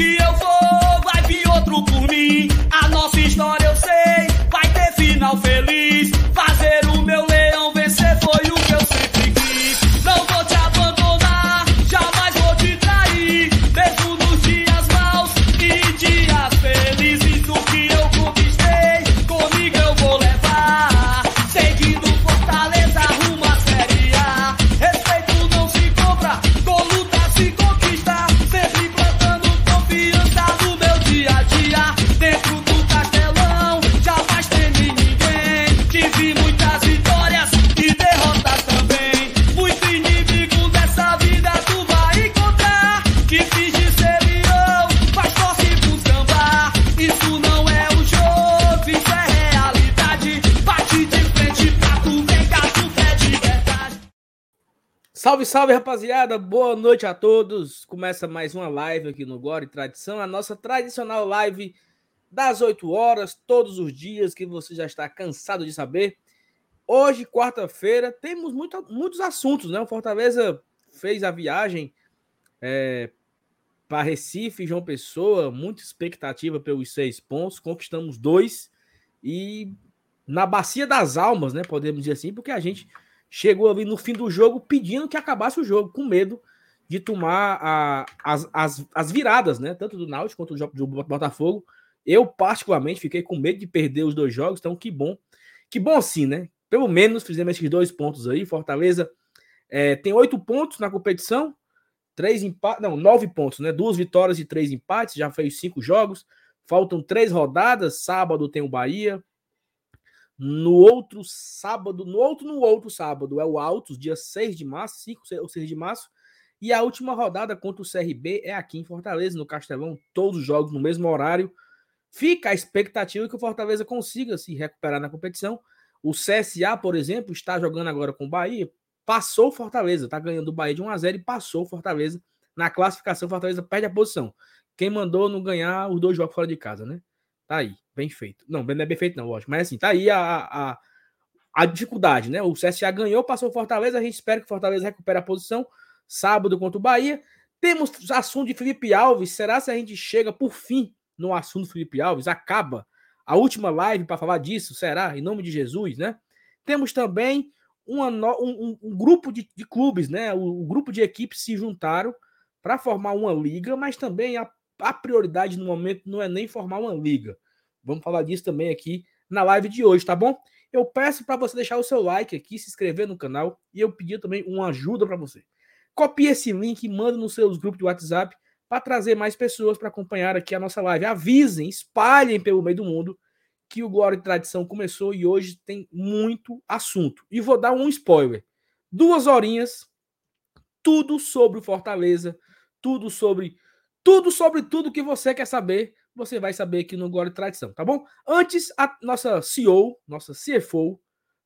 que eu vou, vai vir outro por mim. Salve, rapaziada! Boa noite a todos! Começa mais uma live aqui no Glória e Tradição, a nossa tradicional live das 8 horas, todos os dias, que você já está cansado de saber. Hoje, quarta-feira, temos muito- muitos assuntos, né? O Fortaleza fez a viagem é, para Recife, João Pessoa, muita expectativa pelos seis pontos, conquistamos dois e na bacia das almas, né? Podemos dizer assim, porque a gente chegou ali no fim do jogo pedindo que acabasse o jogo, com medo de tomar a- as, as, as viradas, né? Tanto do Náutico quanto do, do Botafogo. Eu, particularmente, fiquei com medo de perder os dois jogos, então que bom. Que bom sim, né? Pelo menos fizemos esses dois pontos aí. Fortaleza é, tem oito pontos na competição, três empates, não, nove pontos, né? Duas vitórias e três empates, já fez cinco jogos. Faltam três rodadas. Sábado tem o Bahia, no outro sábado, no outro, no outro sábado é o Altos, dia 6 de março, 5 ou 6 de março. E a última rodada contra o CRB é aqui em Fortaleza, no Castelão, todos os jogos no mesmo horário. Fica a expectativa que o Fortaleza consiga se recuperar na competição. O CSA, por exemplo, está jogando agora com o Bahia, passou o Fortaleza, está ganhando o Bahia de 1 a 0 e passou o Fortaleza na classificação. O Fortaleza perde a posição. Quem mandou não ganhar os dois jogos fora de casa, né? Tá aí, bem feito. Não, não é bem feito, não, lógico. Mas assim, tá aí a, a, a dificuldade, né? O CSA ganhou, passou o Fortaleza. A gente espera que o Fortaleza recupere a posição. Sábado contra o Bahia. Temos assunto de Felipe Alves. Será se a gente chega por fim no assunto Felipe Alves? Acaba a última live para falar disso? Será? Em nome de Jesus, né? Temos também uma um, um- um grupo de, de clubes, né? O, o grupo de equipes se juntaram para formar uma liga, mas também a, a prioridade no momento não é nem formar uma liga. Vamos falar disso também aqui na live de hoje, tá bom? Eu peço para você deixar o seu like aqui, se inscrever no canal e eu pedir também uma ajuda para você. Copie esse link e manda nos seus grupos de WhatsApp para trazer mais pessoas para acompanhar aqui a nossa live. Avisem, espalhem pelo meio do mundo que o Glória e Tradição começou e hoje tem muito assunto. E vou dar um spoiler. Duas horinhas, tudo sobre o Fortaleza, tudo sobre tudo sobre tudo que você quer saber, você vai saber aqui no Glória e Tradição, tá bom? Antes, a nossa CEO, nossa CFO,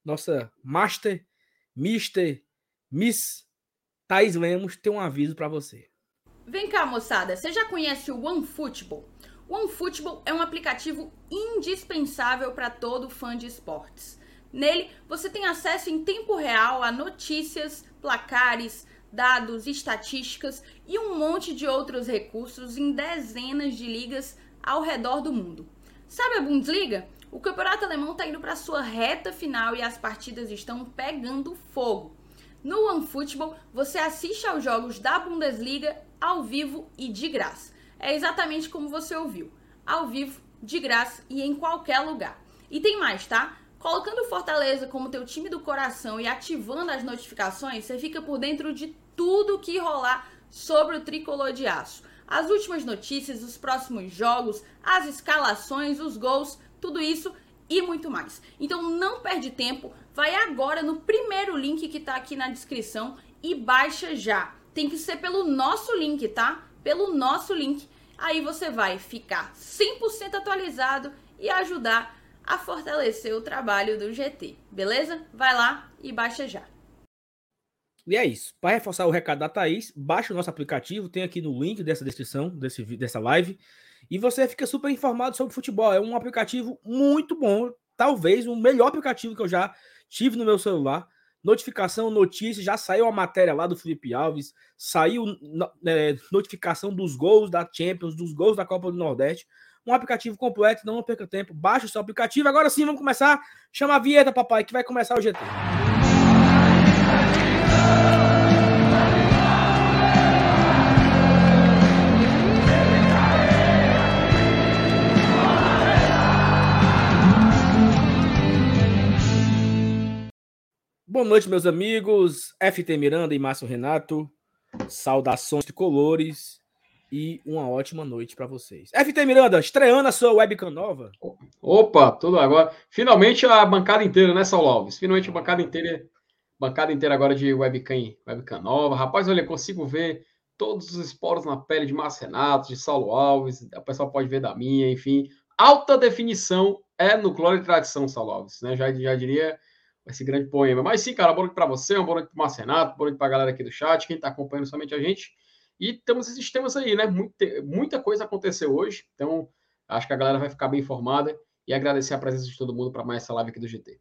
nossa Master, Mister, Miss Thaís Lemos tem um aviso para você. Vem cá, moçada, você já conhece o OneFootball? O OneFootball é um aplicativo indispensável para todo fã de esportes. Nele, você tem acesso em tempo real a notícias, placares, dados, estatísticas e um monte de outros recursos em dezenas de ligas ao redor do mundo. Sabe a Bundesliga? O campeonato alemão está indo para sua reta final e as partidas estão pegando fogo. No OneFootball, você assiste aos jogos da Bundesliga ao vivo e de graça. É exatamente como você ouviu. Ao vivo, de graça e em qualquer lugar. E tem mais, tá? Colocando o Fortaleza como teu time do coração e ativando as notificações, você fica por dentro de tudo que rolar sobre o tricolor de aço. As últimas notícias, os próximos jogos, as escalações, os gols, tudo isso e muito mais. Então não perde tempo, vai agora no primeiro link que tá aqui na descrição e baixa já. Tem que ser pelo nosso link, tá? Pelo nosso link. Aí você vai ficar 100% atualizado e ajudar a fortalecer o trabalho do GT, beleza? Vai lá e baixa já. E é isso. Para reforçar o recado da Thaís, baixa o nosso aplicativo, tem aqui no link dessa descrição, desse, dessa live, e você fica super informado sobre futebol. É um aplicativo muito bom, talvez o melhor aplicativo que eu já tive no meu celular. notificação, notícia, já saiu a matéria lá do Felipe Alves, saiu é, notificação dos gols da Champions, dos gols da Copa do Nordeste. Um aplicativo completo, não perca tempo. Baixe o seu aplicativo. Agora sim, vamos começar. Chama a vinheta, papai, que vai começar o GT. Boa noite, meus amigos. FT Miranda e Márcio Renato. Saudações de colores e uma ótima noite para vocês. FT Miranda, estreando a sua webcam nova. Opa, tudo agora. Finalmente a bancada inteira, né, Saulo Alves? Finalmente a bancada inteira, bancada inteira agora de webcam, webcam nova. Rapaz, olha, consigo ver todos os esporos na pele de Márcio Renato, de Saulo Alves. O pessoal pode ver da minha, enfim. Alta definição é no e Tradição, Saulo Alves, né? Já, já diria esse grande poema. Mas sim, cara, boa noite para você, boa noite para o Marcenato, boa noite para a galera aqui do chat, quem está acompanhando somente a gente. E temos esses temas aí, né? Muita, muita coisa aconteceu hoje, então acho que a galera vai ficar bem informada e agradecer a presença de todo mundo para mais essa live aqui do GT.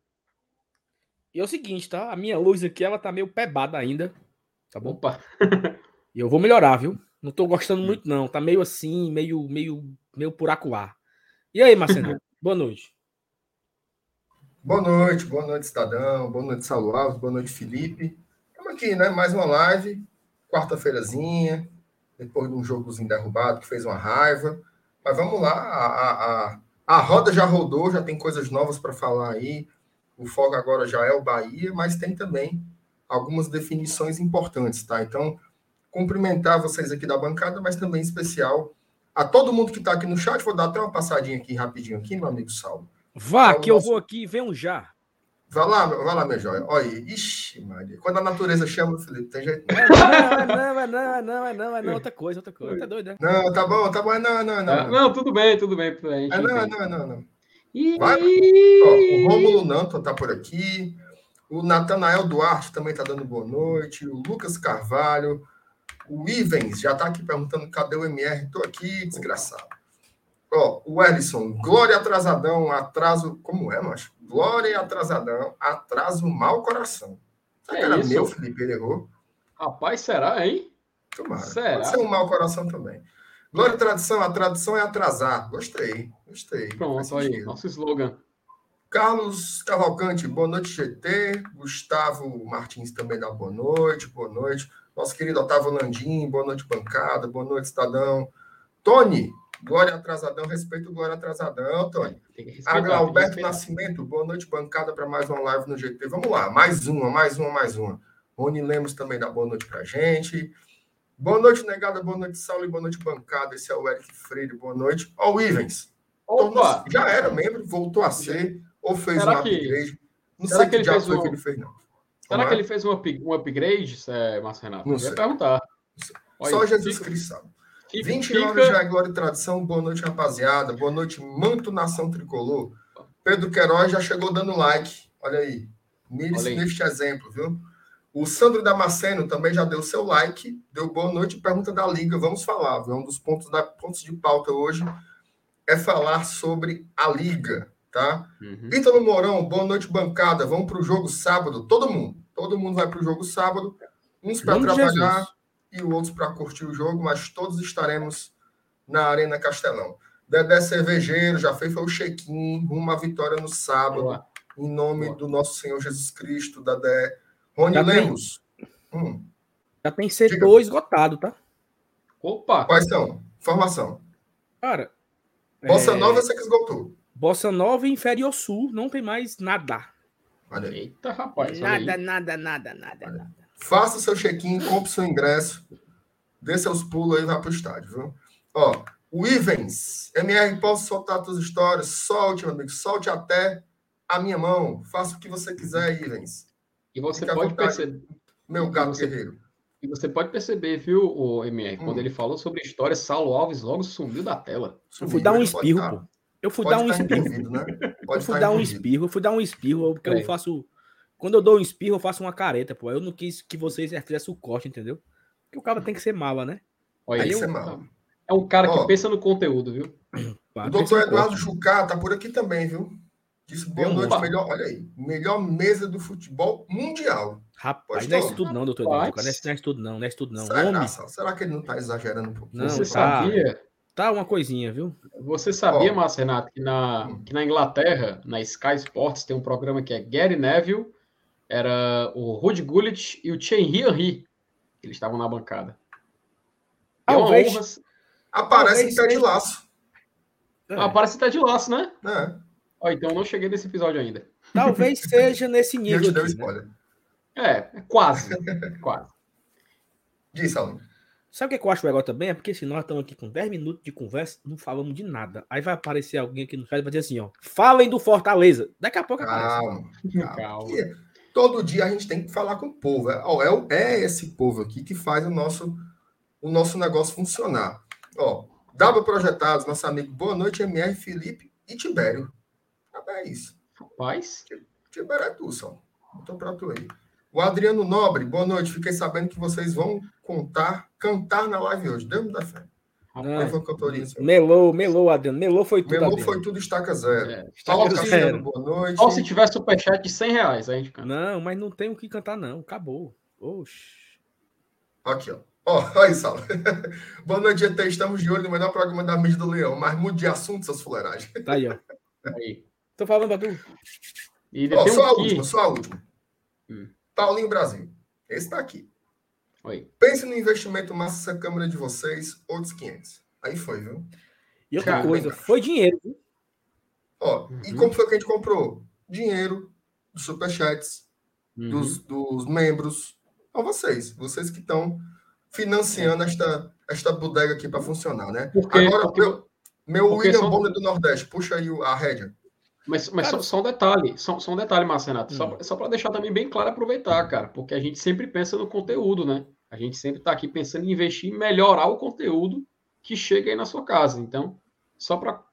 E é o seguinte, tá? A minha luz aqui, ela tá meio pebada ainda, tá bom? Opa! e eu vou melhorar, viu? Não tô gostando hum. muito, não. Tá meio assim, meio, meio, meio por acuar. E aí, Marcelo? boa noite. Boa noite, boa noite, Cidadão, boa noite, Saulo Alves, boa noite, Felipe. Estamos aqui, né? Mais uma live, quarta-feirazinha, depois de um jogozinho derrubado que fez uma raiva. Mas vamos lá, a, a, a roda já rodou, já tem coisas novas para falar aí. O foco agora já é o Bahia, mas tem também algumas definições importantes, tá? Então, cumprimentar vocês aqui da bancada, mas também em especial a todo mundo que está aqui no chat. Vou dar até uma passadinha aqui rapidinho aqui, meu amigo Saulo. Vá, que eu vou aqui, um já. Vai lá, vai lá, meu joia. Olha, ixi, Maria. Quando a natureza chama, Felipe, tem jeito. Não, não, não, não, não, é não, outra coisa, outra coisa. Tá doido, né? Não, tá bom, tá bom. Não, não, não. Não, tudo bem, tudo bem. Tudo bem é, não, não, não, Vai. Ó, o Rômulo Nanton tá por aqui. O Natanael Duarte também tá dando boa noite. O Lucas Carvalho. O Ivens já tá aqui perguntando cadê o MR. Tô aqui, desgraçado. Ó, o Ellison, glória atrasadão, atraso. Como é, macho? Glória atrasadão, atraso mau coração. É era isso? meu, Felipe, ele errou. Rapaz, será, hein? Tomara. Será? Pode ser um mau coração também. Glória e tradição, a tradição é atrasar. Gostei, gostei. Pronto, aí, nosso slogan. Carlos Cavalcante, boa noite, GT. Gustavo Martins também dá boa noite, boa noite. Nosso querido Otávio Landim, boa noite, bancada, boa noite, Estadão. Tony, Glória Atrasadão, respeito o Glória Atrasadão, Tony. Alberto Nascimento, boa noite, bancada, para mais uma live no GT. Vamos lá, mais uma, mais uma, mais uma. Rony Lemos também dá boa noite para gente. Boa noite, negada, boa noite, Saulo, e boa noite, bancada. Esse é o Eric Freire, boa noite. Ó, o Ivens. Opa! Já era membro, voltou a ser, ou fez Será um upgrade. Não Será sei que, ele fez foi um... que ele fez, não. Será que ele fez um, up... um upgrade, é, Márcio Renato? Não sei. perguntar. Só Jesus Cristo sabe. 29 já é glória e tradição. Boa noite, rapaziada. Boa noite, Manto Nação Tricolor. Pedro Queiroz já chegou dando like. Olha aí. Mire-se neste exemplo, viu? O Sandro Damasceno também já deu seu like, deu boa noite. Pergunta da Liga, vamos falar. Viu? Um dos pontos, da, pontos de pauta hoje é falar sobre a Liga, tá? Uhum. Ítalo Mourão, boa noite, bancada. Vamos para o jogo sábado. Todo mundo. Todo mundo vai para o jogo sábado. Uns para trabalhar. E outros para curtir o jogo, mas todos estaremos na Arena Castelão. Dedé Cervejeiro já fez foi o check-in, uma vitória no sábado, em nome do nosso Senhor Jesus Cristo, Dedé. Rony já Lemos. Tem, hum. Já tem setor esgotado, tá? Opa! Quais são? Informação. Cara. Bossa é... Nova você que esgotou. Bossa Nova e Inferior Sul, não tem mais nada. Olha aí. Eita, rapaz. Nada, nada, nada, nada, nada. Faça seu check-in, compre seu ingresso, dê seus pulos aí e vá para o estádio, viu? Ó, o Ivens, MR, posso soltar suas histórias? Solte, meu amigo, solte até a minha mão. Faça o que você quiser, Ivens. E você Fique pode perceber. Meu gato você, guerreiro. E você pode perceber, viu, o MR, hum. quando ele falou sobre história, Saulo Alves logo sumiu da tela. Sumiu, eu fui dar um espirro, pô. Eu fui dar um espirro. Né? eu fui dar um espirro, eu fui dar um espirro, porque é. eu faço quando eu dou um espirro, eu faço uma careta, pô. Eu não quis que vocês fizessem o corte, entendeu? Porque o cara tem que ser mala, né? Olha, Aí eu... É um cara que pensa no conteúdo, viu? o doutor Eduardo Jucá tá por aqui também, viu? Disse boa noite, melhor, olha aí, melhor mesa do futebol mundial. Rapaz, não é isso tudo não, doutor Eduardo. Não é isso tudo não, não é isso tudo não. Será, será que ele não está exagerando um pouco? Não, Você tá, sabia? Tá uma coisinha, viu? Você sabia, oh. Márcio Renato, que na, que na Inglaterra, na Sky Sports, tem um programa que é Gary Neville, era o Rudy Gullit e o Thierry Henry. Eles estavam na bancada. Talvez. Honra... Aparece em Ted Laço. É. Aparece em Ted Laço, né? É. Ó, então não cheguei nesse episódio ainda. Talvez seja nesse nível. Eu te dei spoiler. Né? É, é quase. quase. Diz, Alan. Sabe o que eu acho legal também? É porque se nós estamos aqui com 10 minutos de conversa, não falamos de nada. Aí vai aparecer alguém aqui no chat e vai dizer assim, ó. Falem do Fortaleza. Daqui a pouco calma, aparece. Calma. calma. Todo dia a gente tem que falar com o povo. É, é, é esse povo aqui que faz o nosso, o nosso negócio funcionar. Ó, W Projetados, nosso amigo Boa Noite, MR, Felipe e Tibério. É isso. Rapaz. Tibério é tu, só. Estou pra tu aí. O Adriano Nobre, boa noite. Fiquei sabendo que vocês vão contar, cantar na live hoje. Deus da fé. Rapaz, melou, melou, Adriano. Melou foi tudo. Melou Adriano. foi tudo, estaca zero. É, estaca zero. boa noite. Só se tiver superchat de 100 reais, a gente canta. Não, mas não tem o que cantar, não. Acabou. Oxi. Aqui, ó. Ó, oh, olha isso. Boa noite, GT. Estamos de olho no melhor programa da mídia do Leão. Mas mude de assunto, essas fuleiragens. Tá aí, ó. Aí. Tô falando, Badu. E oh, só um a última, só a última. Hum. Paulinho Brasil. Esse está aqui. Oi. Pense no investimento massa essa câmera de vocês, outros 500. Aí foi, viu? E outra Cara, coisa, foi dinheiro. Viu? Ó, uhum. e como foi que a gente comprou? Dinheiro dos superchats, uhum. dos, dos membros. Ó, vocês. Vocês que estão financiando esta, esta bodega aqui para funcionar, né? Porque, Agora, porque, meu, meu William são... Bonner do Nordeste, puxa aí a rédea. Mas, mas cara, só, só, um detalhe, só, só um detalhe, Marcenato, hum. só, só para deixar também bem claro aproveitar, cara, porque a gente sempre pensa no conteúdo, né? A gente sempre está aqui pensando em investir melhorar o conteúdo que chega aí na sua casa. Então, só para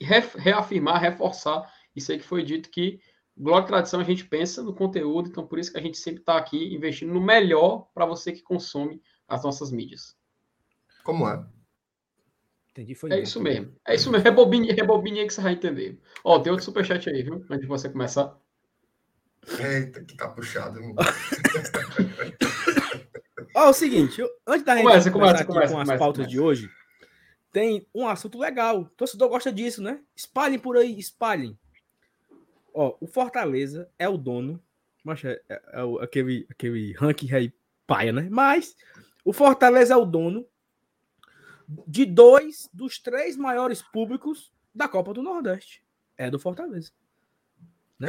reafirmar, reforçar isso aí que foi dito que Glória e Tradição a gente pensa no conteúdo, então por isso que a gente sempre está aqui investindo no melhor para você que consome as nossas mídias. Como é? Entendi, foi. É isso mesmo. É isso mesmo. Rebobine, rebobine aí que você vai entender. Ó, tem outro superchat aí, viu? Antes de você começar. Eita, que tá puxado. Ó, é o seguinte, antes da gente começa, começar começa, aqui começa, com as pautas de hoje, tem um assunto legal. O torcedor gosta disso, né? Espalhem por aí, espalhem. Ó, o Fortaleza é o dono. Mas é, é, é aquele, aquele ranking aí paia, né? Mas o Fortaleza é o dono de dois dos três maiores públicos da Copa do Nordeste. É do Fortaleza. Né?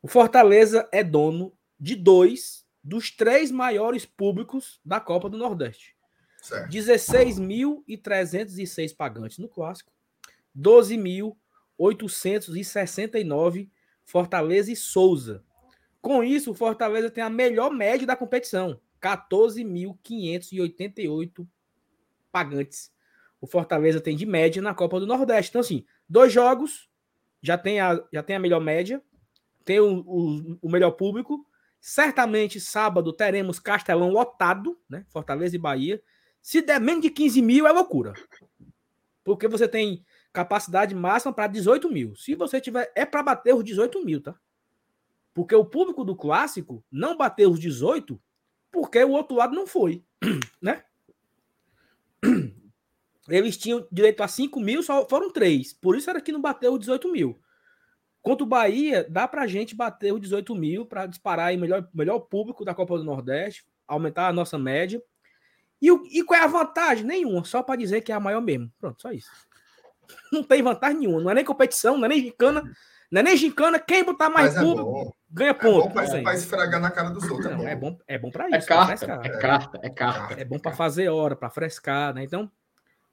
O Fortaleza é dono de dois dos três maiores públicos da Copa do Nordeste. 16.306 pagantes no clássico, 12.869 Fortaleza e Souza. Com isso, o Fortaleza tem a melhor média da competição, 14.588 pagantes. O Fortaleza tem de média na Copa do Nordeste. Então, assim, dois jogos, já tem a, já tem a melhor média, tem o, o, o melhor público. Certamente, sábado, teremos Castelão lotado, né? Fortaleza e Bahia. Se der menos de 15 mil, é loucura. Porque você tem capacidade máxima para 18 mil. Se você tiver. É para bater os 18 mil, tá? Porque o público do clássico não bateu os 18 porque o outro lado não foi, né? Eles tinham direito a 5 mil, só foram três. Por isso era que não bateu os 18 mil. Quanto o Bahia, dá pra gente bater os 18 mil para disparar em melhor, melhor público da Copa do Nordeste, aumentar a nossa média. E, o, e qual é a vantagem? Nenhuma, só para dizer que é a maior mesmo. Pronto, só isso. Não tem vantagem nenhuma. Não é nem competição, não é nem gincana. Não é nem gincana. Quem botar mais é público ganha ponto. É bom para esfregar na cara dos outros. É não, é bom, é bom para é isso. É carta, é carta, é carta. É bom para fazer hora, para frescar, né? Então,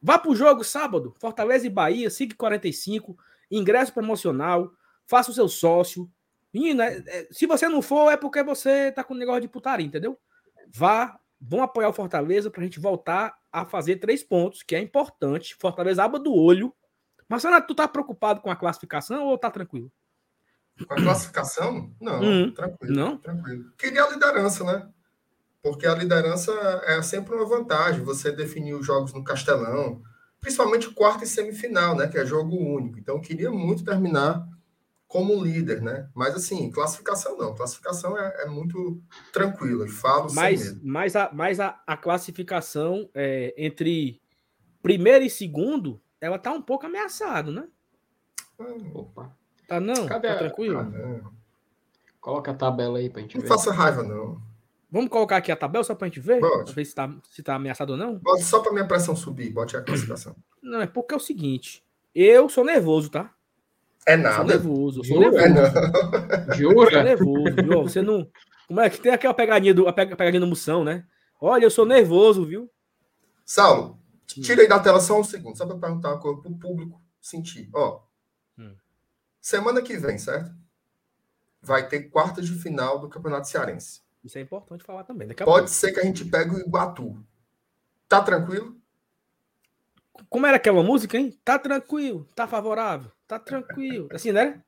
vá pro jogo sábado. Fortaleza e Bahia, SIG 45, ingresso promocional, faça o seu sócio. Menino, é, é, se você não for, é porque você tá com negócio de putaria, entendeu? Vá, vão apoiar o Fortaleza pra gente voltar a fazer três pontos, que é importante. Fortaleza aba do olho. Mas, tu tá preocupado com a classificação ou tá tranquilo? Com a classificação? Não, hum, tranquilo. Não? Tranquilo. Queria a liderança, né? Porque a liderança é sempre uma vantagem, você definir os jogos no Castelão, principalmente quarto e semifinal, né? Que é jogo único. Então, eu queria muito terminar como líder, né? Mas assim, classificação não. Classificação é, é muito tranquila. Falo mas, mas, a, mas a, a classificação é, entre primeiro e segundo, ela tá um pouco ameaçado, né? Hum. Opa. Tá não? Cadê tá tranquilo? Ah, Coloca a tabela aí pra gente não ver. Não faça raiva, não. Vamos colocar aqui a tabela só pra gente ver? Pode. Ver se tá, se tá ameaçado ou não? Bote só pra minha pressão subir. Bote a classificação. Não, é porque é o seguinte. Eu sou nervoso, tá? É nada. Sou nervoso, sou Jura? nervoso. É Jura? Sou nervoso, viu? Você não. Como é que tem aquela pegadinha do, a pegadinha do moção, né? Olha, eu sou nervoso, viu? Saulo, tirei da tela só um segundo, só para perguntar uma coisa pro público sentir. Ó, hum. semana que vem, certo? Vai ter quartas de final do Campeonato Cearense. Isso é importante falar também. Pode pouco. ser que a gente pegue o Iguatu. Tá tranquilo? Como era aquela música, hein? Tá tranquilo, tá favorável, tá tranquilo. Assim, né?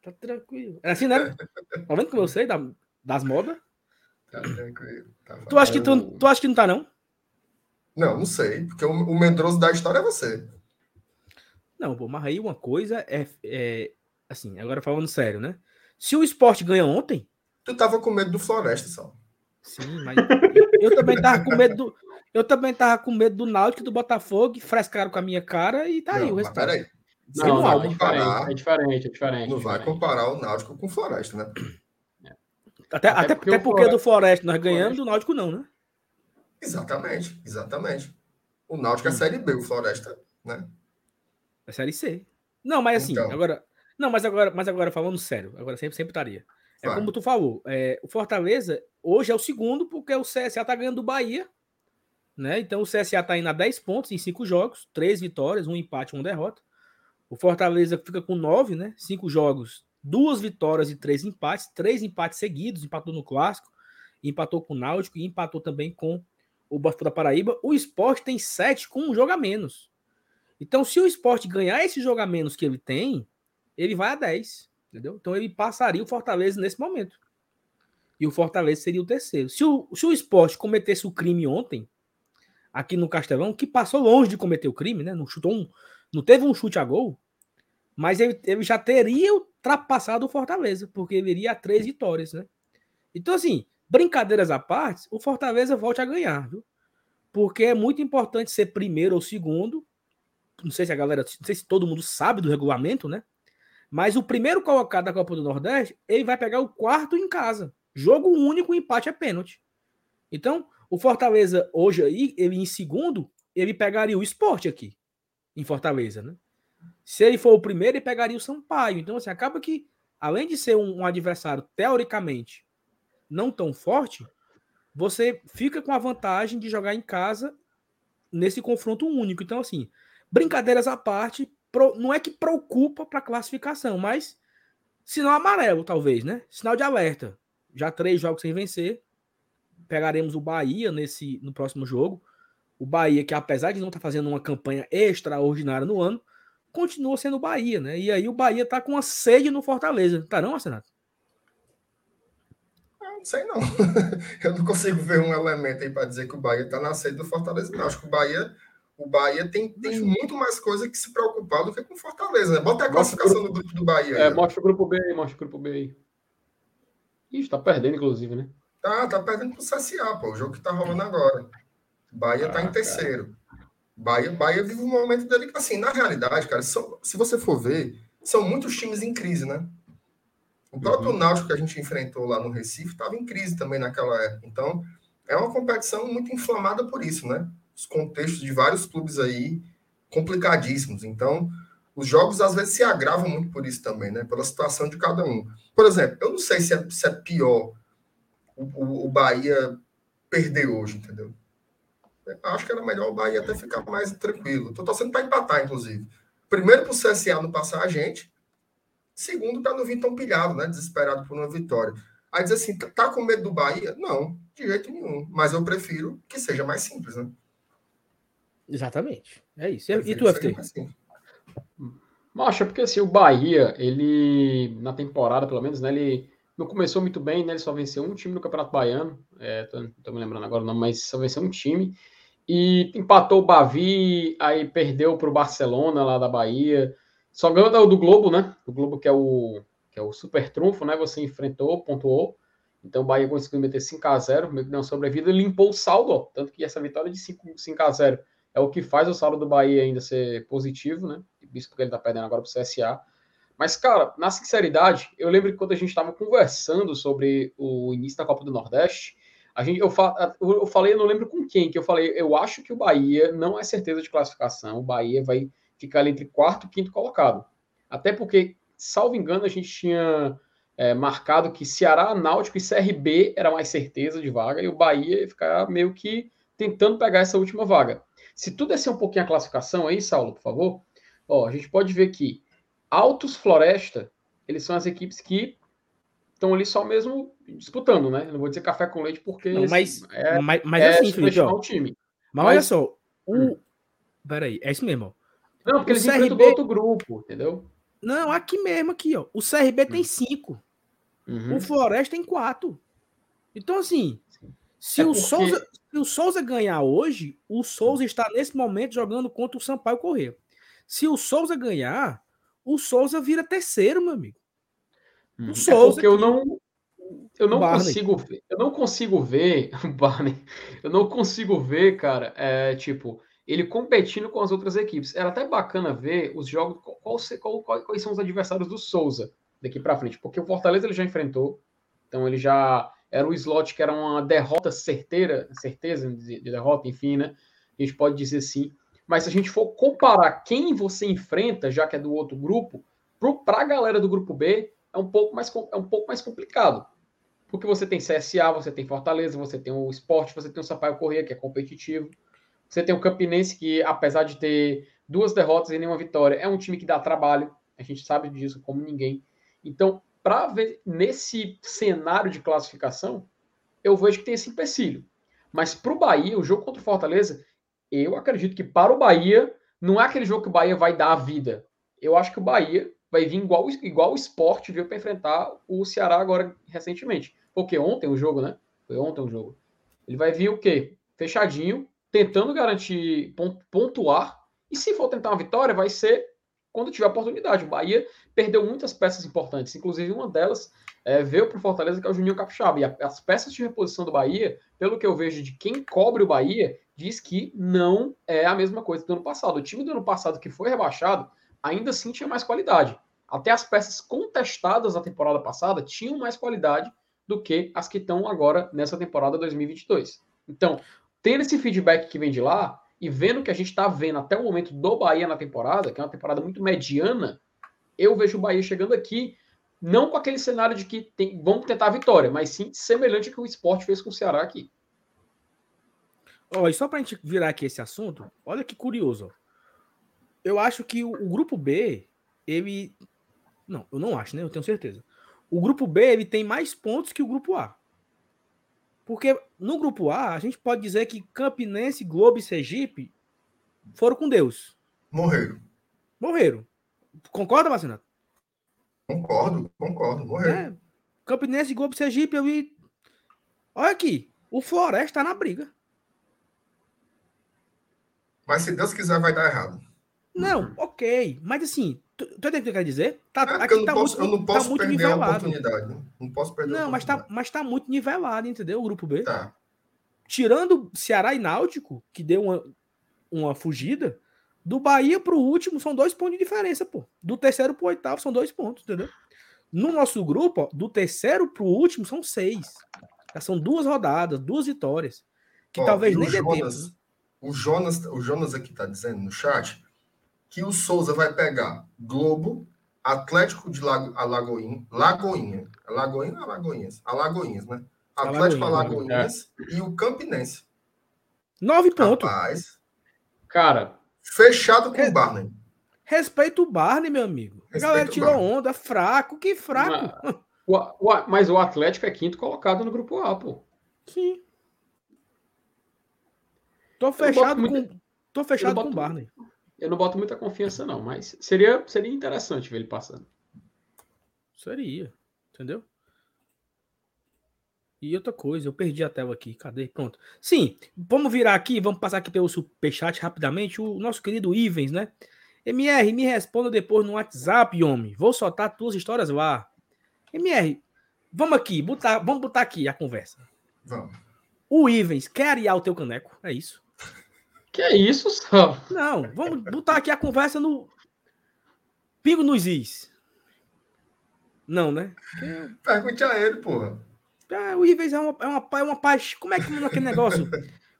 Tá tranquilo. É assim, né? Tá vendo como eu sei da, das modas? Tá tranquilo. Tá tu, acha que tu, tu acha que não tá, não? Não, não sei. Porque o, o medroso da história é você. Não, pô, mas aí uma coisa é, é. Assim, agora falando sério, né? Se o esporte ganha ontem. Tu tava com medo do Floresta, só. Sim, mas eu, eu também tava com medo do. Eu também tava com medo do Náutico do Botafogo, frescaram com a minha cara e tá não, aí o resultado. Peraí. Não, não, não, é, comparar, é diferente, é diferente. Não vai comparar o Náutico com o Floresta, né? Até, até, até porque, até porque do Floresta nós ganhamos, do Náutico não, né? Exatamente, exatamente. O Náutico é hum. Série B, o Floresta, né? É Série C. Não, mas assim, então. agora. Não, mas agora, mas agora falando sério, agora sempre, sempre estaria. É como tu falou, é, o Fortaleza hoje é o segundo, porque o CSA tá ganhando do Bahia né? Então o CSA está indo a 10 pontos em 5 jogos, 3 vitórias, um empate, uma derrota. O Fortaleza fica com 9, né? 5 jogos, duas vitórias e três empates, três empates seguidos, empatou no clássico, empatou com o Náutico e empatou também com o Botafogo da Paraíba. O esporte tem 7 com um jogo a menos. Então, se o esporte ganhar esse jogo a menos que ele tem, ele vai a 10. Entendeu? Então ele passaria o Fortaleza nesse momento. E o Fortaleza seria o terceiro. Se o, se o esporte cometesse o crime ontem, aqui no Castelão, que passou longe de cometer o crime, né? Não chutou um, não teve um chute a gol, mas ele, ele já teria ultrapassado o Fortaleza, porque ele iria a três vitórias, né? Então, assim, brincadeiras à parte, o Fortaleza volte a ganhar, viu? Porque é muito importante ser primeiro ou segundo. Não sei se a galera, não sei se todo mundo sabe do regulamento, né? Mas o primeiro colocado da Copa do Nordeste, ele vai pegar o quarto em casa. Jogo único, empate é pênalti. Então, o Fortaleza, hoje aí, ele em segundo, ele pegaria o esporte aqui, em Fortaleza, né? Se ele for o primeiro, ele pegaria o Sampaio. Então, assim, acaba que, além de ser um, um adversário, teoricamente, não tão forte, você fica com a vantagem de jogar em casa nesse confronto único. Então, assim, brincadeiras à parte, não é que preocupa para classificação, mas sinal amarelo, talvez, né? Sinal de alerta. Já três jogos sem vencer pegaremos o Bahia nesse no próximo jogo. O Bahia, que apesar de não estar tá fazendo uma campanha extraordinária no ano, continua sendo o Bahia, né? E aí o Bahia tá com uma sede no Fortaleza. Tá não, Renato? Não sei não. Eu não consigo ver um elemento aí para dizer que o Bahia tá na sede do Fortaleza. Não, acho que o Bahia, o Bahia tem, tem muito mais coisa que se preocupar do que com Fortaleza, né? Bota a classificação do grupo do Bahia. É, mostra o grupo B aí, mostra o grupo B aí. Ixi, tá perdendo, inclusive, né? Tá, tá perdendo pro CSA, pô. O jogo que tá rolando agora. Bahia ah, tá em ah, terceiro. Bahia, Bahia vive um momento dele. Assim, na realidade, cara, são, se você for ver, são muitos times em crise, né? O próprio uhum. Náutico que a gente enfrentou lá no Recife estava em crise também naquela época. Então, é uma competição muito inflamada por isso, né? Os contextos de vários clubes aí complicadíssimos. Então, os jogos às vezes se agravam muito por isso também, né? Pela situação de cada um. Por exemplo, eu não sei se é, se é pior o, o, Bahia perder hoje, entendeu? Acho que era melhor o Bahia até ficar mais tranquilo. Estou torcendo para empatar, inclusive. Primeiro, para o CSA não passar a gente. Segundo, para não vir tão pilhado, né? Desesperado por uma vitória. Aí diz assim, tá com medo do Bahia? Não, de jeito nenhum. Mas eu prefiro que seja mais simples, né? Exatamente. É isso. E tu, FT? Acho porque assim, o Bahia, ele, na temporada, pelo menos, né, ele não começou muito bem, né? Ele só venceu um time no Campeonato Baiano. É, tô, tô me lembrando agora não, mas só venceu um time. E empatou o Bavi, aí perdeu para o Barcelona lá da Bahia. Só ganhou do Globo, né? O Globo que é o que é o super trunfo, né? Você enfrentou, pontuou. Então o Bahia conseguiu meter 5 a 0 meio que deu sobrevida e limpou o saldo, ó, tanto que essa vitória de 5, 5 a 0 é o que faz o saldo do Bahia ainda ser positivo, né? Visto que ele tá perdendo agora pro CSA. Mas, cara, na sinceridade, eu lembro que quando a gente estava conversando sobre o início da Copa do Nordeste, a gente, eu, fa, eu falei, eu não lembro com quem, que eu falei, eu acho que o Bahia não é certeza de classificação, o Bahia vai ficar ali entre quarto e quinto colocado. Até porque, salvo engano, a gente tinha é, marcado que Ceará, Náutico e CRB era mais certeza de vaga, e o Bahia ia ficar meio que tentando pegar essa última vaga. Se tu descer um pouquinho a classificação aí, Saulo, por favor, ó, a gente pode ver que Altos Floresta, eles são as equipes que estão ali só mesmo disputando, né? não vou dizer café com leite porque não, mas, é, mas, mas é assim, Felipe, ó, time. Mas, mas olha só, o hum. Peraí, é isso mesmo. Não, porque o eles CRB... enfrentam outro grupo, entendeu? Não, aqui mesmo, aqui, ó. O CRB hum. tem cinco. Uhum. O Floresta tem quatro. Então, assim, se, é o porque... Souza, se o Souza ganhar hoje, o Souza está nesse momento jogando contra o Sampaio Corrêa. Se o Souza ganhar, o Souza vira terceiro, meu amigo. O uhum. Souza. É porque eu não, eu não consigo ver, eu não consigo ver, Barney, eu não consigo ver, cara, é, tipo, ele competindo com as outras equipes. Era até bacana ver os jogos, qual, qual, qual, quais são os adversários do Souza daqui para frente, porque o Fortaleza ele já enfrentou, então ele já era um slot que era uma derrota certeira, certeza de derrota, enfim, né? A gente pode dizer sim. Mas se a gente for comparar quem você enfrenta, já que é do outro grupo, para a galera do grupo B, é um pouco mais, é um pouco mais complicado. Porque você tem CSA, você tem Fortaleza, você tem o Esporte, você tem o Sampaio Corrêa, que é competitivo. Você tem o Campinense, que apesar de ter duas derrotas e nenhuma vitória, é um time que dá trabalho. A gente sabe disso como ninguém. Então, para ver nesse cenário de classificação, eu vejo que tem esse empecilho. Mas para o Bahia, o jogo contra o Fortaleza, eu acredito que para o Bahia, não é aquele jogo que o Bahia vai dar a vida. Eu acho que o Bahia vai vir igual, igual o esporte viu para enfrentar o Ceará agora recentemente. Porque ontem o jogo, né? Foi ontem o jogo. Ele vai vir o quê? Fechadinho, tentando garantir pontuar. E se for tentar uma vitória, vai ser quando tiver oportunidade. O Bahia perdeu muitas peças importantes, inclusive uma delas é, veio para o Fortaleza, que é o Juninho Capixaba. E a, as peças de reposição do Bahia, pelo que eu vejo de quem cobre o Bahia, diz que não é a mesma coisa do ano passado. O time do ano passado que foi rebaixado, ainda assim tinha mais qualidade. Até as peças contestadas da temporada passada tinham mais qualidade do que as que estão agora nessa temporada 2022. Então, tendo esse feedback que vem de lá e vendo que a gente está vendo até o momento do Bahia na temporada, que é uma temporada muito mediana, eu vejo o Bahia chegando aqui não com aquele cenário de que tem, vamos tentar a vitória, mas sim semelhante ao que o esporte fez com o Ceará aqui. Ó, e só para a gente virar aqui esse assunto, olha que curioso. Eu acho que o, o, grupo B, ele. Não, eu não acho, né? Eu tenho certeza. O grupo B ele tem mais pontos que o grupo A. Porque no grupo A, a gente pode dizer que Campinense, Globo e Sergipe foram com Deus. Morreram. Morreram. Concorda, Marcelo? Concordo, concordo. Morreram. É, Campinense, Globo e Sergipe, eu vi. Olha aqui. O Floresta tá na briga. Mas se Deus quiser, vai dar errado. Não, ok. Mas assim, tu, tu entende o que eu quero dizer? Tá, é aqui eu, não tá posso, muito, eu não tá posso tá perder nivelado. a oportunidade. Né? Não posso perder Não, mas tá, mas tá muito nivelado, entendeu? O grupo B. Tá. Tirando Ceará e Náutico, que deu uma, uma fugida, do Bahia pro último são dois pontos de diferença, pô. Do terceiro pro oitavo são dois pontos, entendeu? No nosso grupo, ó, do terceiro pro último são seis. Já são duas rodadas, duas vitórias. Que ó, talvez nem dê tempo. Né? O Jonas, o Jonas aqui tá dizendo no chat que o Souza vai pegar Globo, Atlético de Lago, Alagoinha, Lagoinha, Lagoinha ou Alagoinhas? Alagoinhas, né? Atlético Alagoinhas é. e o Campinense. Nove pontos. Rapaz. Cara. Fechado com o Barney. Respeita o Barney, meu amigo. Respeito a galera tirou onda, fraco, que fraco. Mas o, o, mas o Atlético é quinto colocado no grupo A, pô. Sim. Tô fechado com. Tô fechado com o Barney eu não boto muita confiança, não, mas seria, seria interessante ver ele passando. Seria, entendeu? E outra coisa, eu perdi a tela aqui. Cadê? Pronto. Sim, vamos virar aqui, vamos passar aqui pelo superchat rapidamente. O nosso querido Ivens, né? MR, me responda depois no WhatsApp, homem. Vou soltar tuas histórias lá. MR, vamos aqui, botar, vamos botar aqui a conversa. Vamos. O Ivens quer ariar o teu caneco, é isso? Que é isso, só? Não, vamos botar aqui a conversa no Pingo nos Is. Não, né? Pergunte a ele, porra. Ah, o Ives é uma, é uma, é uma paixão. Como é que é aquele negócio?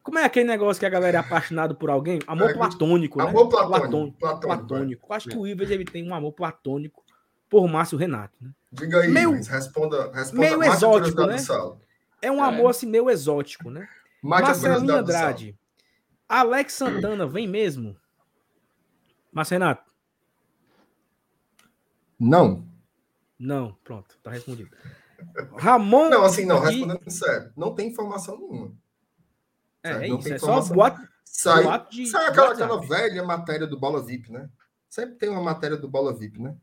Como é aquele negócio que a galera é apaixonada por alguém? Amor é, platônico, né? Amor platônico. Platônico. platônico. platônico. Acho que o Ives ele tem um amor platônico por Márcio Renato. Né? Diga aí, meio, responda, responda. Meio exótico, né? É um amor assim meio exótico, né? Marcelinho Andrade. Alex Santana vem mesmo? Márcio Renato? Não. Não, pronto, tá respondido. Ramon. Não, assim, não, respondendo sério, não tem informação nenhuma. É, é isso, é só boato. Sai, boato de, sai aquela, aquela velha matéria do Bola VIP, né? Sempre tem uma matéria do Bola VIP, né?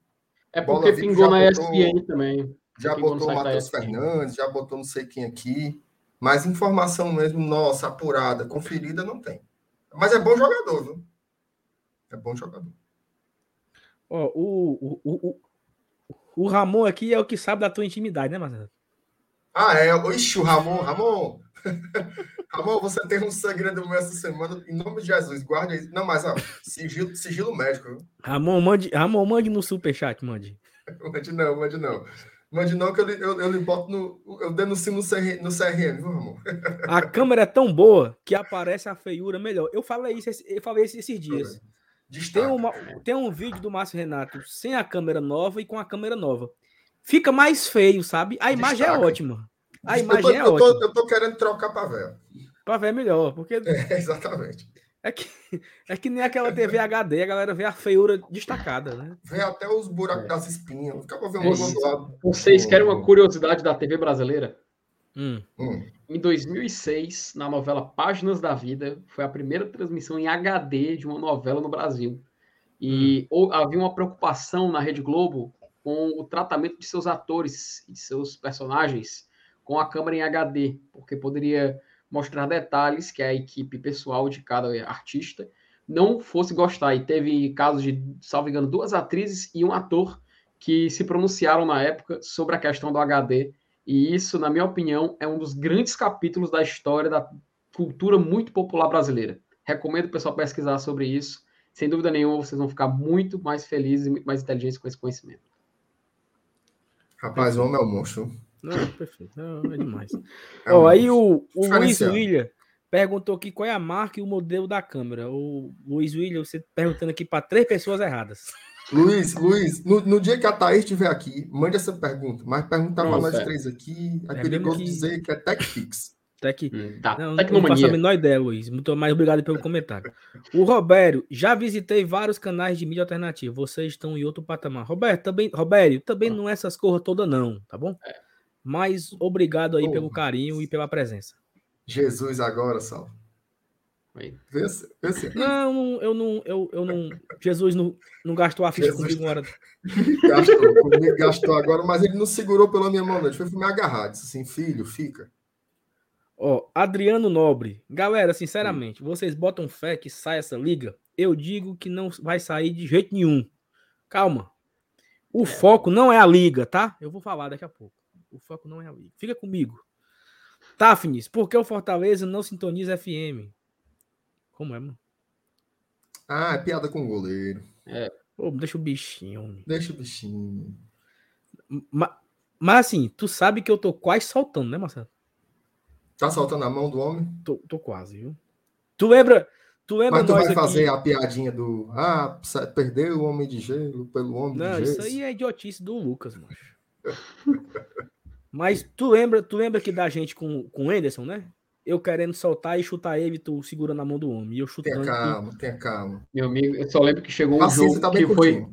É porque VIP pingou na botou, ESPN também. Já botou o Matheus Fernandes, já botou não sei quem aqui. Mas informação mesmo, nossa, apurada, conferida, não tem. Mas é bom jogador, viu? É bom jogador. Ó, o, o, o, o Ramon aqui é o que sabe da tua intimidade, né, Marcelo? Ah, é. Ixi, o Ramon, Ramon. Ramon, você tem um segredo meu essa semana. Em nome de Jesus, guarde aí. Não, mas ó, sigilo, sigilo médico. Viu? Ramon, mande, Ramon, mande no superchat, mande. mande não, mande não. Mande não, que eu, eu, eu boto no. Eu denuncio no, CR, no CRM, viu, Ramon? A câmera é tão boa que aparece a feiura melhor. Eu falei isso, eu falei isso esses dias. Tem, uma, tem um vídeo do Márcio Renato sem a câmera nova e com a câmera nova. Fica mais feio, sabe? A imagem é ótima. A imagem eu tô, é eu tô, ótima. Eu tô querendo trocar para ver. Para ver é melhor, porque. É, exatamente. É que, é que nem aquela TV HD, a galera vê a feiura destacada, né? Vê até os buracos é. das espinhas. Fica pra ver um Vocês, vocês querem uma curiosidade da TV brasileira? Hum. Hum. Em 2006, na novela Páginas da Vida, foi a primeira transmissão em HD de uma novela no Brasil. E hum. havia uma preocupação na Rede Globo com o tratamento de seus atores e de seus personagens com a câmera em HD, porque poderia mostrar detalhes que a equipe pessoal de cada artista não fosse gostar. E teve casos de, salvo engano, duas atrizes e um ator que se pronunciaram na época sobre a questão do HD e isso, na minha opinião, é um dos grandes capítulos da história da cultura muito popular brasileira. Recomendo o pessoal pesquisar sobre isso. Sem dúvida nenhuma, vocês vão ficar muito mais felizes e muito mais inteligentes com esse conhecimento. Rapaz, o homem é um monstro. Não, perfeito. Não, é demais. É oh, aí o, o Luiz William perguntou aqui qual é a marca e o modelo da câmera. O Luiz William, você perguntando aqui para três pessoas erradas. Luiz, Luiz, no, no, dia que a Thaís estiver aqui, mande essa pergunta. Mas perguntar para nós três aqui, é, é perigoso que... dizer que é TechFix. Tech... Hum, tá. Não, não faço a menor ideia, Luiz. Muito mais obrigado pelo comentário. O Robério, já visitei vários canais de mídia alternativa. Vocês estão em outro patamar. Roberto, também, Robério, também não é essas coisas todas, não, tá bom? É. Mas obrigado aí oh, pelo carinho e pela presença. Jesus agora, Sal. Vê se, vê se. Não, eu não, eu, eu não. Jesus não, não gastou a ficha Jesus comigo uma hora. Gastou, comigo gastou agora, mas ele não segurou pela minha mão, não. Ele foi me agarrar. Disse assim, filho, fica. Ó, Adriano Nobre. Galera, sinceramente, vocês botam fé que sai essa liga? Eu digo que não vai sair de jeito nenhum. Calma. O é. foco não é a liga, tá? Eu vou falar daqui a pouco. O foco não é a liga. Fica comigo. Tafnis, por que o Fortaleza não sintoniza FM? Como é, mano? Ah, é piada com o goleiro. É. Pô, deixa o bichinho. Deixa o bichinho. Mas, mas assim, tu sabe que eu tô quase soltando, né, Marcelo? Tá soltando a mão do homem? Tô, tô quase, viu? Tu lembra? Tu lembra Mas tu vai aqui... fazer a piadinha do ah, perdeu o homem de gelo pelo homem Não, de gelo. Não, isso aí é idiotice do Lucas, macho. Mas tu lembra, tu lembra que da gente com, com o Anderson, né? eu querendo soltar e chutar ele, tu segura na mão do homem. E eu chutando. Tenha calma, tenha calma. Meu amigo, eu só lembro que chegou um jogo tá que foi.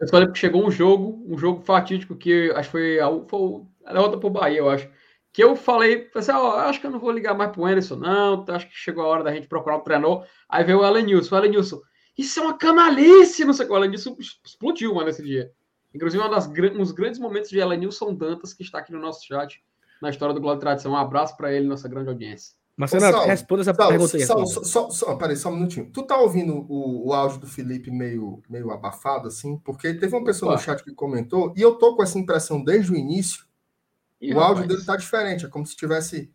Eu só lembro que chegou um jogo, um jogo fatídico que acho que foi a, foi a derrota pro Bahia, eu acho. Que eu falei, assim, ó, acho que eu não vou ligar mais pro Anderson, não. Acho que chegou a hora da gente procurar um treinador. Aí veio o Elenilson. O Elenilson, isso é uma canalice, não sei o que. O Elenilson explodiu, mano, nesse dia. Inclusive, um, das, um dos grandes momentos de Elenilson Dantas, que está aqui no nosso chat, na história do Globo de Tradição. Um abraço para ele, nossa grande audiência. Mas, Renato, responda essa Saulo, pergunta aí. Saulo, só, só, só, peraí, só um minutinho. Tu tá ouvindo o, o áudio do Felipe meio, meio abafado, assim? Porque teve uma pessoa Ué. no chat que comentou, e eu tô com essa impressão desde o início. E, o rapaz? áudio dele tá diferente, é como se tivesse.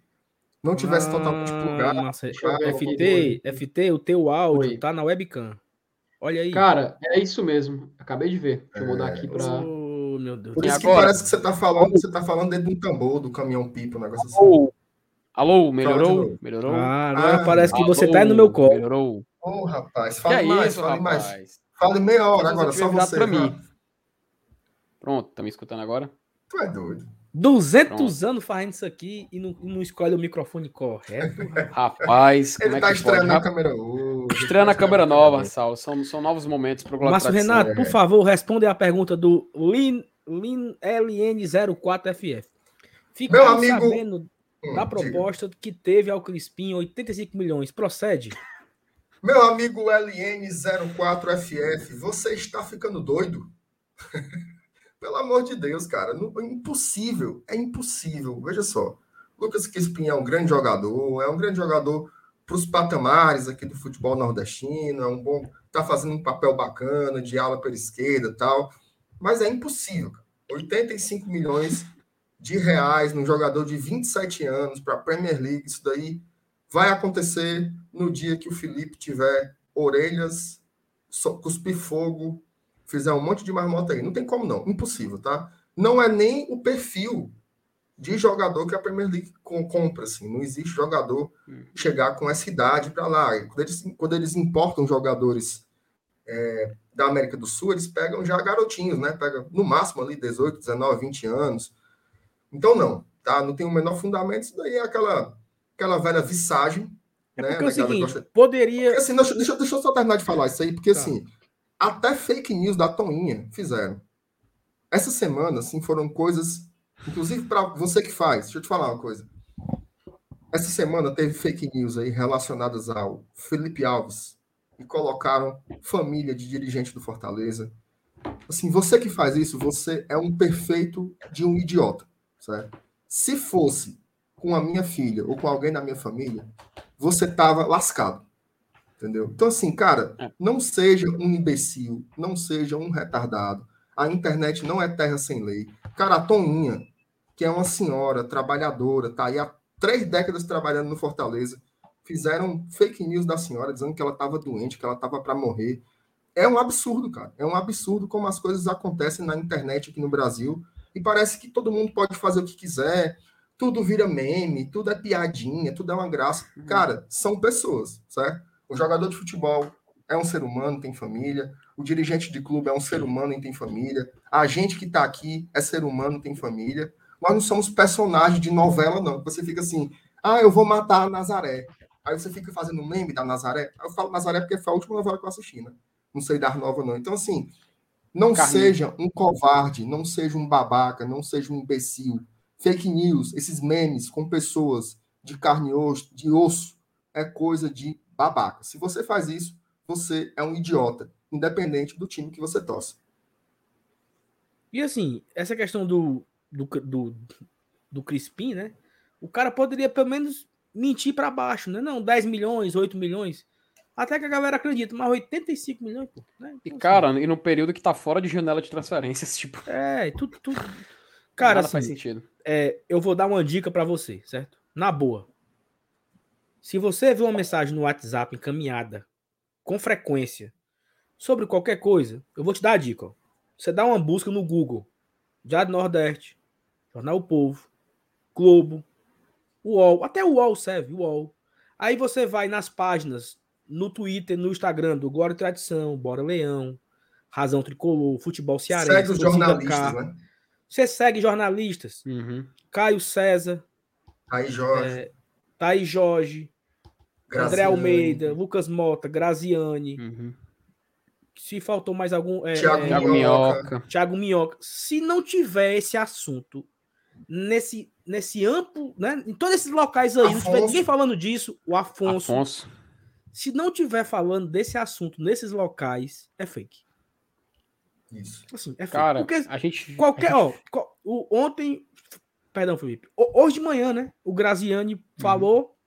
Não tivesse ah, totalmente plugado. Nossa, FT, FT, o teu áudio Oi. tá na webcam. Olha aí. Cara, é isso mesmo. Acabei de ver. Deixa eu mudar aqui para. Oh, meu Deus. Por isso agora... que parece que você tá falando, você tá falando dentro de um tambor do caminhão pipa, um negócio assim. Alô, melhorou? Melhorou? Ah, agora ah, parece que alô, você tá no meu colo. Melhorou. Ô, oh, rapaz, fale que mais, é isso, fale rapaz? mais. Fale meia hora agora, só você. Pra mim. Pronto, tá me escutando agora? Tu é doido. 200 Pronto. anos fazendo isso aqui e não, não escolhe o microfone correto. Rapaz, Ele é tá estreando a câmera hoje. Estreando a câmera nova, Sal. São, são novos momentos para o Márcio Renato, por favor, responda a pergunta do Lin, Lin LN04FF. Fica Meu amigo... sabendo hum, da proposta diga. que teve ao Crispim, 85 milhões. Procede? Meu amigo LN04FF, você está ficando doido? Pelo amor de Deus, cara. Não, é impossível. É impossível. Veja só. Lucas Crispim é um grande jogador, é um grande jogador para os patamares aqui do futebol nordestino, é um bom. Está fazendo um papel bacana de ala pela esquerda tal. Mas é impossível. 85 milhões de reais num jogador de 27 anos para a Premier League, isso daí vai acontecer no dia que o Felipe tiver orelhas, cuspir fogo fizer um monte de marmota aí. Não tem como não. Impossível, tá? Não é nem o perfil de jogador que a Premier League compra, assim. Não existe jogador uhum. chegar com essa idade para lá. Quando eles, quando eles importam jogadores é, da América do Sul, eles pegam já garotinhos, né? Pega no máximo ali 18, 19, 20 anos. Então, não, tá? Não tem o menor fundamento. Isso daí é aquela, aquela velha visagem. É né? porque é o seguinte, gosta... poderia... Porque, assim, deixa, deixa, deixa eu só terminar de falar isso aí, porque, tá. assim, até fake news da Toninha fizeram. Essa semana, assim, foram coisas. Inclusive, para você que faz, deixa eu te falar uma coisa. Essa semana teve fake news aí relacionadas ao Felipe Alves e colocaram família de dirigente do Fortaleza. Assim, você que faz isso, você é um perfeito de um idiota, certo? Se fosse com a minha filha ou com alguém da minha família, você tava lascado. Entendeu? Então, assim, cara, é. não seja um imbecil, não seja um retardado. A internet não é terra sem lei. Cara, a Toninha, que é uma senhora trabalhadora, tá aí há três décadas trabalhando no Fortaleza, fizeram fake news da senhora dizendo que ela estava doente, que ela estava para morrer. É um absurdo, cara. É um absurdo como as coisas acontecem na internet aqui no Brasil. E parece que todo mundo pode fazer o que quiser, tudo vira meme, tudo é piadinha, tudo é uma graça. Uhum. Cara, são pessoas, certo? O jogador de futebol é um ser humano, tem família. O dirigente de clube é um ser humano e tem família. A gente que está aqui é ser humano, tem família. Nós não somos personagens de novela, não. Você fica assim, ah, eu vou matar a Nazaré. Aí você fica fazendo meme da Nazaré. Eu falo Nazaré porque foi a última novela que eu assisti, né? Não sei dar nova, não. Então, assim, não Carlinhos. seja um covarde, não seja um babaca, não seja um imbecil. Fake news, esses memes com pessoas de carne e osso, de osso, é coisa de babaca. Se você faz isso, você é um idiota, independente do time que você torce. E assim, essa questão do, do, do, do Crispim, né? O cara poderia pelo menos mentir para baixo, né? Não, 10 milhões, 8 milhões. Até que a galera acredita, mas 85 milhões, pô. Né? Então, e, cara, assim, e no período que tá fora de janela de transferências, tipo. É, tudo. tudo... Cara, Nada assim, faz sentido. É, eu vou dar uma dica para você, certo? Na boa. Se você vê uma mensagem no WhatsApp encaminhada com frequência sobre qualquer coisa, eu vou te dar a dica. Ó. Você dá uma busca no Google, Diário Nordeste, Jornal o Povo, Globo, UOL, até o UOL serve, UOL. Aí você vai nas páginas, no Twitter, no Instagram do Glória e Tradição, Bora Leão, Razão Tricolor, Futebol Cearense. Segue os jornalistas, né? Você segue jornalistas. Uhum. Caio César. Aí Jorge. É, Thaís Jorge, Graziani. André Almeida, Lucas Mota, Graziani. Uhum. Se faltou mais algum. É, Thiago, é, Minhoca. Thiago Minhoca. Se não tiver esse assunto nesse, nesse amplo, né? Em todos esses locais aí, Afonso. não tiver ninguém falando disso, o Afonso. Afonso. Se não tiver falando desse assunto nesses locais, é fake. Isso. Assim, é fake. Cara, Porque a gente. Qualquer. A gente... Ó, o, ontem Perdão, Felipe. Hoje de manhã, né? O Graziani falou.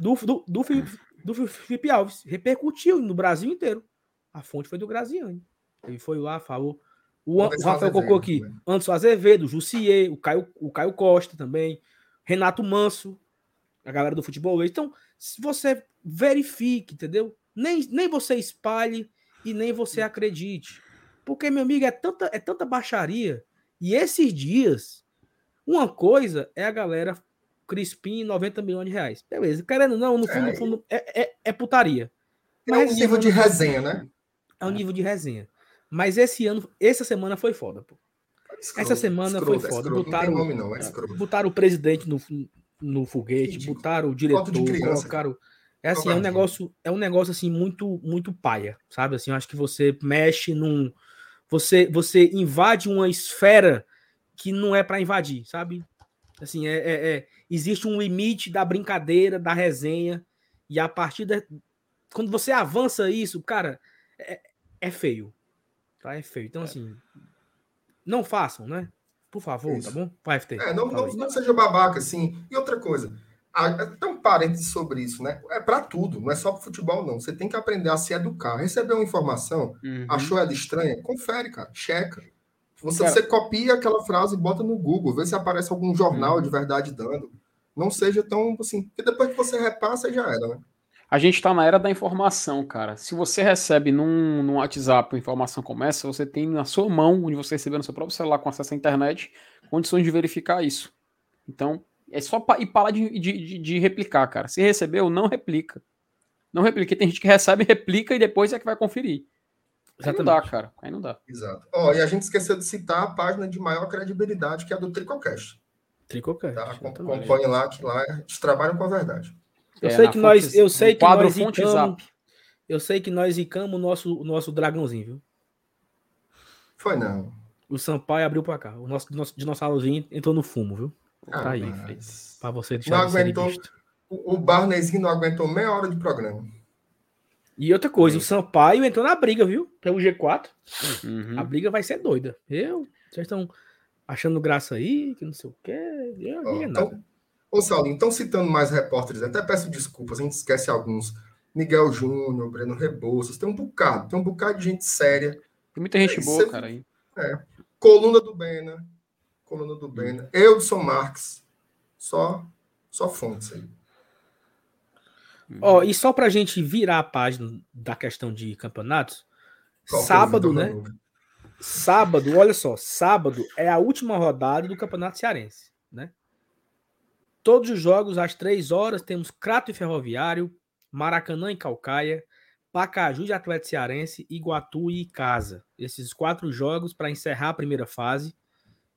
Do, do, do, Felipe, do Felipe Alves. Repercutiu no Brasil inteiro. A fonte foi do Graziani. Ele foi lá, falou. O, o Rafael colocou aqui. Anderson Azevedo, Jussier, o Caio, o Caio Costa também, Renato Manso, a galera do futebol. Então, se você verifique, entendeu? Nem, nem você espalhe e nem você acredite. Porque, meu amigo, é tanta, é tanta baixaria. E esses dias, uma coisa é a galera Crispim 90 milhões de reais. Beleza, querendo não, no fundo, é, no fundo é, é, é putaria. É um nível de resenha, né? É um nível de resenha. Mas esse ano, essa semana foi foda, pô. Escroto, essa semana escroto, foi foda. Escroto, botaram, não não, é botaram o presidente no, no foguete, Ridículo. botaram o diretor, colocaram. É assim, é um negócio, é um negócio assim muito muito paia, sabe? Assim, eu acho que você mexe num você você invade uma esfera que não é para invadir, sabe? Assim, é, é, é, existe um limite da brincadeira, da resenha, e a partir da quando você avança isso, cara, é, é feio. Tá? É feio. Então, é. assim, não façam, né? Por favor, Isso. tá bom? Vai, FT. É, não, não, não, seja babaca, assim. E outra coisa, até um parênteses sobre isso, né? É para tudo, não é só para futebol, não. Você tem que aprender a se educar. Recebeu uma informação, uhum. achou ela estranha? Confere, cara, checa. Você, cara... você copia aquela frase e bota no Google, vê se aparece algum jornal uhum. de verdade dando. Não seja tão assim, porque depois que você repassa, já era, né? A gente está na era da informação, cara. Se você recebe num, num WhatsApp uma informação como essa, você tem na sua mão, onde você recebeu no seu próprio celular com acesso à internet, condições de verificar isso. Então, é só pa, e parar de, de, de, replicar, cara. Se recebeu, não replica. Não replica. Tem gente que recebe, replica e depois é que vai conferir. Aí não dá, cara. Aí não dá. Exato. Ó, oh, e a gente esqueceu de citar a página de maior credibilidade, que é a do Tricocast. Tricocast. Tá? Acompanhe lá, que lá eles trabalham com a verdade. Eu é, sei que nós, eu sei que nós icamos, eu sei que nós icamos o nosso, o nosso dragãozinho, viu? Foi não. O Sampaio abriu para cá. O nosso, nosso dinossaurozinho entrou no fumo, viu? Ah, tá aí, mas... para você deixar não aguentou, O, o Barnezinho não aguentou meia hora de programa. E outra coisa, o Sampaio entrou na briga, viu? Que é o G4. Uhum. A briga vai ser doida. Eu, vocês estão achando graça aí, que não sei o quê. Eu, oh, então, Ô, Saulo, então citando mais repórteres, até peço desculpas, a gente esquece alguns. Miguel Júnior, Breno Rebouças, tem um bocado, tem um bocado de gente séria. Tem muita gente é, boa, cara, aí. É. Coluna do Bena, coluna do Bena, Eudson Marques, só, só fontes aí. Ó, oh, e só pra gente virar a página da questão de campeonatos, Qual sábado, né? Sábado, olha só, sábado é a última rodada do Campeonato Cearense, né? Todos os jogos às três horas temos Crato e Ferroviário, Maracanã e Calcaia, Pacaju de Atlético Cearense, Iguatu e Casa. Esses quatro jogos para encerrar a primeira fase.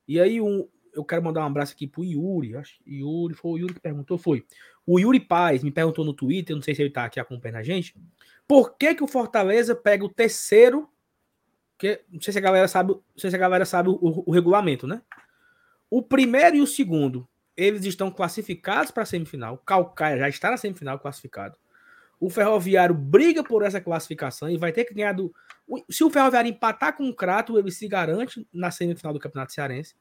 E aí um, eu quero mandar um abraço aqui pro Yuri. Acho que Yuri foi o Yuri que perguntou, foi. O Yuri Paz me perguntou no Twitter, não sei se ele tá aqui acompanhando a gente. Por que que o Fortaleza pega o terceiro? Que não sei se a galera sabe, não sei se a galera sabe o, o, o regulamento, né? O primeiro e o segundo eles estão classificados para a semifinal. Calcaia já está na semifinal classificado. O Ferroviário briga por essa classificação e vai ter que ganhar do. Se o Ferroviário empatar com o Crato, ele se garante na semifinal do Campeonato Cearense.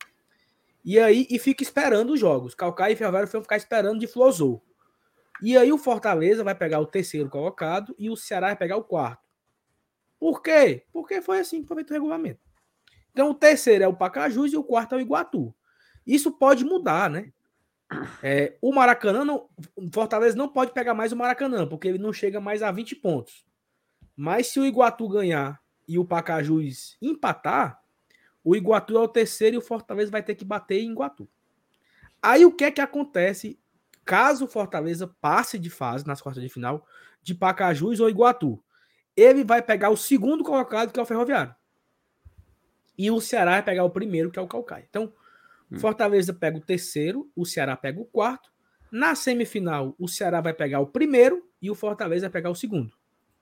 E aí e fica esperando os jogos. Calcaia e Ferroviário vão ficar esperando de Flosou. E aí o Fortaleza vai pegar o terceiro colocado e o Ceará vai pegar o quarto. Por quê? Porque foi assim foi feito o regulamento. Então o terceiro é o Pacajus e o quarto é o Iguatu. Isso pode mudar, né? É, o Maracanã, não, o Fortaleza não pode pegar mais o Maracanã, porque ele não chega mais a 20 pontos. Mas se o Iguatu ganhar e o Pacajus empatar, o Iguatu é o terceiro e o Fortaleza vai ter que bater em Iguatu. Aí o que é que acontece caso o Fortaleza passe de fase nas quartas de final de Pacajus ou Iguatu? Ele vai pegar o segundo colocado, que é o Ferroviário. E o Ceará vai pegar o primeiro, que é o Calcaia. Então, Hum. Fortaleza pega o terceiro, o Ceará pega o quarto. Na semifinal, o Ceará vai pegar o primeiro e o Fortaleza vai pegar o segundo.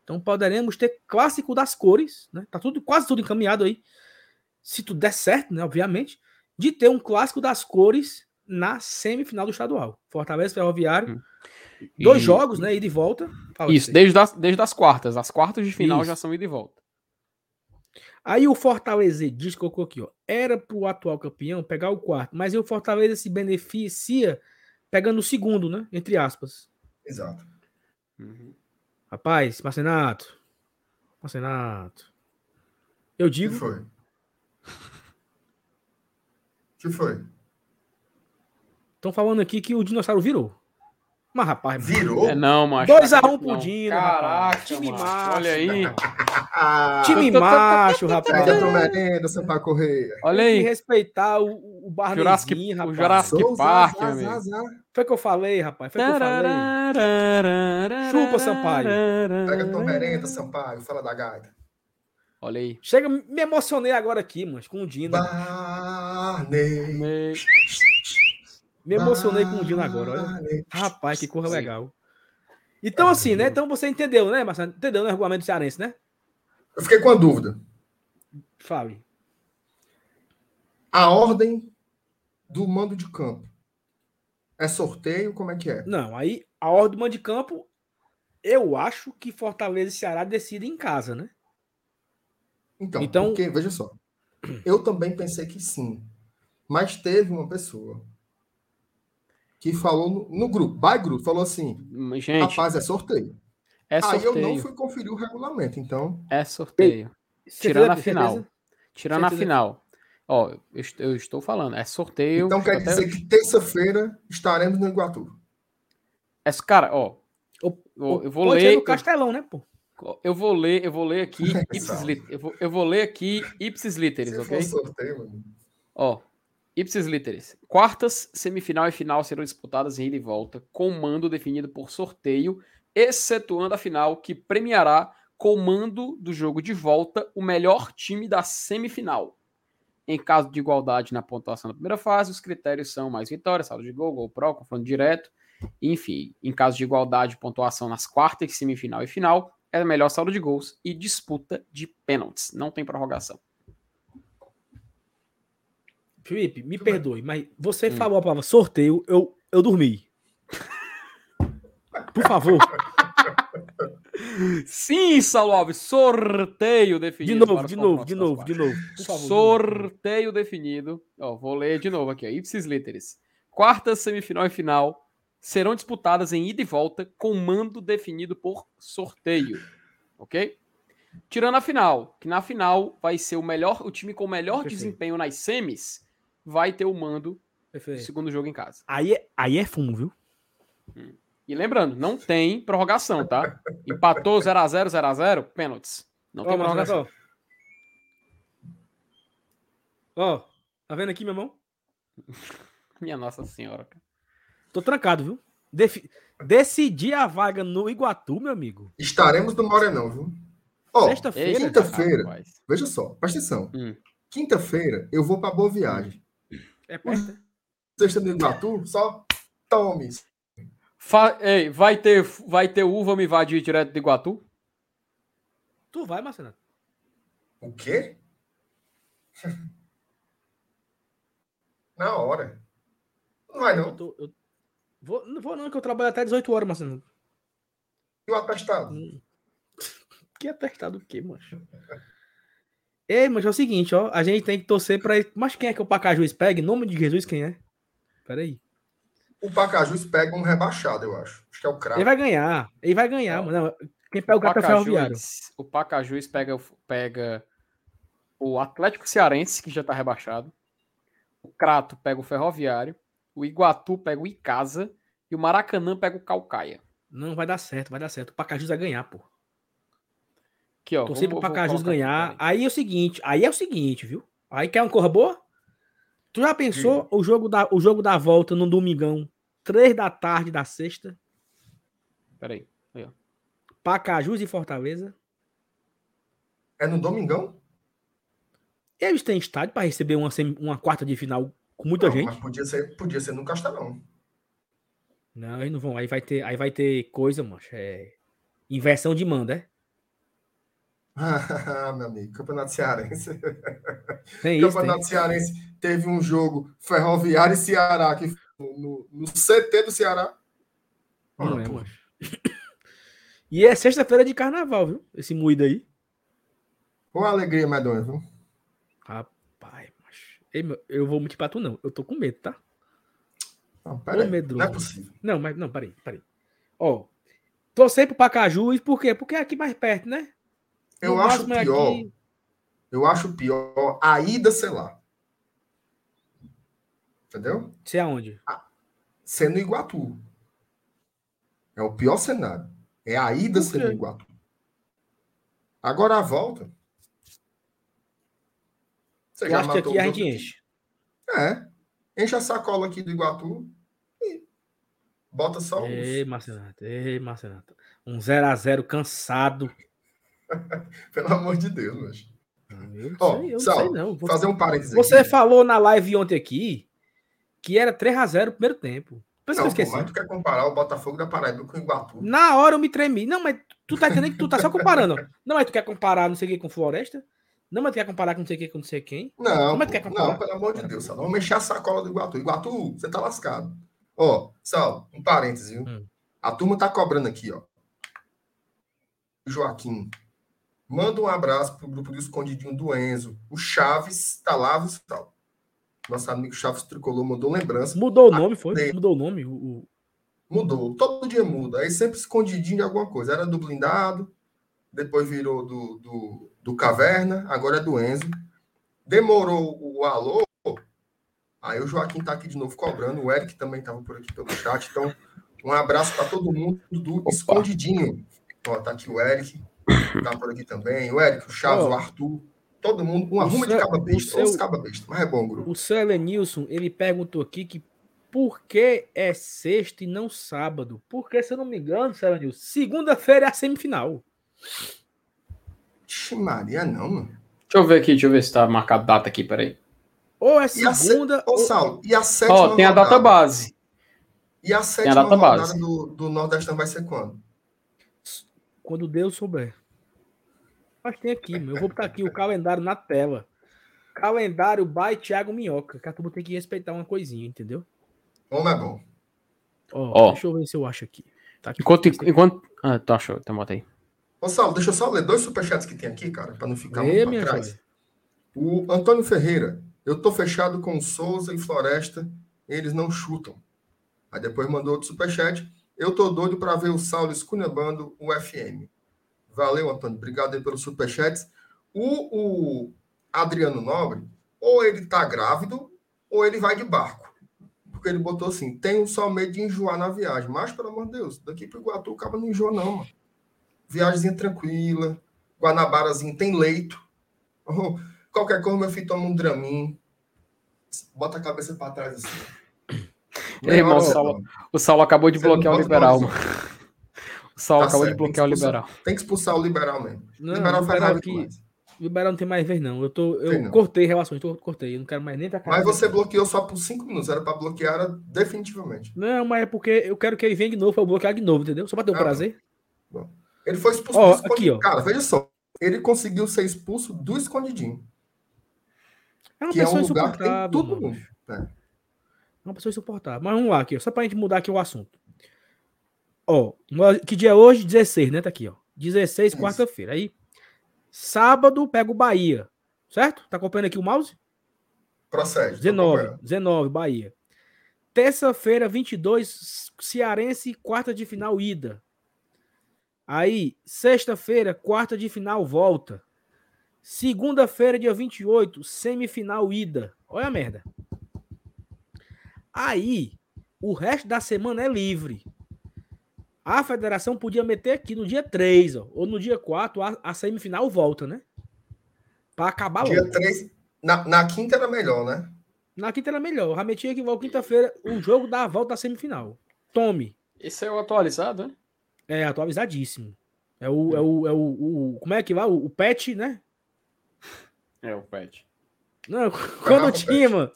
Então poderemos ter clássico das cores, né? Tá tudo quase tudo encaminhado aí. Se tudo der certo, né, obviamente, de ter um clássico das cores na semifinal do estadual. Fortaleza Ferroviário. Hum. Dois jogos, né? Ida e volta. Fala Isso, desde as, desde as quartas. As quartas de final Isso. já são ida e volta. Aí o Fortaleza diz, colocou aqui, ó, era para o atual campeão pegar o quarto, mas o Fortaleza se beneficia pegando o segundo, né? Entre aspas. Exato. Uhum. Rapaz, Marcenato. Marcenato. Eu digo. que foi? que foi? Estão falando aqui que o dinossauro virou. Mas, rapaz, virou? É não, macho. 2x1 um pro Dino. Caraca, time macho. macho. Olha aí. time macho, rapaz. Pega tua merenda, Sampaio Correia. Olha Tem que aí. respeitar o, o Barneyzinho, rapaz. o Jurassic Park, meu. Foi o que eu falei, rapaz. Foi o que eu falei. Chupa, Sampaio. Pega tua merenda, Sampaio. Fala da gaita. Olha aí. Chega, me emocionei agora aqui, mano, com o Dino. Barney. Me- emocionei com o Dino agora, olha. Barney. Rapaz, que Sim. legal. Então, assim, né? Então você entendeu, né, Marcelo? Entendeu? O regulamento cearense, né? Eu fiquei com a dúvida. Fale. A ordem do mando de campo é sorteio? Como é que é? Não, aí a ordem do mando de campo, eu acho que Fortaleza e Ceará decidem em casa, né? Então, Então- porque, veja só. Eu também pensei que sim. Mas teve uma pessoa que falou no, no grupo, by grupo, falou assim: Gente, rapaz, é sorteio. é Aí eu não sorteio. fui conferir o regulamento. Então, É sorteio. Certeza- Tirando a final. certeza? Tirando a final. Ó, eu, eu estou falando, é sorteio. então quer até- dizer que terça-feira estaremos no Iguatu. É, cara, ó, Ou- eu, eu vou ler. no Castelão, né, pô? Eu, vou ler, eu vou ler aqui Salve. ipsis eu, vou, eu vou ler aqui ipsis literis, ok? sorteio, mano. Ó, ipsis literis. Quartas, semifinal e final serão disputadas em ida e volta, com mando definido por sorteio, excetuando a final, que premiará com mando do jogo de volta o melhor time da semifinal. Em caso de igualdade na pontuação da primeira fase, os critérios são mais vitórias, saldo de gol, gol pro, confronto direto. Enfim, em caso de igualdade de pontuação nas quartas, semifinal e final, é melhor saldo de gols e disputa de pênaltis. Não tem prorrogação. Felipe, me perdoe, mas você Hum. falou a palavra sorteio, eu, eu dormi. Por favor, Sim, Saulo Alves, sorteio de definido. novo, de novo, de novo, de novo. Por favor. de novo. Sorteio definido. Ó, vou ler de novo aqui, ó. Ipsis literis. Quartas, semifinal e final serão disputadas em ida e volta com mando definido por sorteio. Ok? Tirando a final, que na final vai ser o melhor, o time com o melhor Perfeito. desempenho nas semis vai ter o mando do Perfeito. segundo jogo em casa. Aí é, aí é fumo, viu? E lembrando, não tem prorrogação, tá? Empatou 0x0, 0x0, pênaltis. Não tem Ó, Marcelo, prorrogação. Ó, Ó, tá vendo aqui, meu irmão? Minha Nossa Senhora. cara. Tô trancado, viu? Defi- Decidi a vaga no Iguatu, meu amigo. Estaremos no Morenão, viu? Ó, Sexta-feira. quinta-feira. rapaz. veja só, presta atenção. Hum. Quinta-feira eu vou para Boa Viagem. É perto. Sexta no Iguatu, só tome. Fa- Ei, vai ter, vai ter uva me invadir direto de Iguatu? Tu vai, Marcelo. O quê? Na hora. Não vai, Eu não. tô- eu- Vou, não vou não, que eu trabalho até 18 horas, Marcelo. E o atestado? Que apertado o quê, mancho? Ei, mas é o seguinte, ó. A gente tem que torcer pra. Mas quem é que o Pacajus pega? Em nome de Jesus, quem é? Peraí. O Pacajus pega um rebaixado, eu acho. Acho que é o Ele craque. vai ganhar. Ele vai ganhar, Ó. mano. Quem pega o cara é o ferroviário. Pacajus, o Pacajus pega, pega o Atlético Cearense, que já tá rebaixado. O Crato pega o Ferroviário. O Iguatu pega o Icasa. E o Maracanã pega o Calcaia. Não, vai dar certo, vai dar certo. O Pacajus vai ganhar, pô. Aqui, ó. Torcer pro vamos- vou Pacajus ganhar. Aí é o seguinte, aí é o seguinte, viu? Aí quer uma corra boa? Tu já pensou o jogo da, o jogo da volta no domingão, três da tarde da sexta, Peraí. Pacajus e Fortaleza? É no Domingão? Eles têm estádio para receber uma, uma quarta de final com muita Não, gente? Mas podia ser, podia ser no Castelão. Não, eles não vão. Aí vai ter, aí vai ter coisa, mancha. É... Inversão de manda, é? Ah, meu amigo, Campeonato Cearense. Tem isso. Campeonato Cearense teve um jogo Ferroviário e Ceará que no, no- CT do Ceará. Não é, pô. E é sexta-feira de carnaval, viu? Esse moído aí. Uma alegria medonha, viu? Rapaz, macho. Ei, meu, eu vou mentir pra tu, não. Eu tô com medo, tá? Não, pera aí, medroso. não é possível. Não, mas não, peraí, peraí. Ó, Torcer pro Pacajus, por quê? Porque é aqui mais perto, né? Eu no acho é pior. Aqui... Eu acho pior a ida, sei lá. Entendeu? Ser aonde? Sendo Iguatu. É o pior cenário. É a ida sendo Iguatu. Agora a volta. Você Eu acho que aqui a gente enche. É. Enche a sacola aqui do Iguatu e bota só Ei, Marcenato. Ei, Marcenato. Um 0x0 cansado. Pelo amor de Deus, mas. Eu não sei, eu Sal, não sei não. Fazer um parênteses Você aqui. falou na live ontem aqui que era 3x0 o primeiro tempo. Por não, que eu mas tu quer comparar o Botafogo da Paraíba com o Iguatu. Na hora eu me tremi. Não, mas tu tá entendendo que tu tá só comparando. Não, mas tu quer comparar não sei o que com Floresta? Não, mas tu quer comparar com não sei o que com não sei quem? Não, não, mas tu quer comparar? não pelo amor de Deus, Sal. Vamos mexer a sacola do Iguatu. Iguatu, você tá lascado. Ó, Sal, um parênteses, viu? Hum. A turma tá cobrando aqui, ó. Joaquim. Manda um abraço pro grupo do Escondidinho do Enzo. O Chaves tá lá, Sal. Nosso amigo Chaves Tricolor mandou lembrança. Mudou o nome, foi? Mudou o nome? O... Mudou. Todo dia muda. Aí sempre escondidinho de alguma coisa. Era do blindado, depois virou do, do, do Caverna, agora é do Enzo. Demorou o alô. Aí o Joaquim tá aqui de novo cobrando. O Eric também estava por aqui pelo chat. Então, um abraço para todo mundo do Opa. Escondidinho. Ó, tá aqui o Eric. Tá por aqui também. O Eric, o Chaves, oh. o Arthur. Todo mundo, uma ruma de caba besta, seu, caba besta, mas é bom, grupo. O seu Elenilson, ele perguntou aqui que por que é sexta e não sábado? Porque, se eu não me engano, seu Elenilson, segunda-feira é a semifinal. Ixi, Maria, não, mano. Deixa eu ver aqui, deixa eu ver se tá marcado data aqui, peraí. Ou é segunda. Ô, ou... Sal, e a sétima. Ó, oh, tem a data base. E a sétima a data base. do, do Nordeste vai ser quando? Quando Deus souber. Mas tem aqui, meu. Eu vou botar aqui o calendário na tela. Calendário by Thiago Minhoca. Que a turma tem que respeitar uma coisinha, entendeu? Como é bom. Ó, oh, deixa eu ver se eu acho aqui. Tá aqui enquanto, enquanto. Ah, tá, show. Então bota aí. Ô, Saulo, deixa eu só ler dois superchats que tem aqui, cara, para não ficar muito pra trás. Joia. O Antônio Ferreira. Eu tô fechado com Souza e Floresta. Eles não chutam. Aí depois mandou outro superchat. Eu tô doido para ver o Saulo esculhambando o FM. Valeu, Antônio. Obrigado aí pelos superchats. O, o Adriano Nobre, ou ele tá grávido, ou ele vai de barco. Porque ele botou assim: tenho só medo de enjoar na viagem. Mas, pelo amor de Deus, daqui pro Iguatu o cara não enjoa, não, mano. Viagemzinha tranquila. Guanabarazinho tem leito. Qualquer coisa, meu filho toma um dramin. Bota a cabeça para trás assim. Ei, irmão, o Saulo, o Saulo acabou de bloquear o liberal, mano. Só tá acabou certo, de bloquear o liberal. Tem que expulsar o liberal mesmo. Não, liberal faz liberal aqui, liberal não tem mais vez, não. Eu, tô, eu cortei relações, eu cortei. Eu não quero mais nem estar Mas você bloqueou só por cinco minutos. Era para bloquear definitivamente. Não, mas é porque eu quero que ele venha de novo para bloquear de novo, entendeu? Só para ter o ah, prazer. Bom. Ele foi expulso ó, do aqui, ó. Cara, veja só. Ele conseguiu ser expulso do escondidinho. É uma que pessoa é um lugar que tem todo mundo. É. é uma pessoa insuportável. Mas vamos lá aqui, ó, só pra gente mudar aqui o assunto. Ó, que dia é hoje? 16, né? Tá aqui, ó. 16, quarta-feira. Aí, sábado, pega o Bahia. Certo? Tá acompanhando aqui o mouse? Procede. 19, 19, Bahia. Terça-feira, 22, Cearense, quarta de final, ida. Aí, sexta-feira, quarta de final, volta. Segunda-feira, dia 28, semifinal, ida. Olha a merda. Aí, o resto da semana é livre. A federação podia meter aqui no dia 3, ó, ou no dia 4, a, a semifinal volta, né? Para acabar dia logo. 3, na, na quinta era melhor, né? Na quinta era melhor. Já metia que volta quinta-feira o jogo da volta à semifinal. Tome. Esse é o atualizado, né? É, atualizadíssimo. É o, é o, é o, o como é que vai? O, o patch, né? É, o patch. Não, quando tinha, mano.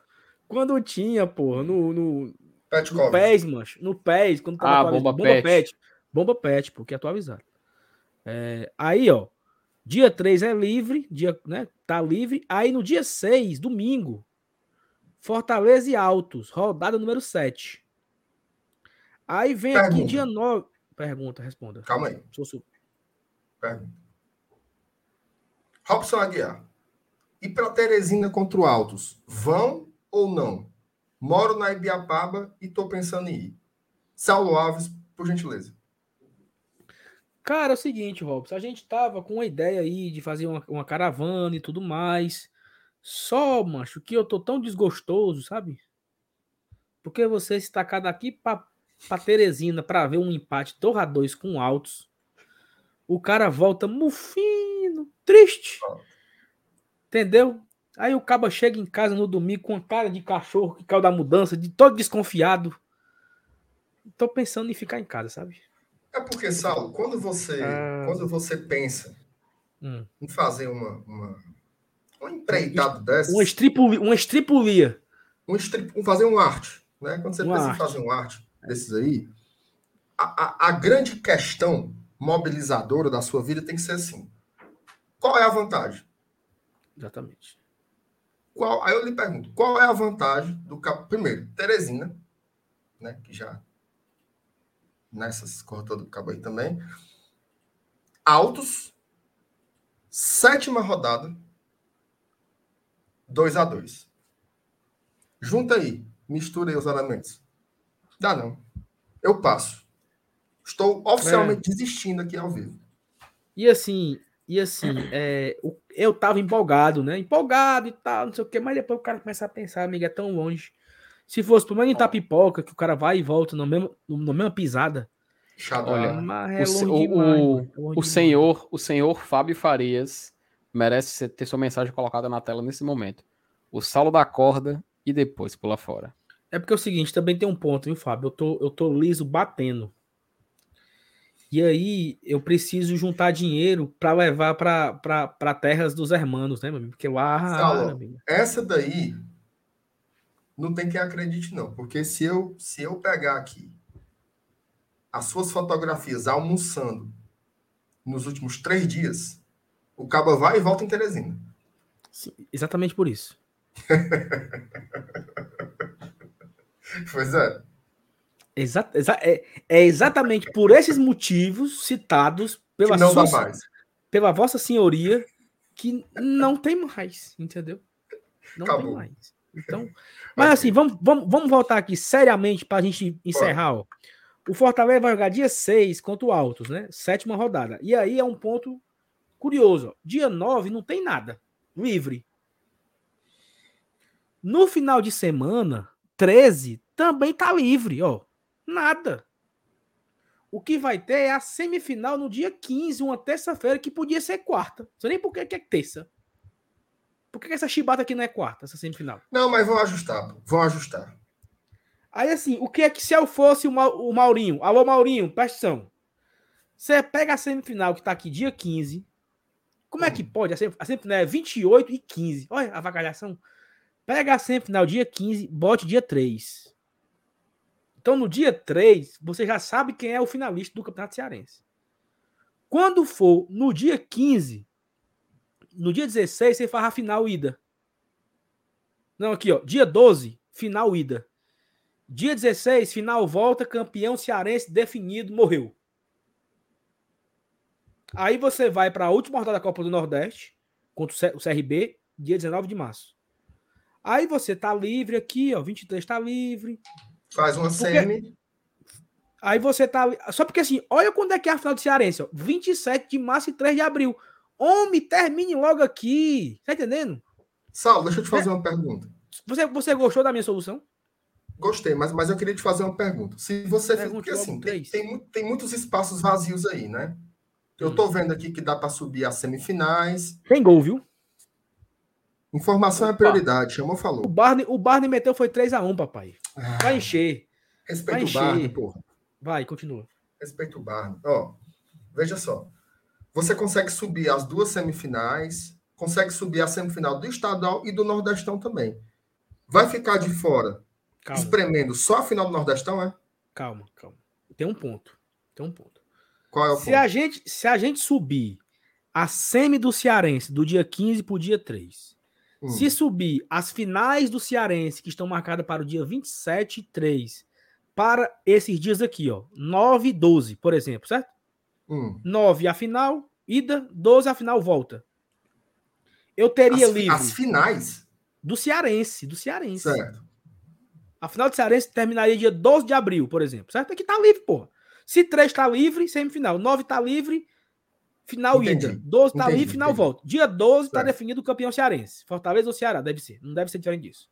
Quando tinha, porra, no, no, Pet no PES, mancho. No PES, quando tava ah, bomba, bomba pet. pet. Bomba pet, porque é atualizado. É, aí, ó. Dia 3 é livre, dia, né? Tá livre. Aí no dia 6, domingo, Fortaleza e Altos, rodada número 7. Aí vem Pergunta. aqui dia 9. Pergunta, responda. Calma aí. Sou super. Pergunta. Robson Aguiar. E para Teresina contra o Altos, vão ou não? Moro na Ibiapaba e estou pensando em ir. Saulo Alves, por gentileza. Cara, é o seguinte, Robson, a gente tava com uma ideia aí de fazer uma, uma caravana e tudo mais. Só, macho, que eu tô tão desgostoso, sabe? Porque você está cada daqui pra, pra Teresina pra ver um empate 2 a 2 com altos. O cara volta mufino, triste. Entendeu? Aí o caba chega em casa no domingo com a cara de cachorro que caiu da mudança, de todo desconfiado. Tô pensando em ficar em casa, sabe? É porque, Saulo, quando você, ah. quando você pensa hum. em fazer uma, uma, uma empreitada dessa. Uma, estripulia. Uma estripulia. Um fazer um arte. Né? Quando você uma pensa arte. em fazer um arte desses aí, a, a, a grande questão mobilizadora da sua vida tem que ser assim. Qual é a vantagem? Exatamente. Qual, aí eu lhe pergunto, qual é a vantagem do cap... primeiro, Teresina, né, que já nessas cortas do cabo aí também. Altos, sétima rodada, 2 a 2 Junta aí, mistura aí os elementos. Dá não. Eu passo. Estou oficialmente é. desistindo aqui ao vivo. E assim, e assim, é, eu tava empolgado, né? Empolgado e tal, não sei o quê, mas depois o cara começa a pensar, amiga, é tão longe. Se fosse pelo menos em Tapipoca, que o cara vai e volta na mesma, na mesma pisada. Olha, é o, o, é o, o senhor, o senhor Fábio Farias merece ter sua mensagem colocada na tela nesse momento. O salo da corda e depois pula fora. É porque é o seguinte, também tem um ponto, viu, Fábio? Eu tô, eu tô liso batendo. E aí eu preciso juntar dinheiro para levar para terras dos hermanos, né, meu amigo? Porque lá. Saulo, essa daí não tem quem acredite, não. Porque se eu, se eu pegar aqui as suas fotografias almoçando nos últimos três dias, o cabo vai e volta em Teresina. Sim, exatamente por isso. pois é. Exa exa é, é, exatamente por esses motivos citados pela, sua, pela Vossa Senhoria que não tem mais, entendeu? Não Acabou. tem mais. Então, mas assim, vamos, vamos, vamos voltar aqui seriamente para a gente encerrar. Ó. O Fortaleza vai jogar dia 6 contra o Altos, né? Sétima rodada. E aí é um ponto curioso. Ó. Dia 9 não tem nada. Livre. No final de semana, 13 também tá livre, ó. Nada. O que vai ter é a semifinal no dia 15, uma terça-feira, que podia ser quarta. Não sei nem por que é terça. Por que essa chibata aqui não é quarta, essa semifinal? Não, mas vão ajustar, vão ajustar. Aí assim, o que é que se eu fosse o, Ma o Maurinho? Alô, Maurinho, presta atenção. Você pega a semifinal que tá aqui dia 15. Como é que hum. pode? A, a semifinal é 28 e 15. Olha a vacalhação. Pega a semifinal dia 15, bote dia 3. Então, no dia 3, você já sabe quem é o finalista do Campeonato Cearense. Quando for no dia 15, no dia 16, você faz a final ida. Não, aqui, ó. Dia 12, final ida. Dia 16, final volta, campeão cearense definido, morreu. Aí você vai para a última rodada da Copa do Nordeste, contra o CRB, dia 19 de março. Aí você tá livre aqui, ó, 23 tá livre. Faz uma porque... semi. Aí você tá. Só porque assim, olha quando é que é a final do Cearense, ó. 27 de março e 3 de abril. Homem, termine logo aqui. Tá entendendo? Sal, deixa eu te fazer é... uma pergunta. Você, você gostou da minha solução? Gostei, mas, mas eu queria te fazer uma pergunta. Se você. Porque assim, tem, tem, tem, muitos espaços vazios aí, né? Eu hum. tô vendo aqui que dá para subir as semifinais. Tem gol, viu? Informação é prioridade, chamou, falou. O Barney, o Barney meteu foi 3x1, papai. Ah, Vai encher. Respeita Vai o Barney, porra. Vai, continua. Respeita o Barney. Ó, veja só. Você consegue subir as duas semifinais, consegue subir a semifinal do estadual e do Nordestão também. Vai ficar de fora Calma. espremendo só a final do Nordestão, é? Calma, calma. Tem um ponto. Tem um ponto. Qual é o se ponto? A gente, se a gente subir a semi do Cearense do dia 15 para o dia 3, hum. se subir as finais do Cearense, que estão marcadas para o dia 27 e 3, para esses dias aqui, ó, 9 e 12, por exemplo, certo? Hum. 9 a final, ida, 12 a final, volta. Eu teria as, livre. As finais? Do Cearense, do Cearense. Certo. A final do Cearense terminaria dia 12 de abril, por exemplo. Certo? Aqui tá livre, porra. Se três está livre, semifinal. Nove está livre, final Entendi. ida. Doze está livre, final entendi. volta. Dia 12 está definido o campeão cearense. Fortaleza ou Ceará, deve ser. Não deve ser diferente disso.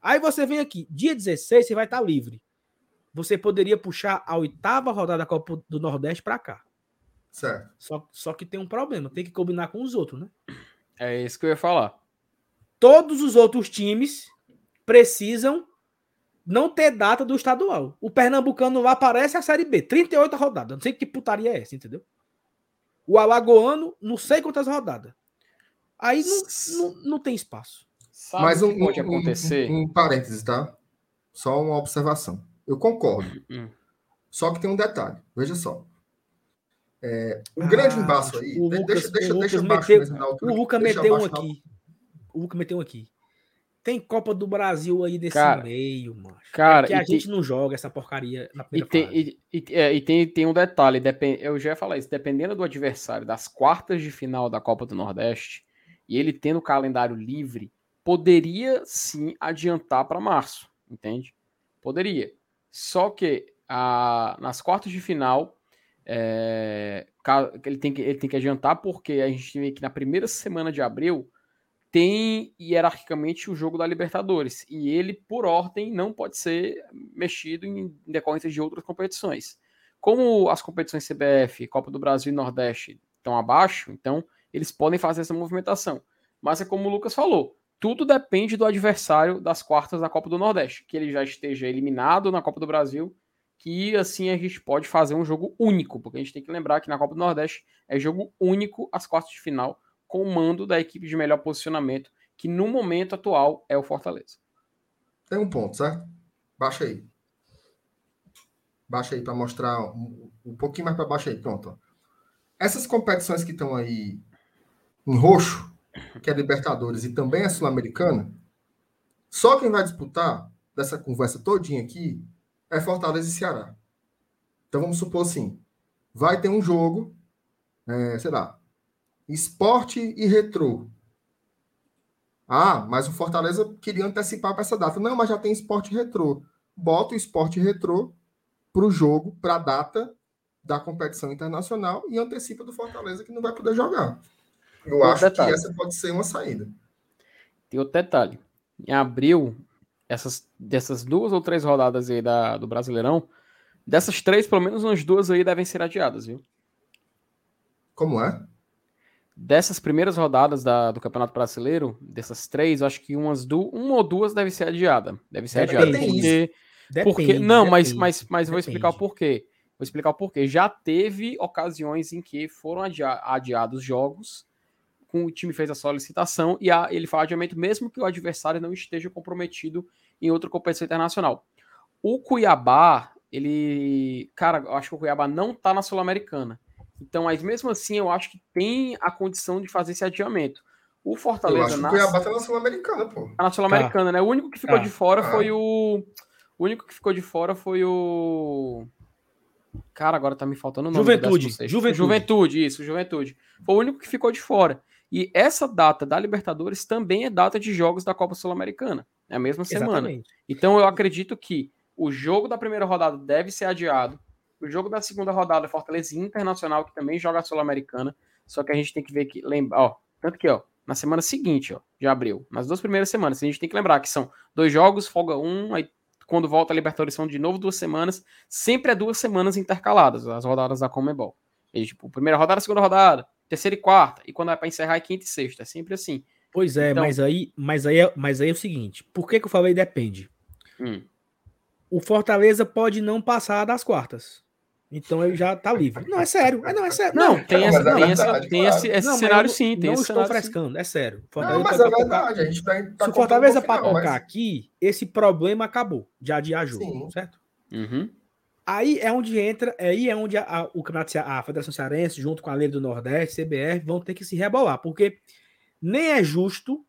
Aí você vem aqui, dia 16, você vai estar tá livre. Você poderia puxar a oitava rodada da Copa do Nordeste para cá. Certo. Só, só que tem um problema, tem que combinar com os outros, né? É isso que eu ia falar. Todos os outros times precisam não ter data do estadual. O Pernambucano lá aparece a Série B, 38 rodadas. Não sei que putaria é essa, entendeu? O Alagoano, não sei quantas rodadas. Aí não, não, não tem espaço. Sabe Mas um, pode um, acontecer? Um, um, parênteses, tá? Só uma observação. Eu concordo. Hum. Só que tem um detalhe. Veja só. É, o ah, grande embaço aí. O Lucas, deixa, deixa, o deixa Lucas meteu, altura, O Lucas meteu um aqui. O Lucas meteu um aqui. Tem Copa do Brasil aí nesse cara, meio, mano. Cara, é que a gente tem, não joga essa porcaria na primeira e tem, fase. E, e, é, e tem, tem um detalhe, depend, eu já ia falar isso, dependendo do adversário das quartas de final da Copa do Nordeste, e ele tendo o calendário livre, poderia sim adiantar para março, entende? Poderia. Só que a, nas quartas de final, é, ele, tem que, ele tem que adiantar, porque a gente vê que na primeira semana de abril tem hierarquicamente o jogo da Libertadores e ele, por ordem, não pode ser mexido em decorrência de outras competições. Como as competições CBF, Copa do Brasil e Nordeste estão abaixo, então eles podem fazer essa movimentação. Mas é como o Lucas falou, tudo depende do adversário das quartas da Copa do Nordeste, que ele já esteja eliminado na Copa do Brasil, que assim a gente pode fazer um jogo único, porque a gente tem que lembrar que na Copa do Nordeste é jogo único as quartas de final o mando da equipe de melhor posicionamento, que no momento atual é o Fortaleza. Tem um ponto, certo? Baixa aí. Baixa aí para mostrar um, um, pouquinho mais para baixo aí. Pronto. Essas competições que estão aí em roxo, que é Libertadores e também a Sul-Americana, só quem vai disputar dessa conversa todinha aqui é Fortaleza e Ceará. Então vamos supor assim, vai ter um jogo, é, sei lá, Esporte e retrô. Ah, mas o Fortaleza queria antecipar para essa data. Não, mas já tem esporte retrô. Bota o esporte retrô para o jogo, para a data da competição internacional e antecipa do Fortaleza que não vai poder jogar. Eu acho detalhe. que essa pode ser uma saída. Tem outro detalhe. Em abril, essas, dessas duas ou três rodadas aí da, do Brasileirão, dessas três, pelo menos umas duas aí devem ser adiadas, viu? Como é? Dessas primeiras rodadas da, do Campeonato Brasileiro, dessas três, acho que umas du uma ou duas deve ser adiada. Deve ser adiada. Porque, depende, porque, não, depende, mas, mas, mas vou explicar o porquê. Vou explicar o porquê. Já teve ocasiões em que foram adia adiados jogos, com o time fez a solicitação e a, ele faz adiamento mesmo que o adversário não esteja comprometido em outra competição internacional. O Cuiabá, ele. Cara, eu acho que o Cuiabá não tá na Sul-Americana. Então, mas mesmo assim, eu acho que tem a condição de fazer esse adiamento. O Fortaleza. Eu acho que o Cuiabá tá na Sul-Americana, pô. Tá na Sul-Americana, tá. né? O único que ficou tá. de fora tá. foi o. O único que ficou de fora foi o. Cara, agora tá me faltando o nome. Juventude. Juventude. Juventude, isso, Juventude. Foi o único que ficou de fora. E essa data da Libertadores também é data de jogos da Copa Sul-Americana. É a mesma semana. Exatamente. Então eu acredito que o jogo da primeira rodada deve ser adiado. O jogo da segunda rodada, Fortaleza Internacional, que também joga a Sul-Americana. Só que a gente tem que ver que, lembra, ó, tanto que, ó, na semana seguinte, ó, de abril, nas duas primeiras semanas, a gente tem que lembrar que são dois jogos, folga um, aí quando volta a Libertadores são de novo duas semanas, sempre é duas semanas intercaladas, as rodadas da Comebol. E, tipo, primeira rodada, segunda rodada, terceira e quarta, e quando é para encerrar é quinta e sexta, é sempre assim. Pois é, então, mas aí, mas aí, é, mas aí é o seguinte, por que que eu falei depende? Hum. O Fortaleza pode não passar das quartas. Então ele já tá livre. Não, é sério. É, não, é sério. Não, tem, essa, tem, essa, verdade, tem claro. esse, esse não, cenário sim. Tem não estou frescando, sim. é sério. Fortaleza não, mas é verdade. A gente tá, tá Se o Fortaleza para tocar mas... aqui, esse problema acabou de adiar jogo, sim. certo? Uhum. Aí é onde entra, aí é onde a, a, o campeonato, a Federação Cearense, junto com a Lei do Nordeste, CBR, vão ter que se rebolar, porque nem é justo,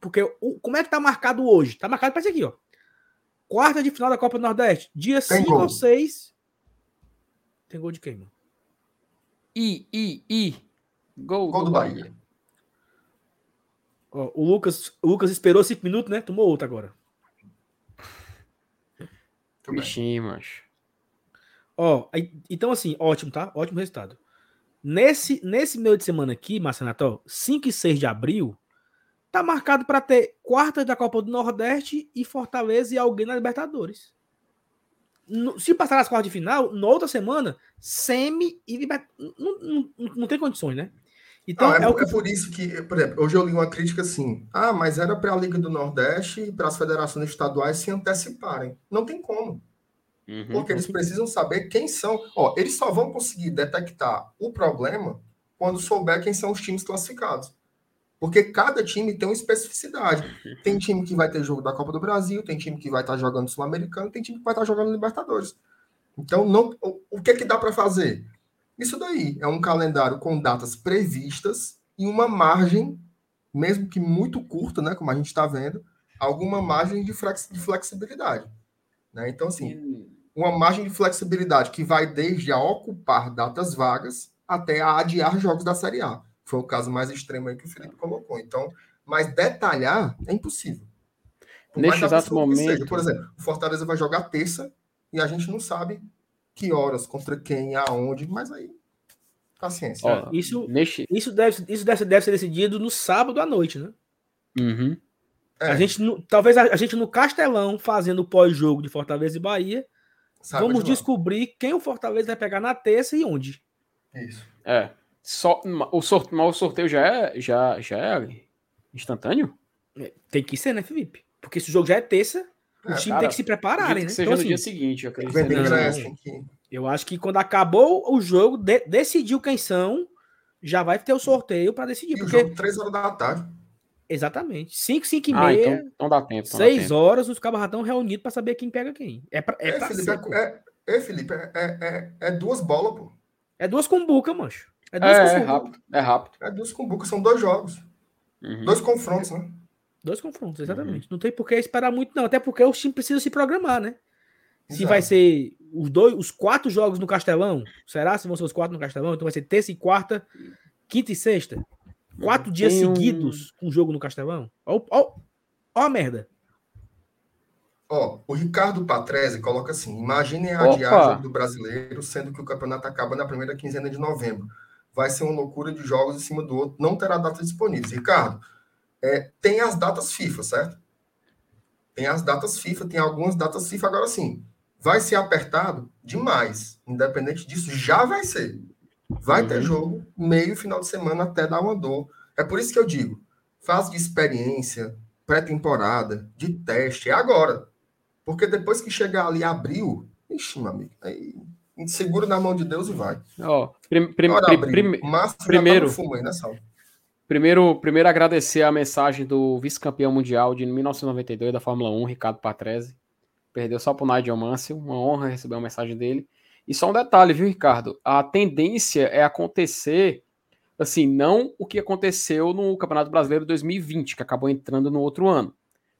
porque o, como é que tá marcado hoje? Tá marcado para isso aqui, ó. Quarta de final da Copa do Nordeste, dia 5 ou 6 tem gol de quem, mano? I, I, I. Gol, gol do, do Bahia. Bahia. Ó, o, Lucas, o Lucas esperou cinco minutos, né? Tomou outro agora. Bichinho, macho. Ó, então assim, ótimo, tá? Ótimo resultado. Nesse, nesse meio de semana aqui, Marcenato, 5 e 6 de abril, tá marcado para ter quarta da Copa do Nordeste e Fortaleza e alguém na Libertadores. No, se passar as quartas de final, na outra semana, semi e Libertadores. Não, não, não, tem condições, né? Então, não, é, é, o que... é por isso que, por exemplo, hoje eu li uma crítica assim: ah, mas era para a Liga do Nordeste e para as federações estaduais se anteciparem. Não tem como. Uhum. Porque eles precisam saber quem são. Ó, eles só vão conseguir detectar o problema quando souber quem são os times classificados. Porque cada time tem uma especificidade. Tem time que vai ter jogo da Copa do Brasil, tem time que vai estar jogando Sul-Americano, tem time que vai estar jogando Libertadores. Então, não, o, o que, é que dá para fazer? Isso daí é um calendário com datas previstas e uma margem, mesmo que muito curta, né, como a gente está vendo, alguma margem de flexibilidade. Né? Então, assim, uma margem de flexibilidade que vai desde a ocupar datas vagas até a adiar jogos da Série A. Foi o caso mais extremo aí que o Felipe colocou. Então, mas detalhar é impossível. Por Neste exato momento. Seja. Por exemplo, o Fortaleza vai jogar terça e a gente não sabe que horas, contra quem, aonde, mas aí. Paciência. Ó, isso, neste... isso, deve, isso deve, deve ser decidido no sábado à noite, né? Uhum. É. A gente, talvez a, a, gente no Castelão, fazendo o pós-jogo de Fortaleza e Bahia, Sabe vamos de descobrir quem o Fortaleza vai pegar na terça e onde. Isso. É. Só, o, sorteio, o sorteio já é, já, já é instantâneo? É, tem que ser, né, Felipe? Porque se o jogo já é terça, o é, time cara, tem que se preparar, né? Que seja então, no assim, dia seguinte, eu acredito. Não, eu acho que quando acabou o jogo, de, decidiu quem são, já vai ter o sorteio para decidir. E porque... o jogo 3 horas da tarde. Exatamente. 5, 5 e ah, meia. Então, então dá tempo. 6 horas, os cabos estão reunidos para saber quem pega quem. É pra, é, é, pra Felipe, é, é, Felipe, é, é, é, duas bolas, pô. É duas cumbuca, mancho. É, duas é, é rápido. É rápido. É duas cumbucas, são dois jogos. Uhum. Dois confrontos, né? Dois confrontos, exatamente. Uhum. Não tem por que esperar muito, não. Até porque o time precisa se programar, né? Exato. Se vai ser os dois, os quatro jogos no Castelão, será se vão ser os quatro no Castelão? Então vai ser terça e quarta, quinta e sexta. Quatro dias seguidos com jogo no Castelão? Ó, ó, ó a merda. Ó, o Ricardo Patrese coloca assim: imaginem a adiagem do brasileiro, sendo que o campeonato acaba na primeira quinzena de novembro. Vai ser uma loucura de jogos em cima do outro, não terá datas disponíveis. Ricardo, é, tem as datas FIFA, certo? Tem as datas FIFA, tem algumas datas FIFA. Agora sim, vai ser apertado demais. Independente disso, já vai ser. Vai uhum. ter jogo meio final de semana até dar uma dor. É por isso que eu digo: fase de experiência, pré-temporada, de teste, é agora. Porque depois que chegar ali abril, ixi, meu amigo, aí segura na mão de Deus e vai. Ó, prim, prim, prim, prim primeiro, tá Primeiro, primeiro agradecer a mensagem do vice-campeão mundial de 1992 da Fórmula 1, Ricardo Patrese. Perdeu só para o Nigel Mansell, uma honra receber uma mensagem dele. E só um detalhe, viu, Ricardo? A tendência é acontecer, assim, não o que aconteceu no Campeonato Brasileiro 2020, que acabou entrando no outro ano.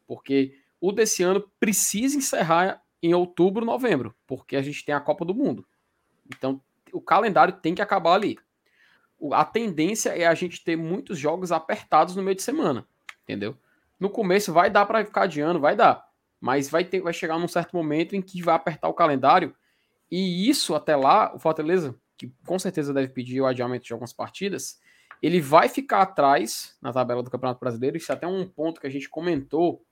Porque o desse ano precisa encerrar em outubro, novembro, porque a gente tem a Copa do Mundo. Então, o calendário tem que acabar ali. A tendência é a gente ter muitos jogos apertados no meio de semana, entendeu? No começo vai dar para ficar adiando, vai dar, mas vai ter, vai chegar num certo momento em que vai apertar o calendário e isso até lá, o Fortaleza, que com certeza deve pedir o adiamento de algumas partidas, ele vai ficar atrás na tabela do Campeonato Brasileiro. Isso é até um ponto que a gente comentou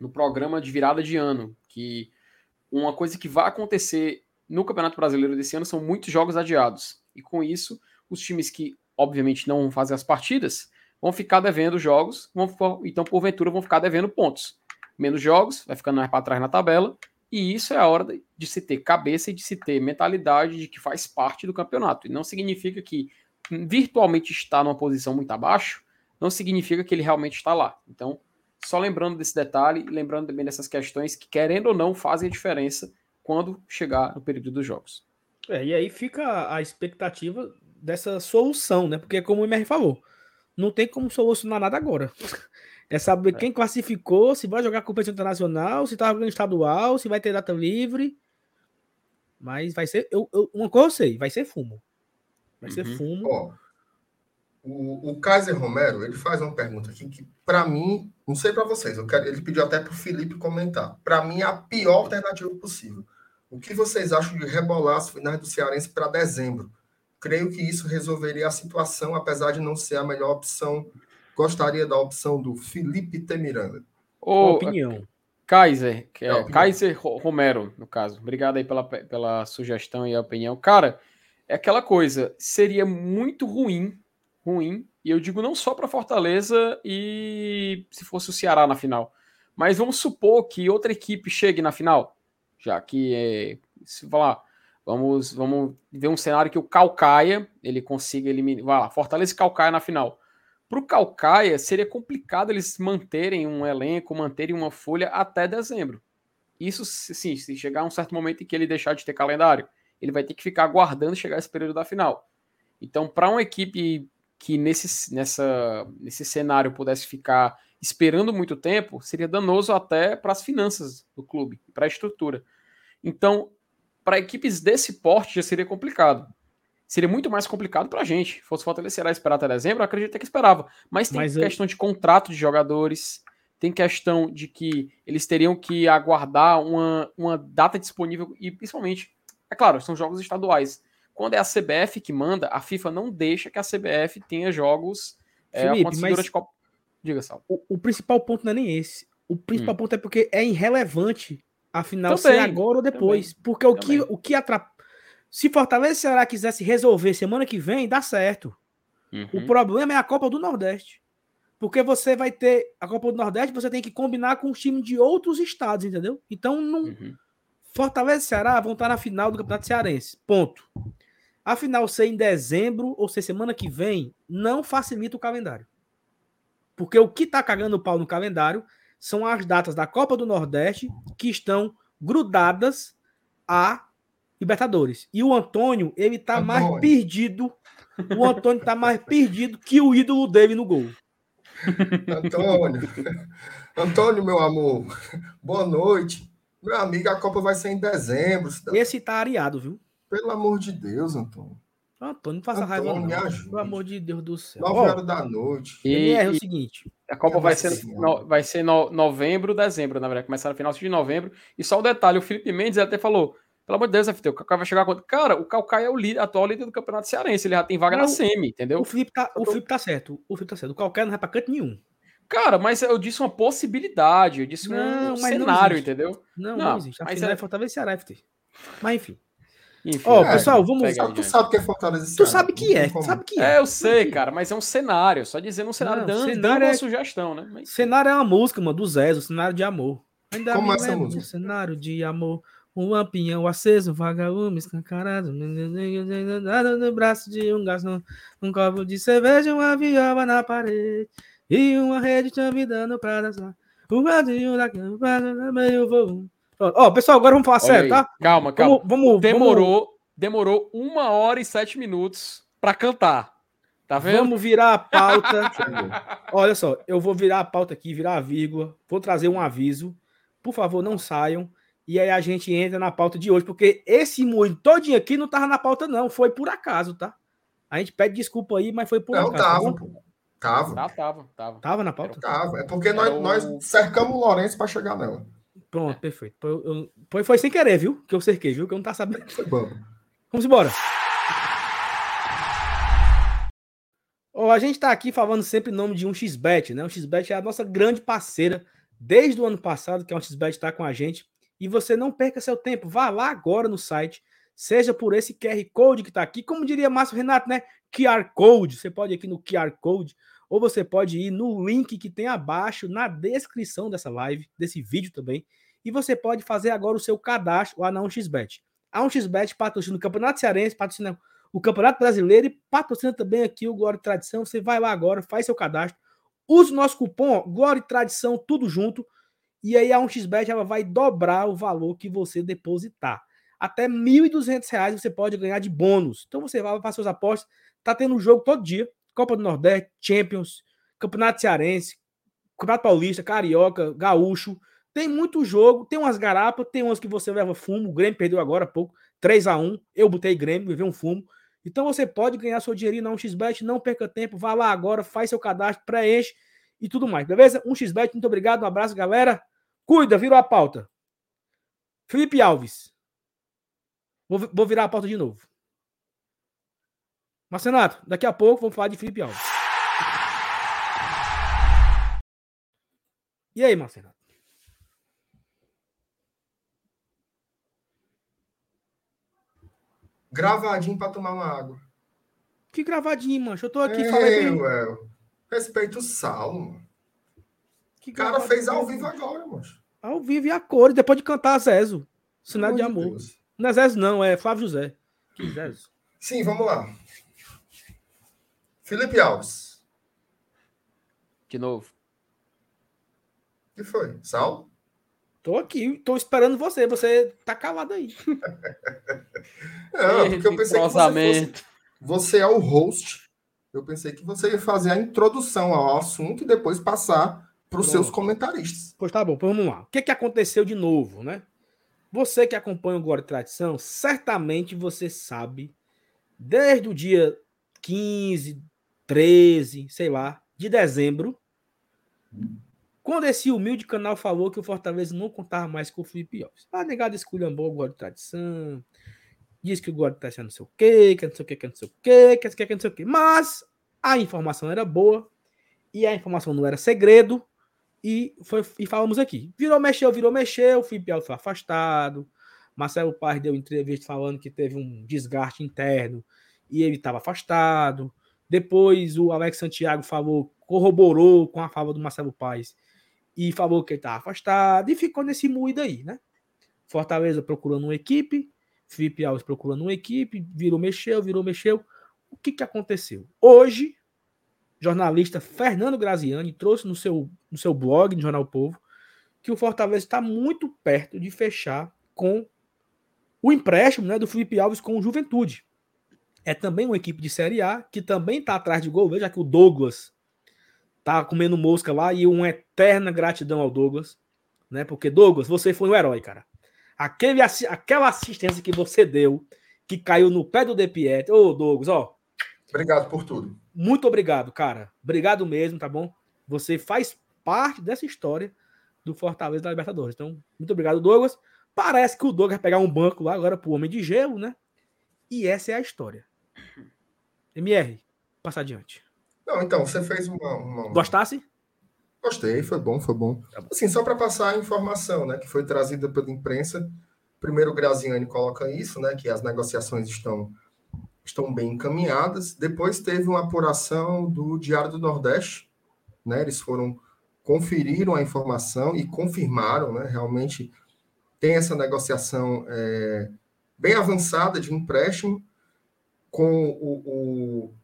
no programa de virada de ano, que uma coisa que vai acontecer no Campeonato Brasileiro desse ano são muitos jogos adiados. E com isso, os times que, obviamente, não vão fazer as partidas vão ficar devendo jogos, vão, então, porventura, vão ficar devendo pontos. Menos jogos, vai ficando mais para trás na tabela, e isso é a hora de se ter cabeça e de se ter mentalidade de que faz parte do campeonato. E não significa que virtualmente está numa posição muito abaixo, não significa que ele realmente está lá. Então, só lembrando desse detalhe e lembrando também dessas questões que, querendo ou não, fazem a diferença quando chegar no período dos jogos. É, e aí fica a expectativa dessa solução, né? Porque, como o MR falou, não tem como solucionar nada agora. É saber é. quem classificou, se vai jogar competição internacional, se tá jogando estadual, se vai ter data livre. Mas vai ser. Eu, eu, uma coisa eu sei, vai ser fumo. Vai uhum. ser fumo. Ó, o, o Kaiser Romero, ele faz uma pergunta aqui que, para mim, não sei para vocês, eu quero, ele pediu até para o Felipe comentar. Para mim, é a pior alternativa possível. O que vocês acham de rebolar as finais do Cearense para dezembro? Creio que isso resolveria a situação, apesar de não ser a melhor opção. Gostaria da opção do Felipe Temiranda. Ô, opinião. Kaiser, que é, Kaiser Romero, no caso. Obrigado aí pela, pela sugestão e a opinião. Cara, é aquela coisa, seria muito ruim, ruim, e eu digo não só para Fortaleza e se fosse o Ceará na final, mas vamos supor que outra equipe chegue na final, já que é, se falar, vamos, vamos ver um cenário que o Calcaia, ele consiga eliminar, vai lá, Fortaleza e Calcaia na final. Para o Calcaia, seria complicado eles manterem um elenco, manterem uma folha até dezembro. Isso, sim, se chegar um certo momento em que ele deixar de ter calendário, ele vai ter que ficar aguardando chegar esse período da final. Então, para uma equipe que nesse, nessa, nesse cenário pudesse ficar esperando muito tempo, seria danoso até para as finanças do clube, para a estrutura. Então, para equipes desse porte já seria complicado seria muito mais complicado para a gente. Fosse Fortaleza e esperar até dezembro, eu acredito que esperava. Mas tem Mas questão eu... de contrato de jogadores, tem questão de que eles teriam que aguardar uma, uma data disponível e principalmente, é claro, são jogos estaduais. Quando é a CBF que manda, a FIFA não deixa que a CBF tenha jogos é, Felipe, mas de Copa. Diga, Sal. O, o, principal ponto não é nem esse. O principal hum. ponto é porque é irrelevante afinal ser agora ou depois. Também. Porque o que, o que atrapalha se Fortaleza e Ceará quisesse resolver semana que vem, dá certo. Uhum. O problema é a Copa do Nordeste. Porque você vai ter a Copa do Nordeste, você tem que combinar com os times de outros estados, entendeu? Então, não... Uhum. Fortaleza e Ceará vão estar na final do Campeonato Cearense. Ponto. A final ser em dezembro, ou ser semana que vem, não facilita o calendário. Porque o que está cagando o pau no calendário são as datas da Copa do Nordeste que estão grudadas a Libertadores. E o Antônio, ele tá Antônio. mais perdido. O Antônio tá mais perdido que o ídolo dele no gol. Antônio, Antônio, meu amor, boa noite. Meu amigo, a Copa vai ser em dezembro. Esse tá areado, viu? Pelo amor de Deus, Antônio. Antônio, não faça Antônio, raiva, não. Me ajude. Pelo amor de Deus do céu. 9 horas da noite. E é o seguinte: a Copa vai ser, no, vai ser no, novembro, dezembro, na verdade. Começar no final de novembro. E só o um detalhe: o Felipe Mendes até falou pelo amor de Deus, FT, o Calcaia vai chegar quando. Cara, o Calcaia é o líder, atual líder do Campeonato Cearense. Ele já tem vaga não, na semi, entendeu? O Felipe tá, o Felipe tá certo. O Felipe tá certo. O Calcaia não vai pra canto nenhum. Cara, mas eu disse uma possibilidade, eu disse não, um cenário, não entendeu? Não, não, não existe. A mas final é... é Fortaleza e Ceará, FT. Mas enfim. Ó, oh, é, pessoal, vamos. Só tu sabe que é Fortaleza e Ceará. Tu sabe que é, tu sabe que é. É, eu sei, cara, mas é um cenário. Só dizendo um cenário, não, dando, cenário dando é... uma sugestão, né? Mas... Cenário é uma música, mano, do Zé, o cenário de amor. Ainda Como é essa música? Cenário de amor. Um lampião aceso, vagalume escancarado, no braço de um garçom, um copo de cerveja, uma viola na parede, e uma rede dando pra dançar. O radinho da cama, meio voo. Ó, oh, pessoal, agora vamos falar Olha sério, aí. tá? Calma, calma. Vamos, vamos, demorou, vamos... demorou uma hora e sete minutos para cantar. Tá vendo? Vamos virar a pauta. Olha só, eu vou virar a pauta aqui, virar a vírgula. Vou trazer um aviso. Por favor, não saiam. E aí a gente entra na pauta de hoje, porque esse moinho todinho aqui não tava na pauta, não. Foi por acaso, tá? A gente pede desculpa aí, mas foi por não, acaso. Tava, pô. Tava. Tava, tava, tava. Tava na pauta? Tava. É porque nós, o... nós cercamos o Lourenço para chegar nela. Pronto, perfeito. Foi, foi, foi, sem querer, viu? Que eu cerquei, viu? Que eu não tá sabendo. Vamos embora. Oh, a gente tá aqui falando sempre em nome de um xbet, né? O xbet é a nossa grande parceira desde o ano passado, que é um xbet está com a gente. E você não perca seu tempo. Vá lá agora no site, seja por esse QR Code que está aqui, como diria Márcio Renato, né? QR Code. Você pode ir aqui no QR Code, ou você pode ir no link que tem abaixo na descrição dessa live, desse vídeo também. E você pode fazer agora o seu cadastro lá na 1xBet. A 1xBet patrocina o Campeonato Cearense, patrocina o Campeonato Brasileiro e patrocina também aqui o Glória e Tradição. Você vai lá agora, faz seu cadastro, use o nosso cupom Glória e Tradição, tudo junto e aí a 1xBet ela vai dobrar o valor que você depositar. Até R$ 1.200 você pode ganhar de bônus. Então você vai para suas apostas. Tá tendo um jogo todo dia. Copa do Nordeste, Champions, Campeonato Cearense, Campeonato Paulista, Carioca, Gaúcho. Tem muito jogo, tem umas garapas, tem umas que você leva fumo. O Grêmio perdeu agora há pouco, 3 a 1 Eu botei Grêmio, levei um fumo. Então você pode ganhar seu dinheirinho na 1xBet, não perca tempo, vá lá agora, faz seu cadastro, preenche e tudo mais, beleza? 1xBet, muito obrigado, um abraço, galera. Cuida, virou a pauta. Felipe Alves. Vou, vou virar a porta de novo. Marcenato, daqui a pouco vamos falar de Felipe Alves. E aí, Marcenato? Gravadinho para tomar uma água. Que gravadinho, mancho? Eu tô aqui Ei, falando. Ué. Respeito o Saulo, Que o cara fez ao vivo agora, mancho. Ao vivo e a cores, depois de cantar Zezo. Sinal de amor. Deus. Não é Zezo, não, é Flávio José. Que Zezo. Sim, vamos lá. Felipe Alves. De novo. O que foi? Sal? Tô aqui, tô esperando você. Você tá calado aí. Não, porque eu pensei que você, fosse, você é o host. Eu pensei que você ia fazer a introdução ao assunto e depois passar para os seus comentaristas. Pois tá bom, vamos lá. O que, que aconteceu de novo, né? Você que acompanha o Glória e Tradição, certamente você sabe, desde o dia 15, 13, sei lá, de dezembro, quando esse humilde canal falou que o Fortaleza não contava mais com o Felipe Alves. Ah, negado esculhambou o Glória e Tradição, diz que o Glória está sendo não sei o quê, que não sei o quê, que não sei o quê, que não sei o quê, que não sei o quê. Mas a informação era boa e a informação não era segredo e, foi, e falamos aqui. Virou, mexeu, virou, mexeu. O Felipe Alves foi afastado. Marcelo Paz deu entrevista falando que teve um desgaste interno e ele estava afastado. Depois o Alex Santiago falou, corroborou com a fala do Marcelo Paz e falou que ele estava afastado e ficou nesse moído aí, né? Fortaleza procurando uma equipe, Felipe Alves procurando uma equipe, virou, mexeu, virou, mexeu. O que, que aconteceu? Hoje, jornalista Fernando Graziani trouxe no seu, no seu blog, no Jornal Povo, que o Fortaleza está muito perto de fechar com o empréstimo né, do Felipe Alves com o Juventude. É também uma equipe de Série A que também está atrás de gol, já que o Douglas tá comendo mosca lá e uma eterna gratidão ao Douglas, né? Porque Douglas, você foi um herói, cara. Aquele, aquela assistência que você deu, que caiu no pé do De Pietro. Ô, Douglas, ó. Obrigado por tudo muito obrigado, cara. Obrigado mesmo, tá bom? Você faz parte dessa história do Fortaleza da Libertadores. Então, muito obrigado, Douglas. Parece que o Douglas vai pegar um banco lá agora pro Homem de Gelo, né? E essa é a história. MR, passa adiante. Não, então, você fez uma. uma... Gostasse? Gostei, foi bom, foi bom. Tá. Assim, só para passar a informação, né, que foi trazida pela imprensa. Primeiro, o Graziani coloca isso, né, que as negociações estão estão bem encaminhadas. Depois teve uma apuração do Diário do Nordeste, né? Eles foram conferiram a informação e confirmaram, né? Realmente tem essa negociação é, bem avançada de empréstimo com o, o,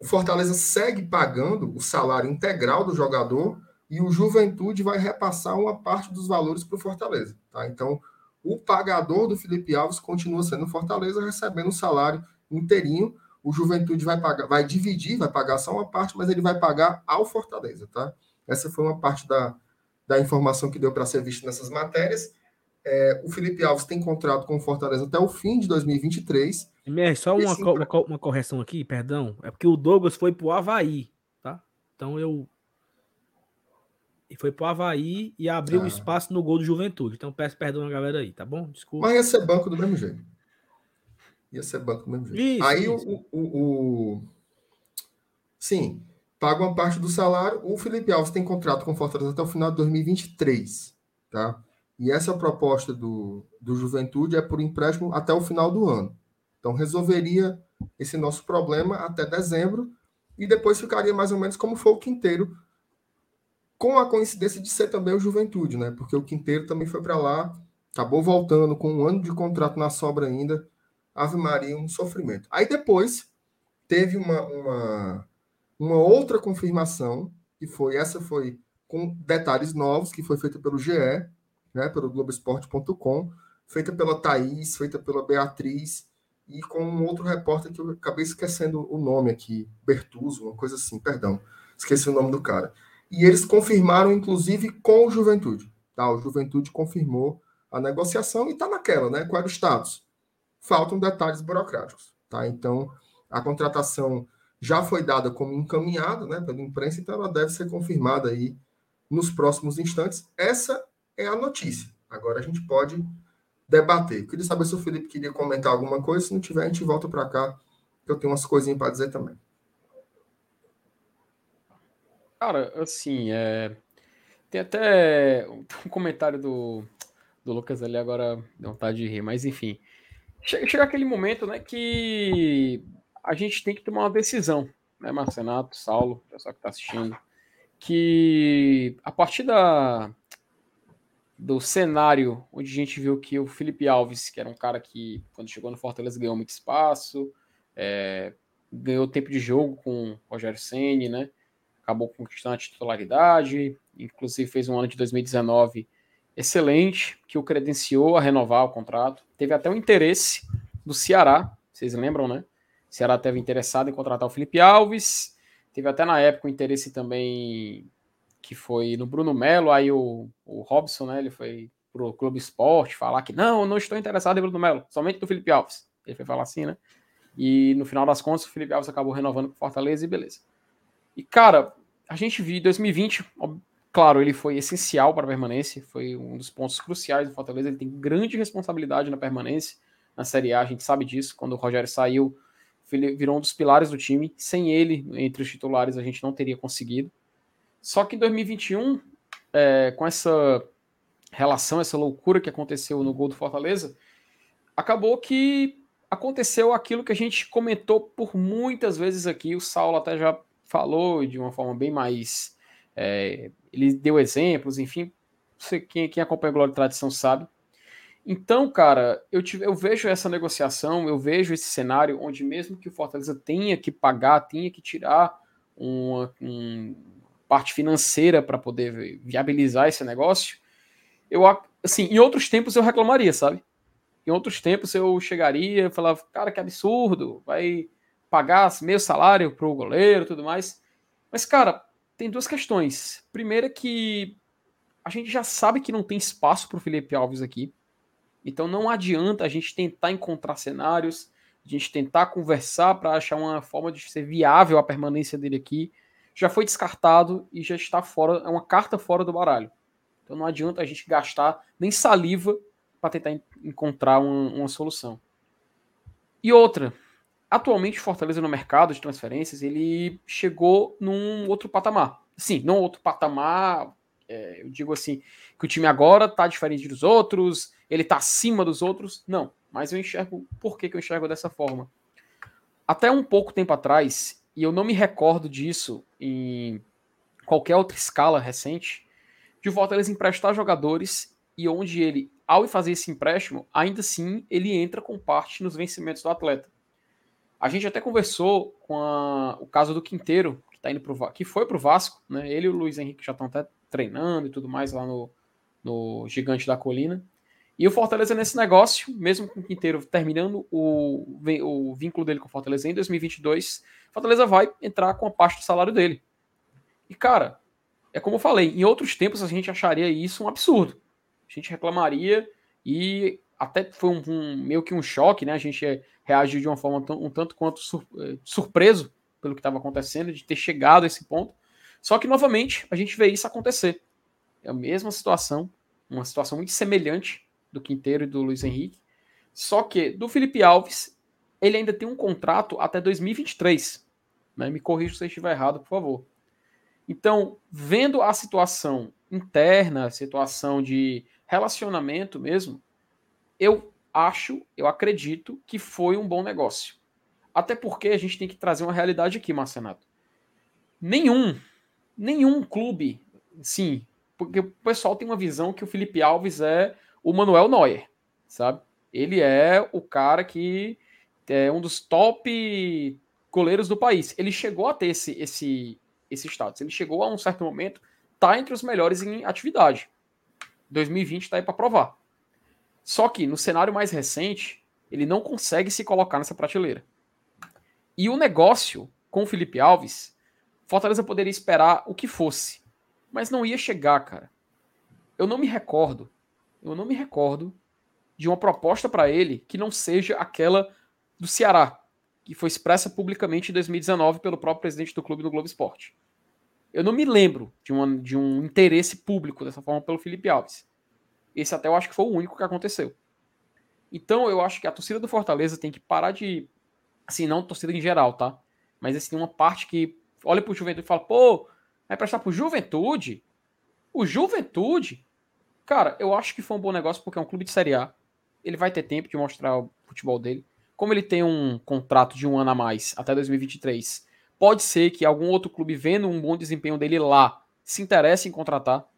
o Fortaleza segue pagando o salário integral do jogador e o Juventude vai repassar uma parte dos valores para o Fortaleza. Tá? Então, o pagador do Felipe Alves continua sendo Fortaleza, recebendo o salário inteirinho. O Juventude vai pagar, vai dividir, vai pagar só uma parte, mas ele vai pagar ao Fortaleza, tá? Essa foi uma parte da, da informação que deu para ser vista nessas matérias. É, o Felipe Alves tem contrato com o Fortaleza até o fim de 2023. MR, só uma, sim, uma, uma, correção aqui, perdão. É porque o Douglas foi pro Havaí, tá? Então eu. E foi pro Havaí e abriu ah. espaço no gol do Juventude. Então peço perdão a galera aí, tá bom? Desculpa. Mas ia ser banco do mesmo jeito. Ia ser banco do mesmo jeito. Isso, Aí isso. O, o, o, Sim, paga uma parte do salário. O Felipe Alves tem contrato com o Fortaleza até o final de 2023. Tá? E essa proposta do, do Juventude é por empréstimo até o final do ano. Então resolveria esse nosso problema até dezembro e depois ficaria mais ou menos como foi o Quinteiro, com a coincidência de ser também o Juventude, né? Porque o Quinteiro também foi para lá, acabou voltando com um ano de contrato na sobra ainda Ave Maria, um sofrimento. Aí depois teve uma, uma, uma outra confirmação, que foi, essa foi com detalhes novos, que foi feita pelo GE, né, pelo Globoesporte.com, feita pela Thaís, feita pela Beatriz, e com um outro repórter que eu acabei esquecendo o nome aqui, Bertuzzo, uma coisa assim, perdão, esqueci o nome do cara. E eles confirmaram, inclusive, com o Juventude. Tá? O Juventude confirmou a negociação e está naquela, né? Qual era o status? faltam detalhes burocráticos. Tá? Então, a contratação já foi dada como encaminhada né, pela imprensa, então ela deve ser confirmada aí nos próximos instantes. Essa é a notícia. Agora a gente pode debater. Queria saber se o Felipe queria comentar alguma coisa. Se não tiver, a gente volta para cá, eu tenho umas coisinhas para dizer também. Cara, assim, é... tem até um comentário do, do Lucas ali agora, deu vontade de rir, mas enfim. Chega, chega aquele momento, né, que a gente tem que tomar uma decisão, né, Marcenato, Saulo, pessoal que está assistindo, que a partir da, do cenário onde a gente viu que o Felipe Alves, que era um cara que, quando chegou no Fortaleza, ganhou muito espaço, é, ganhou tempo de jogo com o Rogério Senni, né? Acabou conquistando a titularidade, inclusive fez um ano de 2019 excelente, que o credenciou a renovar o contrato. Teve até um interesse do Ceará, vocês lembram, né? O Ceará teve interessado em contratar o Felipe Alves. Teve até na época o interesse também que foi no Bruno Melo, aí o, o Robson, né? Ele foi pro Clube Esporte falar que não, não estou interessado em Bruno Melo, somente do Felipe Alves. Ele foi falar assim, né? E no final das contas, o Felipe Alves acabou renovando com Fortaleza e beleza. E, cara, a gente viu em 2020, Claro, ele foi essencial para a permanência, foi um dos pontos cruciais do Fortaleza. Ele tem grande responsabilidade na permanência na Série A, a gente sabe disso. Quando o Rogério saiu, virou um dos pilares do time. Sem ele, entre os titulares, a gente não teria conseguido. Só que em 2021, é, com essa relação, essa loucura que aconteceu no gol do Fortaleza, acabou que aconteceu aquilo que a gente comentou por muitas vezes aqui. O Saulo até já falou de uma forma bem mais é, ele deu exemplos, enfim, você, quem, quem acompanha Glória e Tradição sabe. Então, cara, eu, tive, eu vejo essa negociação, eu vejo esse cenário onde mesmo que o Fortaleza tenha que pagar, tenha que tirar uma, uma parte financeira para poder viabilizar esse negócio, eu assim, em outros tempos eu reclamaria, sabe? Em outros tempos eu chegaria e falava, cara, que absurdo, vai pagar meio salário pro goleiro, tudo mais. Mas, cara, tem duas questões. Primeira que a gente já sabe que não tem espaço para o Felipe Alves aqui. Então não adianta a gente tentar encontrar cenários, a gente tentar conversar para achar uma forma de ser viável a permanência dele aqui. Já foi descartado e já está fora, é uma carta fora do baralho. Então não adianta a gente gastar nem saliva para tentar encontrar uma, uma solução. E outra, atualmente Fortaleza no mercado de transferências ele chegou num outro patamar. Sim, não outro patamar. É, eu digo assim que o time agora está diferente dos outros, ele está acima dos outros. Não, mas eu enxergo. Por que, que eu enxergo dessa forma? Até um pouco tempo atrás, e eu não me recordo disso em qualquer outra escala recente, de Fortaleza emprestar jogadores e onde ele, ao fazer esse empréstimo, ainda assim ele entra com parte nos vencimentos do atleta. A gente até conversou com a, o caso do Quinteiro, que tá indo pro, que foi pro Vasco, né? Ele e o Luiz Henrique já estão até treinando e tudo mais lá no, no Gigante da Colina. E o Fortaleza nesse negócio, mesmo com o Quinteiro terminando o, o vínculo dele com o Fortaleza em 2022, Fortaleza vai entrar com a parte do salário dele. E cara, é como eu falei, em outros tempos a gente acharia isso um absurdo. A gente reclamaria e até foi um, um, meio que um choque, né? A gente reagiu de uma forma um tanto quanto sur, eh, surpreso pelo que estava acontecendo, de ter chegado a esse ponto. Só que, novamente, a gente vê isso acontecer. É a mesma situação, uma situação muito semelhante do Quinteiro e do Luiz Henrique. Só que do Felipe Alves, ele ainda tem um contrato até 2023. Né? Me corrija se eu estiver errado, por favor. Então, vendo a situação interna, situação de relacionamento mesmo, eu acho, eu acredito que foi um bom negócio. Até porque a gente tem que trazer uma realidade aqui, Marcenato. Nenhum, nenhum clube, sim, porque o pessoal tem uma visão que o Felipe Alves é o Manuel Neuer, sabe? Ele é o cara que é um dos top goleiros do país. Ele chegou a ter esse, esse, esse status. Ele chegou a um certo momento, tá entre os melhores em atividade. 2020 está aí para provar. Só que no cenário mais recente, ele não consegue se colocar nessa prateleira. E o negócio com o Felipe Alves, Fortaleza poderia esperar o que fosse, mas não ia chegar, cara. Eu não me recordo, eu não me recordo de uma proposta para ele que não seja aquela do Ceará, que foi expressa publicamente em 2019 pelo próprio presidente do clube do Globo Esporte. Eu não me lembro de, uma, de um interesse público dessa forma pelo Felipe Alves. Esse até eu acho que foi o único que aconteceu. Então eu acho que a torcida do Fortaleza tem que parar de. Assim, não torcida em geral, tá? Mas assim, uma parte que olha pro Juventude e fala, pô, vai prestar pro Juventude? O Juventude? Cara, eu acho que foi um bom negócio porque é um clube de Série A. Ele vai ter tempo de mostrar o futebol dele. Como ele tem um contrato de um ano a mais, até 2023, pode ser que algum outro clube, vendo um bom desempenho dele lá, se interesse em contratar.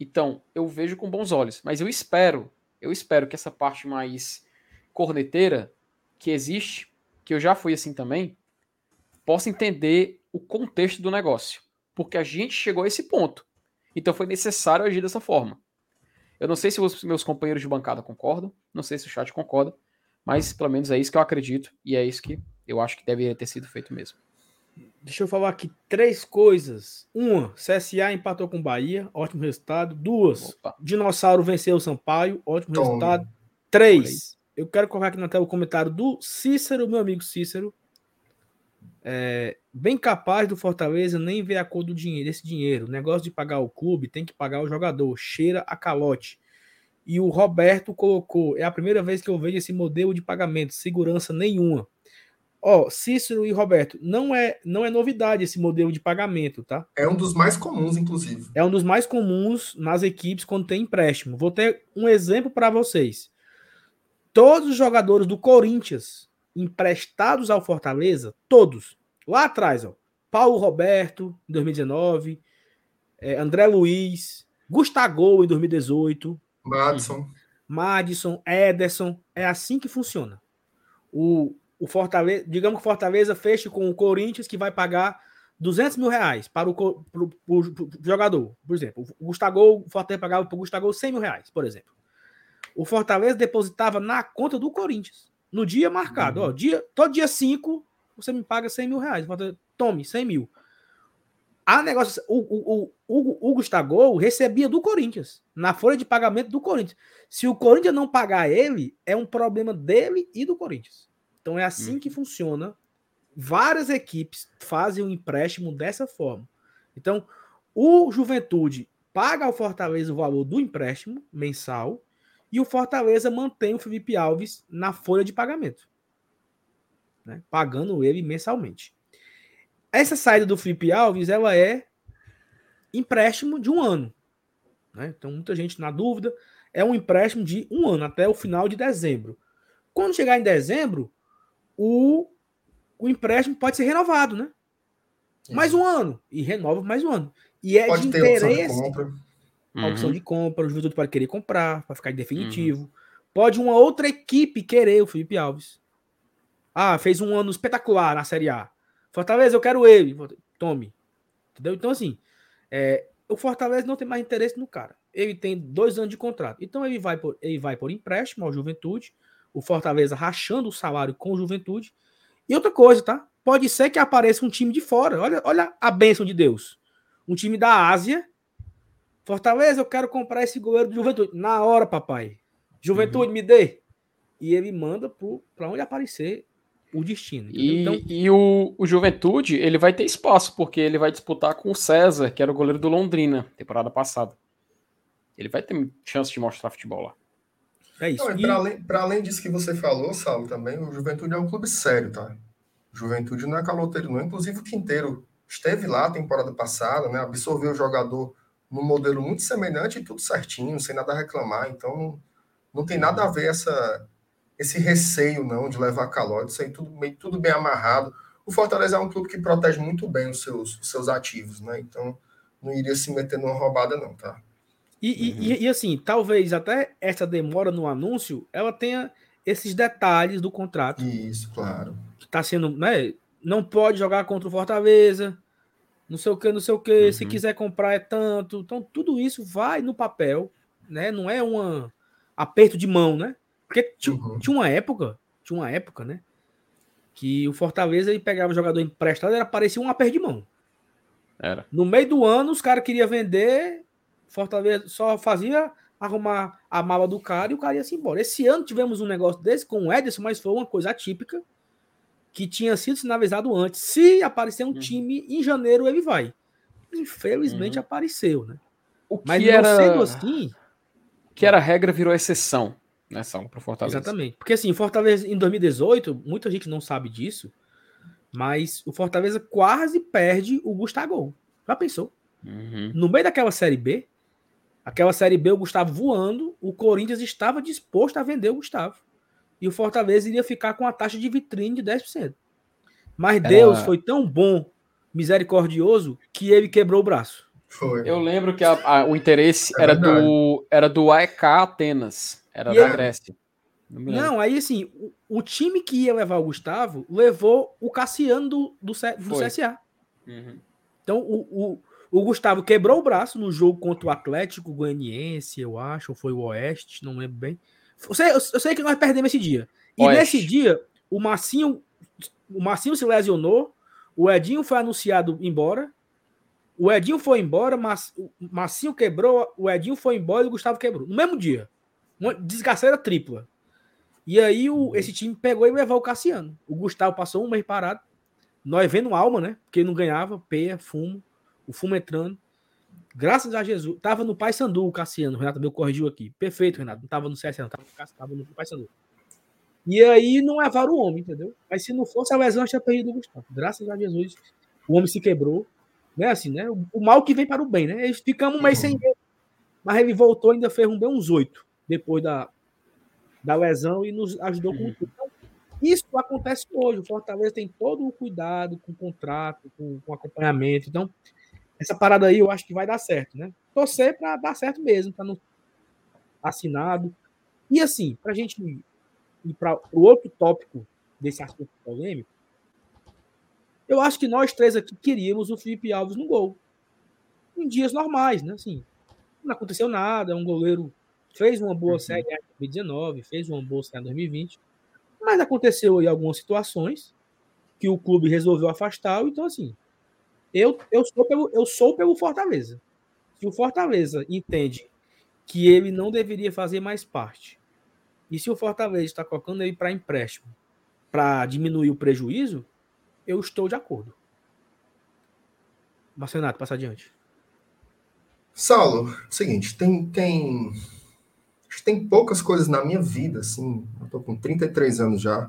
Então, eu vejo com bons olhos. Mas eu espero, eu espero que essa parte mais corneteira que existe, que eu já fui assim também, possa entender o contexto do negócio. Porque a gente chegou a esse ponto. Então foi necessário agir dessa forma. Eu não sei se os meus companheiros de bancada concordam, não sei se o chat concorda, mas pelo menos é isso que eu acredito e é isso que eu acho que deveria ter sido feito mesmo. Deixa eu falar aqui três coisas. Uma, CSA empatou com Bahia, ótimo resultado. Duas, Opa. Dinossauro venceu o Sampaio, ótimo Tome. resultado. Três, eu quero colocar aqui na tela o comentário do Cícero, meu amigo Cícero. É, bem capaz do Fortaleza nem ver a cor do dinheiro, desse dinheiro. O negócio de pagar o clube tem que pagar o jogador. Cheira a calote. E o Roberto colocou: é a primeira vez que eu vejo esse modelo de pagamento, segurança nenhuma. Ó, Cícero e Roberto, não é não é novidade esse modelo de pagamento, tá? É um dos mais comuns, inclusive. É um dos mais comuns nas equipes quando tem empréstimo. Vou ter um exemplo para vocês. Todos os jogadores do Corinthians emprestados ao Fortaleza, todos, lá atrás, ó, Paulo Roberto em 2019, é, André Luiz, Gustavo em 2018, Madison. Madison, Ederson. É assim que funciona. O, o Fortaleza, digamos que o Fortaleza feche com o Corinthians, que vai pagar 200 mil reais para o pro, pro, pro jogador. Por exemplo, o Gustavo, o Fortaleza pagava para o Gustavo 100 mil reais, por exemplo. O Fortaleza depositava na conta do Corinthians, no dia marcado. Uhum. Ó, dia, todo dia 5, você me paga 100 mil reais. Tome, 100 mil. A negócio, o, o, o, o Gustavo recebia do Corinthians, na folha de pagamento do Corinthians. Se o Corinthians não pagar ele, é um problema dele e do Corinthians. Então é assim hum. que funciona. Várias equipes fazem o um empréstimo dessa forma. Então, o Juventude paga ao Fortaleza o valor do empréstimo mensal e o Fortaleza mantém o Felipe Alves na folha de pagamento, né? pagando ele mensalmente. Essa saída do Felipe Alves, ela é empréstimo de um ano. Né? Então, muita gente na dúvida. É um empréstimo de um ano, até o final de dezembro. Quando chegar em dezembro, o, o empréstimo pode ser renovado, né? Mais um ano. E renova mais um ano. E é pode de interesse. Opção de compra. A opção uhum. de compra, o Juventude pode querer comprar, para ficar em definitivo. Uhum. Pode uma outra equipe querer o Felipe Alves. Ah, fez um ano espetacular na Série A. Fortaleza, eu quero ele. Tome. Entendeu? Então, assim, é, o Fortaleza não tem mais interesse no cara. Ele tem dois anos de contrato. Então, ele vai por, ele vai por empréstimo ao Juventude. O Fortaleza rachando o salário com o Juventude. E outra coisa, tá? Pode ser que apareça um time de fora. Olha, olha a bênção de Deus. Um time da Ásia. Fortaleza, eu quero comprar esse goleiro do Juventude. Na hora, papai. Juventude, uhum. me dê. E ele manda para onde aparecer o destino. E, então, e o, o, Juventude, ele vai ter espaço, porque ele vai disputar com o César, que era o goleiro do Londrina, temporada passada. Ele vai ter chance de mostrar futebol lá. É isso. Para além, além disso que você falou, Saulo, também, o Juventude é um clube sério, tá? Juventude não é caloteiro, não. Inclusive o Quinteiro esteve lá temporada passada, né? Absorveu o jogador num modelo muito semelhante e tudo certinho, sem nada a reclamar. Então, não, não tem nada a ver essa esse receio não de levar calote, isso aí tudo bem, tudo bem amarrado. O Fortaleza é um clube que protege muito bem os seus, os seus ativos, né? Então não iria se meter numa roubada, não, tá? E, uhum. e, e, assim, talvez até essa demora no anúncio ela tenha esses detalhes do contrato. Isso, claro. Que tá sendo, né? Não pode jogar contra o Fortaleza, não sei o que, não sei o que. Uhum. Se quiser comprar é tanto. Então, tudo isso vai no papel, né? Não é um aperto de mão, né? Porque tinha, uhum. tinha uma época, tinha uma época, né? Que o Fortaleza ele pegava o jogador emprestado, era parecia um aperto de mão. Era. No meio do ano, os caras queriam vender, Fortaleza só fazia arrumar a mala do cara e o cara ia se embora. Esse ano tivemos um negócio desse com o Ederson, mas foi uma coisa atípica que tinha sido sinalizado antes. Se aparecer um uhum. time em janeiro, ele vai. Infelizmente uhum. apareceu, né? O que mas era... sendo assim. que era regra virou exceção. nessa aula para Fortaleza. Exatamente. Porque assim, Fortaleza em 2018, muita gente não sabe disso, mas o Fortaleza quase perde o Gustavo. Já pensou? Uhum. No meio daquela série B, aquela série B, o Gustavo voando, o Corinthians estava disposto a vender o Gustavo. E o Fortaleza iria ficar com a taxa de vitrine de 10%. Mas Era... Deus foi tão bom, misericordioso, que ele quebrou o braço. Foi. Eu lembro que a, a, o interesse é era, do, era do AEK Atenas. Era e da Grécia. Não, não, aí assim, o, o, time que ia levar o Gustavo levou o Cassiano do, do, do CSA. Uhum. Então o, o, o, Gustavo quebrou o braço no jogo contra o Atlético Goianiense, eu acho, ou foi o Oeste, não lembro bem. Eu sei, eu sei que nós perdemos esse dia. E Oeste. nesse dia, o Marcinho, o Marcinho se lesionou, o Edinho foi anunciado embora, o Edinho foi embora, mas o Marcinho quebrou, o Edinho foi embora e o Gustavo quebrou. No mesmo dia. Uma desgaceira tripla. E aí o, esse time pegou e levou o Cassiano. O Gustavo passou um mês parado. Nós vendo alma, né? Porque não ganhava, peia, fumo, o fumo entrando. Graças a Jesus. Tava no Pai Sandu o Cassiano. O Renato meu corrigiu aqui. Perfeito, Renato. Não tava no CSA, não. Tava no, tava no Pai Sandu. E aí não levaram o homem, entendeu? Mas se não fosse a lesão, tinha perdido o Gustavo. Graças a Jesus, o homem se quebrou. Né, assim, né? O, mal que vem para o bem, né? Ficamos um mês sem ele. Mas ele voltou ainda fez um bem uns oito depois da, da lesão e nos ajudou com tudo. Então, isso acontece hoje. O Fortaleza tem todo o cuidado com o contrato, com, com acompanhamento. Então, essa parada aí eu acho que vai dar certo, né? Torcer para dar certo mesmo, para não assinado. E assim, para a gente ir para o outro tópico desse assunto polêmico, eu acho que nós três aqui queríamos o Felipe Alves no gol. Em dias normais, né? Assim, não aconteceu nada, é um goleiro fez uma boa uhum. série em 2019, fez uma boa série em 2020, mas aconteceu aí algumas situações que o clube resolveu afastar, então assim, eu, eu, sou pelo, eu sou pelo Fortaleza. Se o Fortaleza entende que ele não deveria fazer mais parte, e se o Fortaleza está colocando ele para empréstimo para diminuir o prejuízo, eu estou de acordo. Marcenato, passa adiante. Saulo, seguinte, tem, tem, tem poucas coisas na minha vida, assim, eu tô com 33 anos já,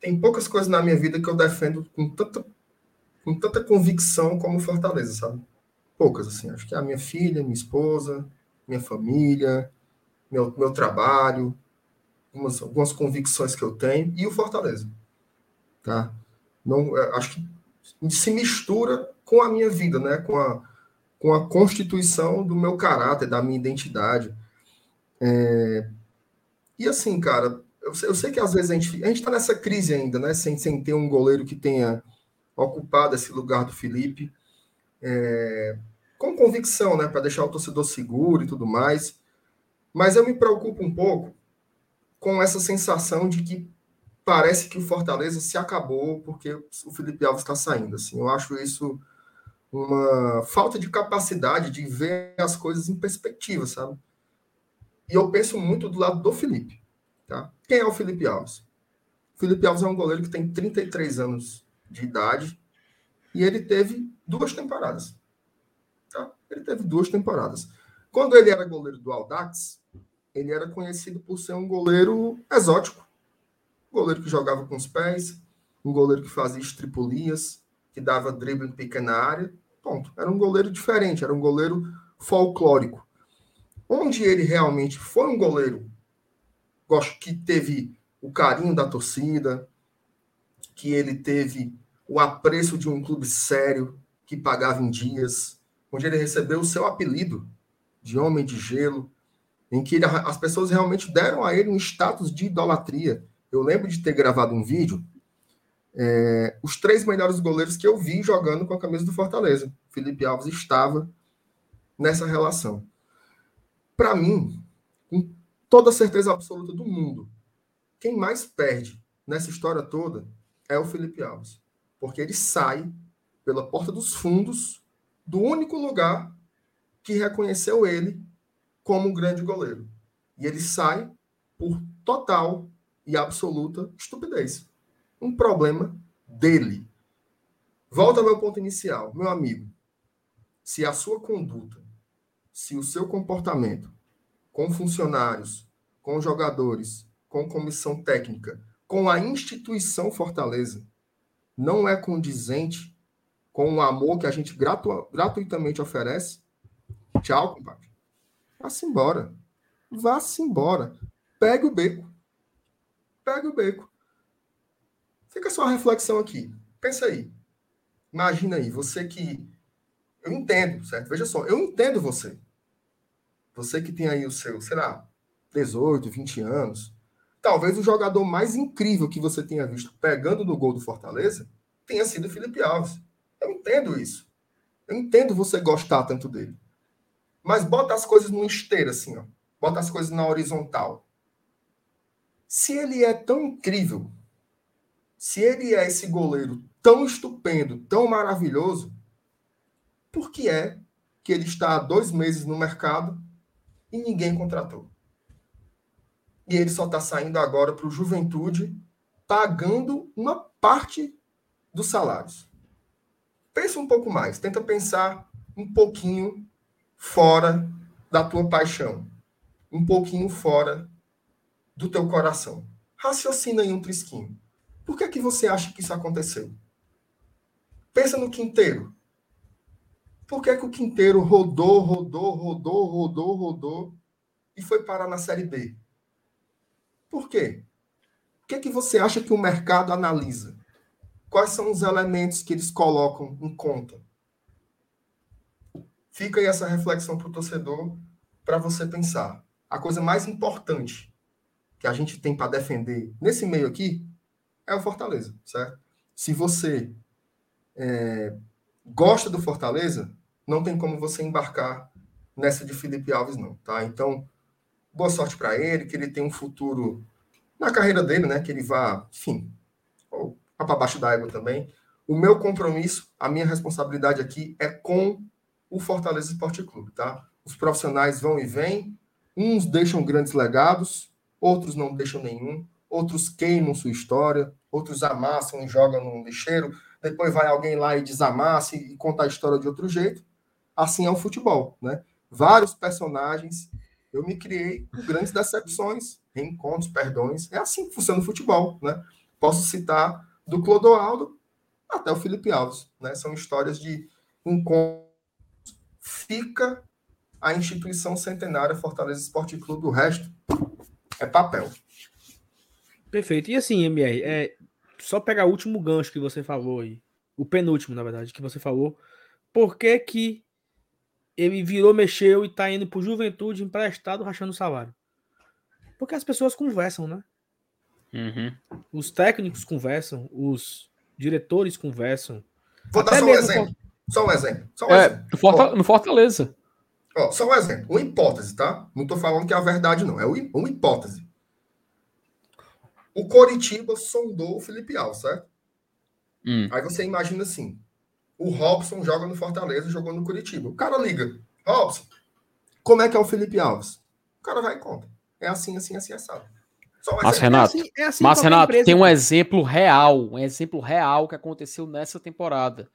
tem poucas coisas na minha vida que eu defendo com tanta, com tanta convicção como Fortaleza, sabe? Poucas, assim, acho que a minha filha, minha esposa, minha família, meu, meu trabalho, algumas, algumas convicções que eu tenho, e o Fortaleza, tá? não é, acho que se mistura com a minha vida, né? Com a, com a constituição do meu caráter, da minha identidade. É... E assim, cara, eu eu sei, que às vezes a gente a está nessa crise ainda, né? Sem, sem ter um goleiro que tenha ocupado esse lugar do Felipe, é... com convicção, né? Para deixar o torcedor seguro e tudo mais. Mas eu me preocupo um pouco com essa sensação de que parece que o Fortaleza se acabou porque o Felipe Alves está saindo. Assim, eu acho isso uma falta de capacidade de ver as coisas em perspectiva, sabe? E eu penso muito do lado do Felipe. Tá? Quem é o Felipe Alves? O Felipe Alves é um goleiro que tem 33 anos de idade e ele teve duas temporadas. Tá? Ele teve duas temporadas. Quando ele era goleiro do Aldax, ele era conhecido por ser um goleiro exótico goleiro que jogava com os pés, um goleiro que fazia estripulias, que dava drible em pequena área. Ponto. Era um goleiro diferente, era um goleiro folclórico. Onde ele realmente foi um goleiro que teve o carinho da torcida, que ele teve o apreço de um clube sério que pagava em dias, onde ele recebeu o seu apelido de homem de gelo, em que ele, as pessoas realmente deram a ele um status de idolatria eu lembro de ter gravado um vídeo, é, os três melhores goleiros que eu vi jogando com a camisa do Fortaleza. Felipe Alves estava nessa relação. Para mim, com toda certeza absoluta do mundo, quem mais perde nessa história toda é o Felipe Alves. Porque ele sai pela porta dos fundos do único lugar que reconheceu ele como um grande goleiro. E ele sai por total e absoluta estupidez. Um problema dele. Volta ao meu ponto inicial. Meu amigo, se a sua conduta, se o seu comportamento com funcionários, com jogadores, com comissão técnica, com a instituição Fortaleza, não é condizente com o amor que a gente gratu gratuitamente oferece, tchau, compadre. Vá-se embora. Vá-se embora. Pegue o beco. Pegue o beco. Fica só a reflexão aqui. Pensa aí. Imagina aí, você que. Eu entendo, certo? Veja só, eu entendo você. Você que tem aí o seu, sei lá, 18, 20 anos. Talvez o jogador mais incrível que você tenha visto pegando no gol do Fortaleza tenha sido o Felipe Alves. Eu entendo isso. Eu entendo você gostar tanto dele. Mas bota as coisas no esteira, assim, ó. Bota as coisas na horizontal. Se ele é tão incrível, se ele é esse goleiro tão estupendo, tão maravilhoso, por que é que ele está há dois meses no mercado e ninguém contratou? E ele só está saindo agora para o Juventude, pagando uma parte dos salários. Pensa um pouco mais, tenta pensar um pouquinho fora da tua paixão, um pouquinho fora do teu coração. Raciocina em um trisquinho. Por que, é que você acha que isso aconteceu? Pensa no Quinteiro. Por que, é que o Quinteiro rodou, rodou, rodou, rodou, rodou e foi parar na Série B? Por quê? O que, é que você acha que o mercado analisa? Quais são os elementos que eles colocam em conta? Fica aí essa reflexão para o torcedor, para você pensar. A coisa mais importante que a gente tem para defender nesse meio aqui é o Fortaleza, certo? Se você é, gosta do Fortaleza, não tem como você embarcar nessa de Felipe Alves, não, tá? Então, boa sorte para ele, que ele tenha um futuro na carreira dele, né? Que ele vá, enfim, para baixo da água também. O meu compromisso, a minha responsabilidade aqui é com o Fortaleza Esporte Clube, tá? Os profissionais vão e vêm, uns deixam grandes legados, outros não deixam nenhum, outros queimam sua história, outros amassam e jogam no lixeiro, depois vai alguém lá e desamassa e conta a história de outro jeito. Assim é o futebol, né? Vários personagens, eu me criei com grandes decepções, reencontros, perdões. É assim que funciona o futebol, né? Posso citar do Clodoaldo até o Felipe Alves, né? São histórias de encontros. Fica a instituição centenária Fortaleza Esporte Clube, o resto é papel. Perfeito. E assim, MR, é só pegar o último gancho que você falou aí, o penúltimo, na verdade, que você falou. Por que que ele virou, mexeu e tá indo pro Juventude emprestado rachando o salário? Porque as pessoas conversam, né? Uhum. Os técnicos conversam, os diretores conversam. Vou dar só um exemplo. Só um exemplo. Só um é, exemplo. No, Fortaleza, no Fortaleza. Ó, só um exemplo. Uma hipótese, tá? Não tô falando que é a verdade, não. É uma hipótese. O Coritiba sondou o Felipe Alves, certo? Hum. Aí você imagina assim: o Robson joga no Fortaleza, jogou no Curitiba. O cara liga: Robson, como é que é o Felipe Alves? O cara vai e conta. É assim, assim, assim, assado. Mas, Renato, é assim, é assim mas, Renato empresa, tem um exemplo real, um exemplo real que aconteceu nessa temporada.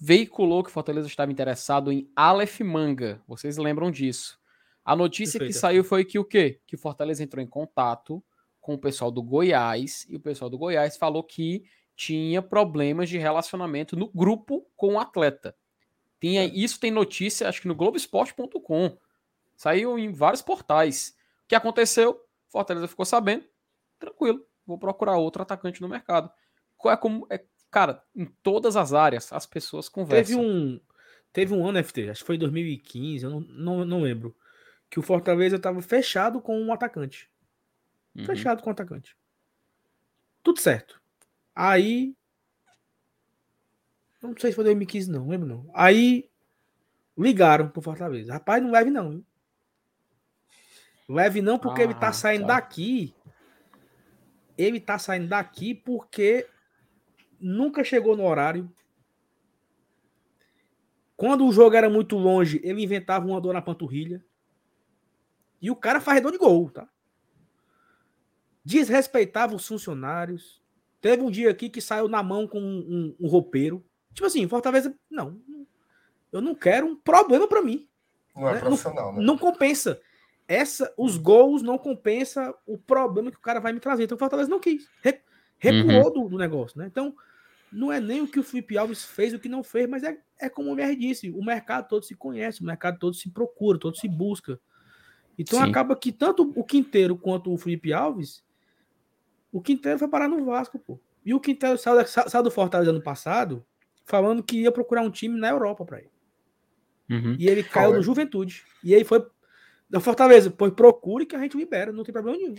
Veiculou que Fortaleza estava interessado em Aleph Manga. Vocês lembram disso? A notícia Perfeito. que saiu foi que o quê? Que Fortaleza entrou em contato com o pessoal do Goiás e o pessoal do Goiás falou que tinha problemas de relacionamento no grupo com o atleta. Tinha, isso tem notícia, acho que no Globoesporte.com. Saiu em vários portais. O que aconteceu? Fortaleza ficou sabendo, tranquilo, vou procurar outro atacante no mercado. É como, é, cara, em todas as áreas as pessoas conversam. Teve um, teve um ano FT, acho que foi em 2015, eu não, não, não lembro, que o Fortaleza estava fechado com um atacante. Uhum. Fechado com o atacante. Tudo certo. Aí. Não sei se foi 2015, não, lembro não. Aí ligaram pro Fortaleza. Rapaz, não leve, não. Leve não, porque ah, ele tá ah, saindo tá. daqui. Ele tá saindo daqui porque nunca chegou no horário. Quando o jogo era muito longe, ele inventava uma dor na panturrilha. E o cara faz dor de gol, tá? Desrespeitava os funcionários. Teve um dia aqui que saiu na mão com um, um, um roupeiro. Tipo assim, Fortaleza, não. Eu não quero um problema para mim. Não é né? profissional, não, né? Não compensa essa, os gols não compensa o problema que o cara vai me trazer. Então o Fortaleza não quis. Re, recuou uhum. do, do, negócio, né? Então, não é nem o que o Felipe Alves fez, o que não fez, mas é, é como o Mer disse: o mercado todo se conhece, o mercado todo se procura, todo se busca. Então Sim. acaba que tanto o Quinteiro quanto o Felipe Alves, o Quinteiro foi parar no Vasco, pô. E o Quinteiro saiu, saiu do Fortaleza ano passado falando que ia procurar um time na Europa para ele. Uhum. E ele caiu no Juventude. E aí foi da Fortaleza, pois procure que a gente libera, não tem problema nenhum.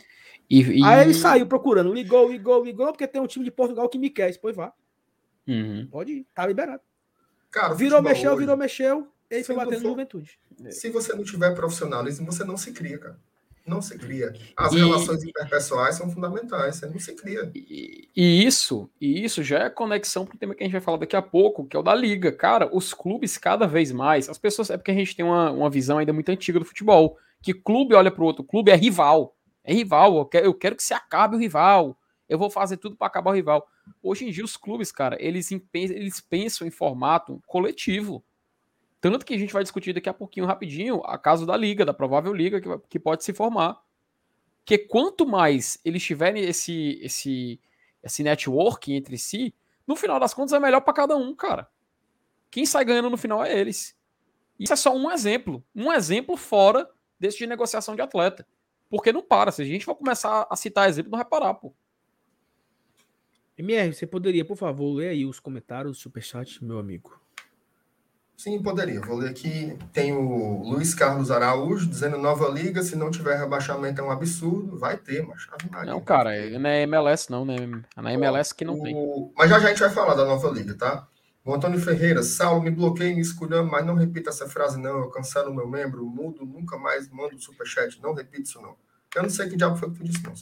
E, e... Aí ele saiu procurando, ligou, ligou, ligou, porque tem um time de Portugal que me quer, pois vá. Uhum. Pode ir, tá liberado. Cara, virou, mexeu, hoje, virou, mexeu, ele foi batendo for, juventude. Se você não tiver profissionalismo, você não se cria, cara. Não se cria. As e... relações interpessoais são fundamentais, você não se cria. E, e isso, e isso já é conexão para o tema que a gente vai falar daqui a pouco, que é o da liga. Cara, os clubes cada vez mais, as pessoas, é porque a gente tem uma, uma visão ainda muito antiga do futebol, que clube olha para o outro clube é rival. É rival, eu quero, eu quero que se acabe o rival. Eu vou fazer tudo para acabar o rival. Hoje em dia, os clubes, cara, eles, eles pensam em formato coletivo. Tanto que a gente vai discutir daqui a pouquinho, rapidinho, a caso da liga, da provável liga que, que pode se formar. Que quanto mais eles tiverem esse, esse, esse networking entre si, no final das contas é melhor para cada um, cara. Quem sai ganhando no final é eles. Isso é só um exemplo. Um exemplo fora desse de negociação de atleta. Porque não para. Se a gente for começar a citar exemplo, não vai parar, pô. MR, você poderia, por favor, ler aí os comentários do Superchat, meu amigo? Sim, poderia. Vou ler aqui. Tem o Luiz Carlos Araújo dizendo nova liga, se não tiver rebaixamento é um absurdo. Vai ter, mas Não, cara, não é MLS não, né? É na MLS que não o... tem. Mas já, já a gente vai falar da nova liga, tá? O Antônio Ferreira, Saulo, me bloqueei, me escolhendo, mas não repita essa frase, não. Eu cancelo meu membro, mudo, nunca mais mando superchat. Não repita isso, não. Eu não sei que diabo foi que tu disse, não.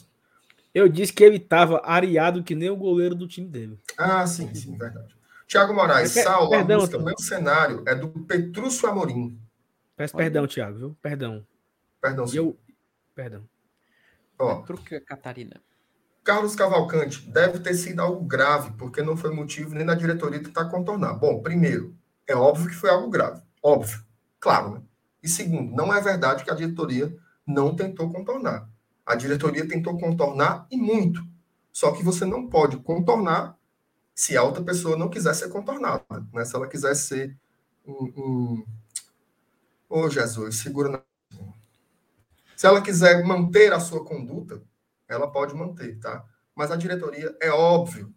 Eu disse que ele estava areado que nem o goleiro do time dele. Ah, sim, sim, verdade. Tiago Moraes, per Saulo, perdão, a música Meu Cenário é do Petrúcio Amorim. Peço perdão, Tiago, viu? Perdão. Perdão, sim. Eu... Perdão. Ó, Catarina. Carlos Cavalcante, deve ter sido algo grave, porque não foi motivo nem da diretoria tentar contornar. Bom, primeiro, é óbvio que foi algo grave. Óbvio. Claro, né? E segundo, não é verdade que a diretoria não tentou contornar. A diretoria tentou contornar e muito. Só que você não pode contornar se a outra pessoa não quiser ser contornada, né? Se ela quiser ser um, um... Oh, Jesus, segura na... Se ela quiser manter a sua conduta, ela pode manter, tá? Mas a diretoria, é óbvio,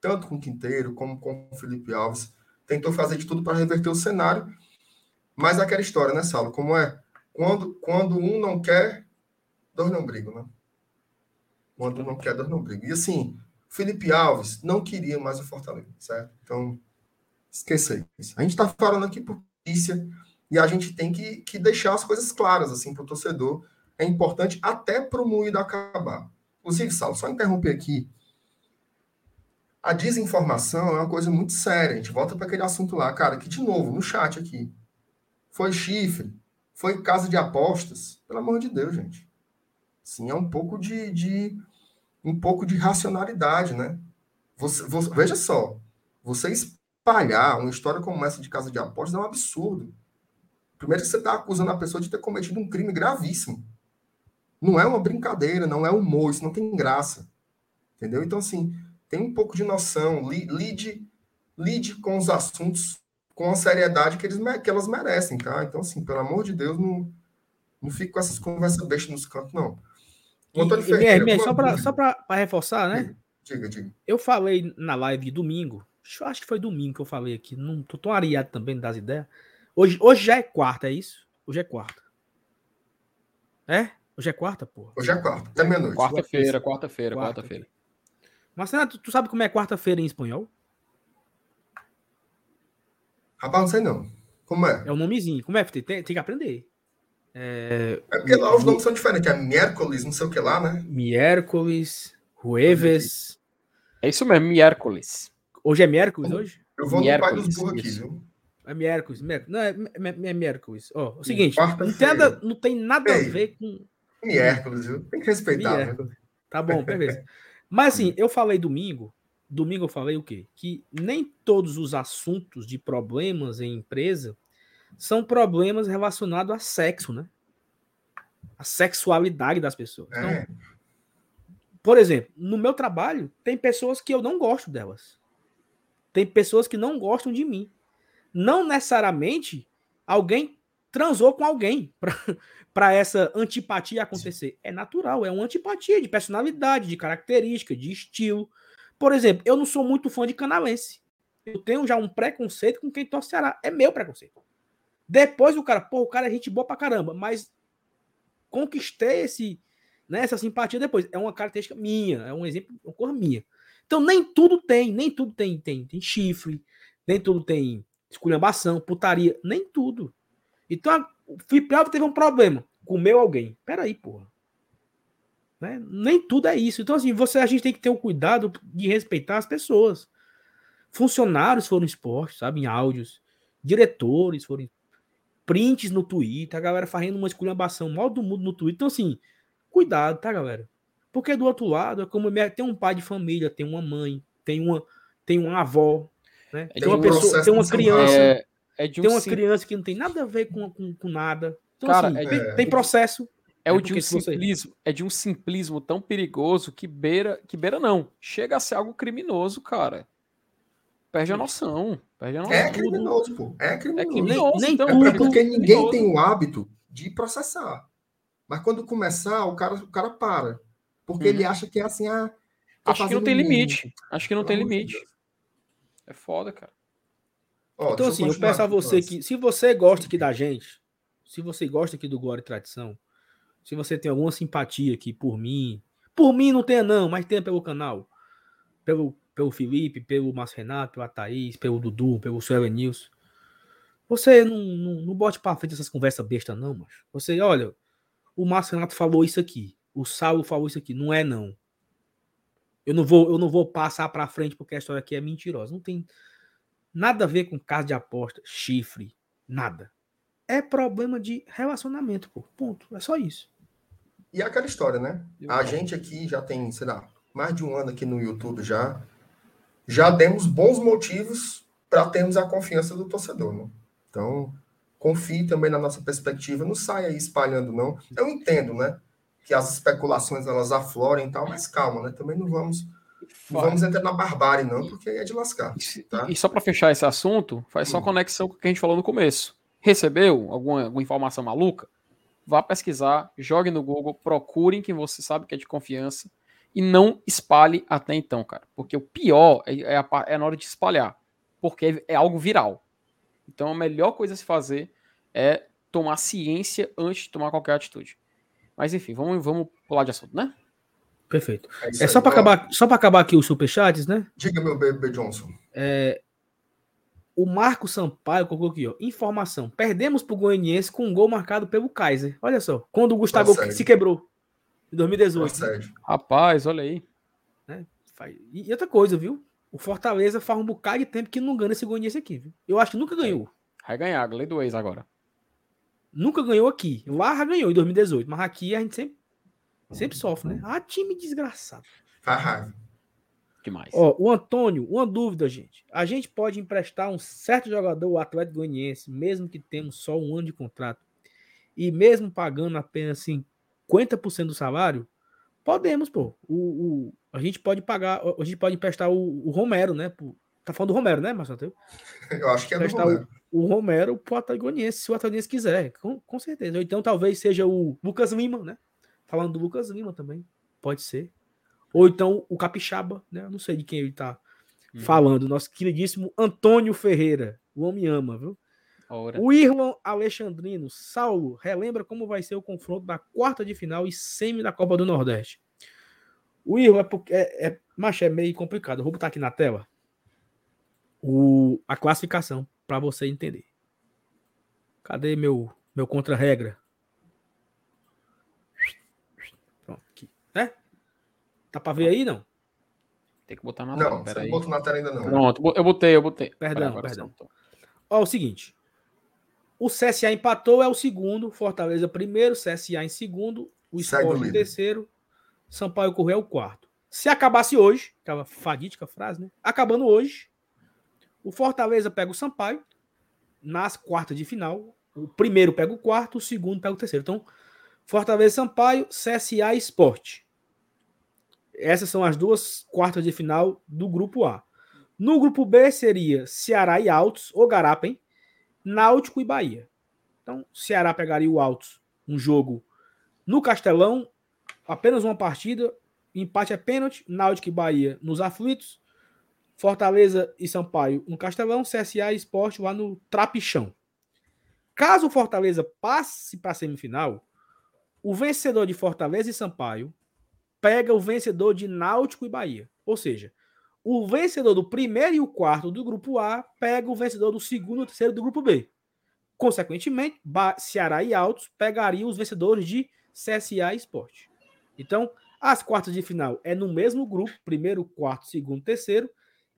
tanto com o Quinteiro como com o Felipe Alves, tentou fazer de tudo para reverter o cenário, mas aquela história, né, Saulo? Como é? Quando, quando um não quer, dois não brigam, né? Quando um não quer, dois não brigam. E assim, Felipe Alves não queria mais o Fortaleza, certo? Então, esqueça isso. A gente está falando aqui por notícia e a gente tem que, que deixar as coisas claras assim para o torcedor. É importante até para o moído acabar. Inclusive, Salo, só interromper aqui. A desinformação é uma coisa muito séria. A gente volta para aquele assunto lá, cara, que de novo, no chat aqui. Foi chifre, foi casa de apostas. Pelo amor de Deus, gente. Sim, é um pouco de, de um pouco de racionalidade, né? Você, você, veja só, você espalhar uma história como essa de casa de apostas é um absurdo. Primeiro você está acusando a pessoa de ter cometido um crime gravíssimo. Não é uma brincadeira, não é humor, isso não tem graça. Entendeu? Então, assim, tem um pouco de noção, lide, lide com os assuntos com a seriedade que, eles, que elas merecem, tá? Então, assim, pelo amor de Deus, não, não fique com essas conversas bestas nos cantos, não. Antônio Ferreira, só para só reforçar, né? Diga, diga. Eu falei na live de domingo, acho que foi domingo que eu falei aqui, não tô tão areado também das ideias. Hoje, hoje já é quarta, é isso? Hoje é quarta. É? Hoje é quarta, pô. Hoje é quarta, até meia-noite. Quarta-feira, quarta-feira, quarta-feira. Mas, tu, tu sabe como é quarta-feira em espanhol? Rapaz, não sei não. Como é? É o um nomezinho. Como é? Tem, tem que aprender. É, é porque lá os nomes são diferentes. É miércoles, não sei o que lá, né? Miércoles, jueves. É isso mesmo, miércoles. Hoje é miércoles hoje? Eu vou miércoles, no pai dos burros aqui, viu? É miércoles, miércoles. Não, é, é, é miércoles. Ó, o seguinte, não tem, nada, não tem nada Ei, a ver com. Miércoles, viu? Tem que respeitar. Miércoles. Tá bom, beleza. Mas assim, eu falei domingo. Domingo eu falei o quê? Que nem todos os assuntos de problemas em empresa são problemas relacionados a sexo, né? a sexualidade das pessoas. Então, é. por exemplo, no meu trabalho, tem pessoas que eu não gosto delas. Tem pessoas que não gostam de mim. Não necessariamente alguém transou com alguém para essa antipatia acontecer. É natural, é uma antipatia de personalidade, de característica, de estilo. Por exemplo, eu não sou muito fã de canalense. Eu tenho já um preconceito com quem torce Ceará. É meu preconceito. Depois o cara, pô, o cara é gente boa pra caramba, mas conquistei esse, né, essa simpatia depois. É uma característica minha, é um exemplo, uma coisa minha. Então nem tudo tem, nem tudo tem, tem, tem chifre, nem tudo tem esculhambação, putaria, nem tudo. Então o Felipe Alves teve um problema, comeu alguém. Peraí, porra. Né? Nem tudo é isso. Então, assim, você, a gente tem que ter o cuidado de respeitar as pessoas. Funcionários foram expostos, sabe, em áudios. Diretores foram prints no Twitter, a galera fazendo uma esculhambação mal do mundo no Twitter. Então, assim, cuidado, tá, galera? Porque do outro lado, é como tem um pai de família, tem uma mãe, tem uma, tem uma avó, né? É tem uma pessoa, tem uma criança. É, é um tem uma sim... criança que não tem nada a ver com, com, com nada. Então, Cara, assim, é tem, tem, processo. É, o de um simplismo, é de um simplismo tão perigoso que beira, que beira não, chega a ser algo criminoso, cara. Perde a noção. Perde a noção. É criminoso, pô. É criminoso. É criminoso nem, então, é porque ninguém tem o hábito de processar. Mas quando começar, o cara, o cara para. Porque hum. ele acha que é assim, ah. Acho que não tem limite. Acho que não tem limite. É foda, cara. Ó, então, assim, eu peço a você que, se você gosta aqui da gente, se você gosta aqui do Glória e Tradição, se você tem alguma simpatia aqui por mim, por mim não tenha não, mas tenha pelo canal, pelo, pelo Felipe, pelo Márcio Renato, pelo Thaís, pelo Dudu, pelo Suelen News. Você não, não, não bote para frente essas conversas bestas, não, mas Você, olha, o Márcio Renato falou isso aqui, o Saulo falou isso aqui. Não é, não. Eu não vou, eu não vou passar para frente porque a história aqui é mentirosa. Não tem nada a ver com caso de aposta, chifre, nada. É problema de relacionamento, pô. Ponto. É só isso. E é aquela história, né? A gente aqui já tem, sei lá, mais de um ano aqui no YouTube já já demos bons motivos para termos a confiança do torcedor. Né? Então, confie também na nossa perspectiva, não saia aí espalhando, não. Eu entendo, né? Que as especulações elas aflorem e tal, mas calma, né? Também não vamos. Não vamos entrar na barbárie, não, porque é de lascar. Tá? E só para fechar esse assunto, faz só hum. conexão com o que a gente falou no começo. Recebeu alguma, alguma informação maluca? Vá pesquisar, jogue no Google, procurem quem você sabe que é de confiança e não espalhe até então, cara. Porque o pior é, é, a, é na hora de espalhar, porque é, é algo viral. Então a melhor coisa a se fazer é tomar ciência antes de tomar qualquer atitude. Mas enfim, vamos, vamos pular de assunto, né? Perfeito. É, é só para acabar, só para acabar aqui os superchats, né? Diga meu bebê Johnson. É, o Marco Sampaio colocou aqui, ó. Informação: perdemos pro Goianiense com um gol marcado pelo Kaiser. Olha só, quando o Gustavo se quebrou de 2018. Né? Rapaz, olha aí. Né? E outra coisa, viu? O Fortaleza faz um bocado de tempo que não ganha esse Goianiense aqui, viu? Eu acho que nunca ganhou. Vai ganhar, lei do ex agora. Nunca ganhou aqui. Lá já ganhou em 2018, mas aqui a gente sempre, sempre sofre, né? Ah, time desgraçado. Faz raiva. Demais. Ó, o Antônio, uma dúvida, gente. A gente pode emprestar um certo jogador, o Atlético Goianiense, mesmo que temos só um ano de contrato, e mesmo pagando apenas assim 50% do salário, podemos, pô. O, o, a gente pode pagar, a gente pode emprestar o, o Romero, né? tá falando do Romero, né, Marcelo? Eu acho que é do Romero. O, o Romero pro Atagoniense, se o Atagoniense quiser, com, com certeza. Ou então talvez seja o Lucas Lima, né? Falando do Lucas Lima também, pode ser. Ou então o Capixaba, né? Eu não sei de quem ele tá hum. falando. Nosso queridíssimo Antônio Ferreira. O homem ama, viu? Ora. O Irlon Alexandrino, Saulo, relembra como vai ser o confronto da quarta de final e semi da Copa do Nordeste. O Irlon é porque é, é, macho, é meio complicado. Eu vou botar aqui na tela o, a classificação para você entender. Cadê meu meu contra-regra? Pronto, aqui. Né? Tá para ver aí, não? Tem que botar na tela. Não, você não botou na tela ainda não. Pronto, eu botei, eu botei. Perdão, perdão. Ó, o seguinte. O CSA empatou, é o segundo. Fortaleza primeiro, CSA em segundo. O Sport em terceiro. Sampaio Correia é o quarto. Se acabasse hoje, aquela fadídica frase, né? Acabando hoje, o Fortaleza pega o Sampaio nas quartas de final. O primeiro pega o quarto, o segundo pega o terceiro. Então, Fortaleza Sampaio, CSA Esporte. Essas são as duas quartas de final do grupo A. No grupo B seria Ceará e Altos, ou Garapem, Náutico e Bahia. Então, Ceará pegaria o Altos, um jogo no Castelão, apenas uma partida, empate é pênalti, Náutico e Bahia nos aflitos, Fortaleza e Sampaio no Castelão, CSA e Esporte lá no Trapichão. Caso o Fortaleza passe para a semifinal, o vencedor de Fortaleza e Sampaio pega o vencedor de Náutico e Bahia. Ou seja, o vencedor do primeiro e o quarto do grupo A pega o vencedor do segundo e terceiro do grupo B. Consequentemente, Ceará e Altos pegariam os vencedores de CSA e Esporte. Então, as quartas de final é no mesmo grupo, primeiro, quarto, segundo, terceiro,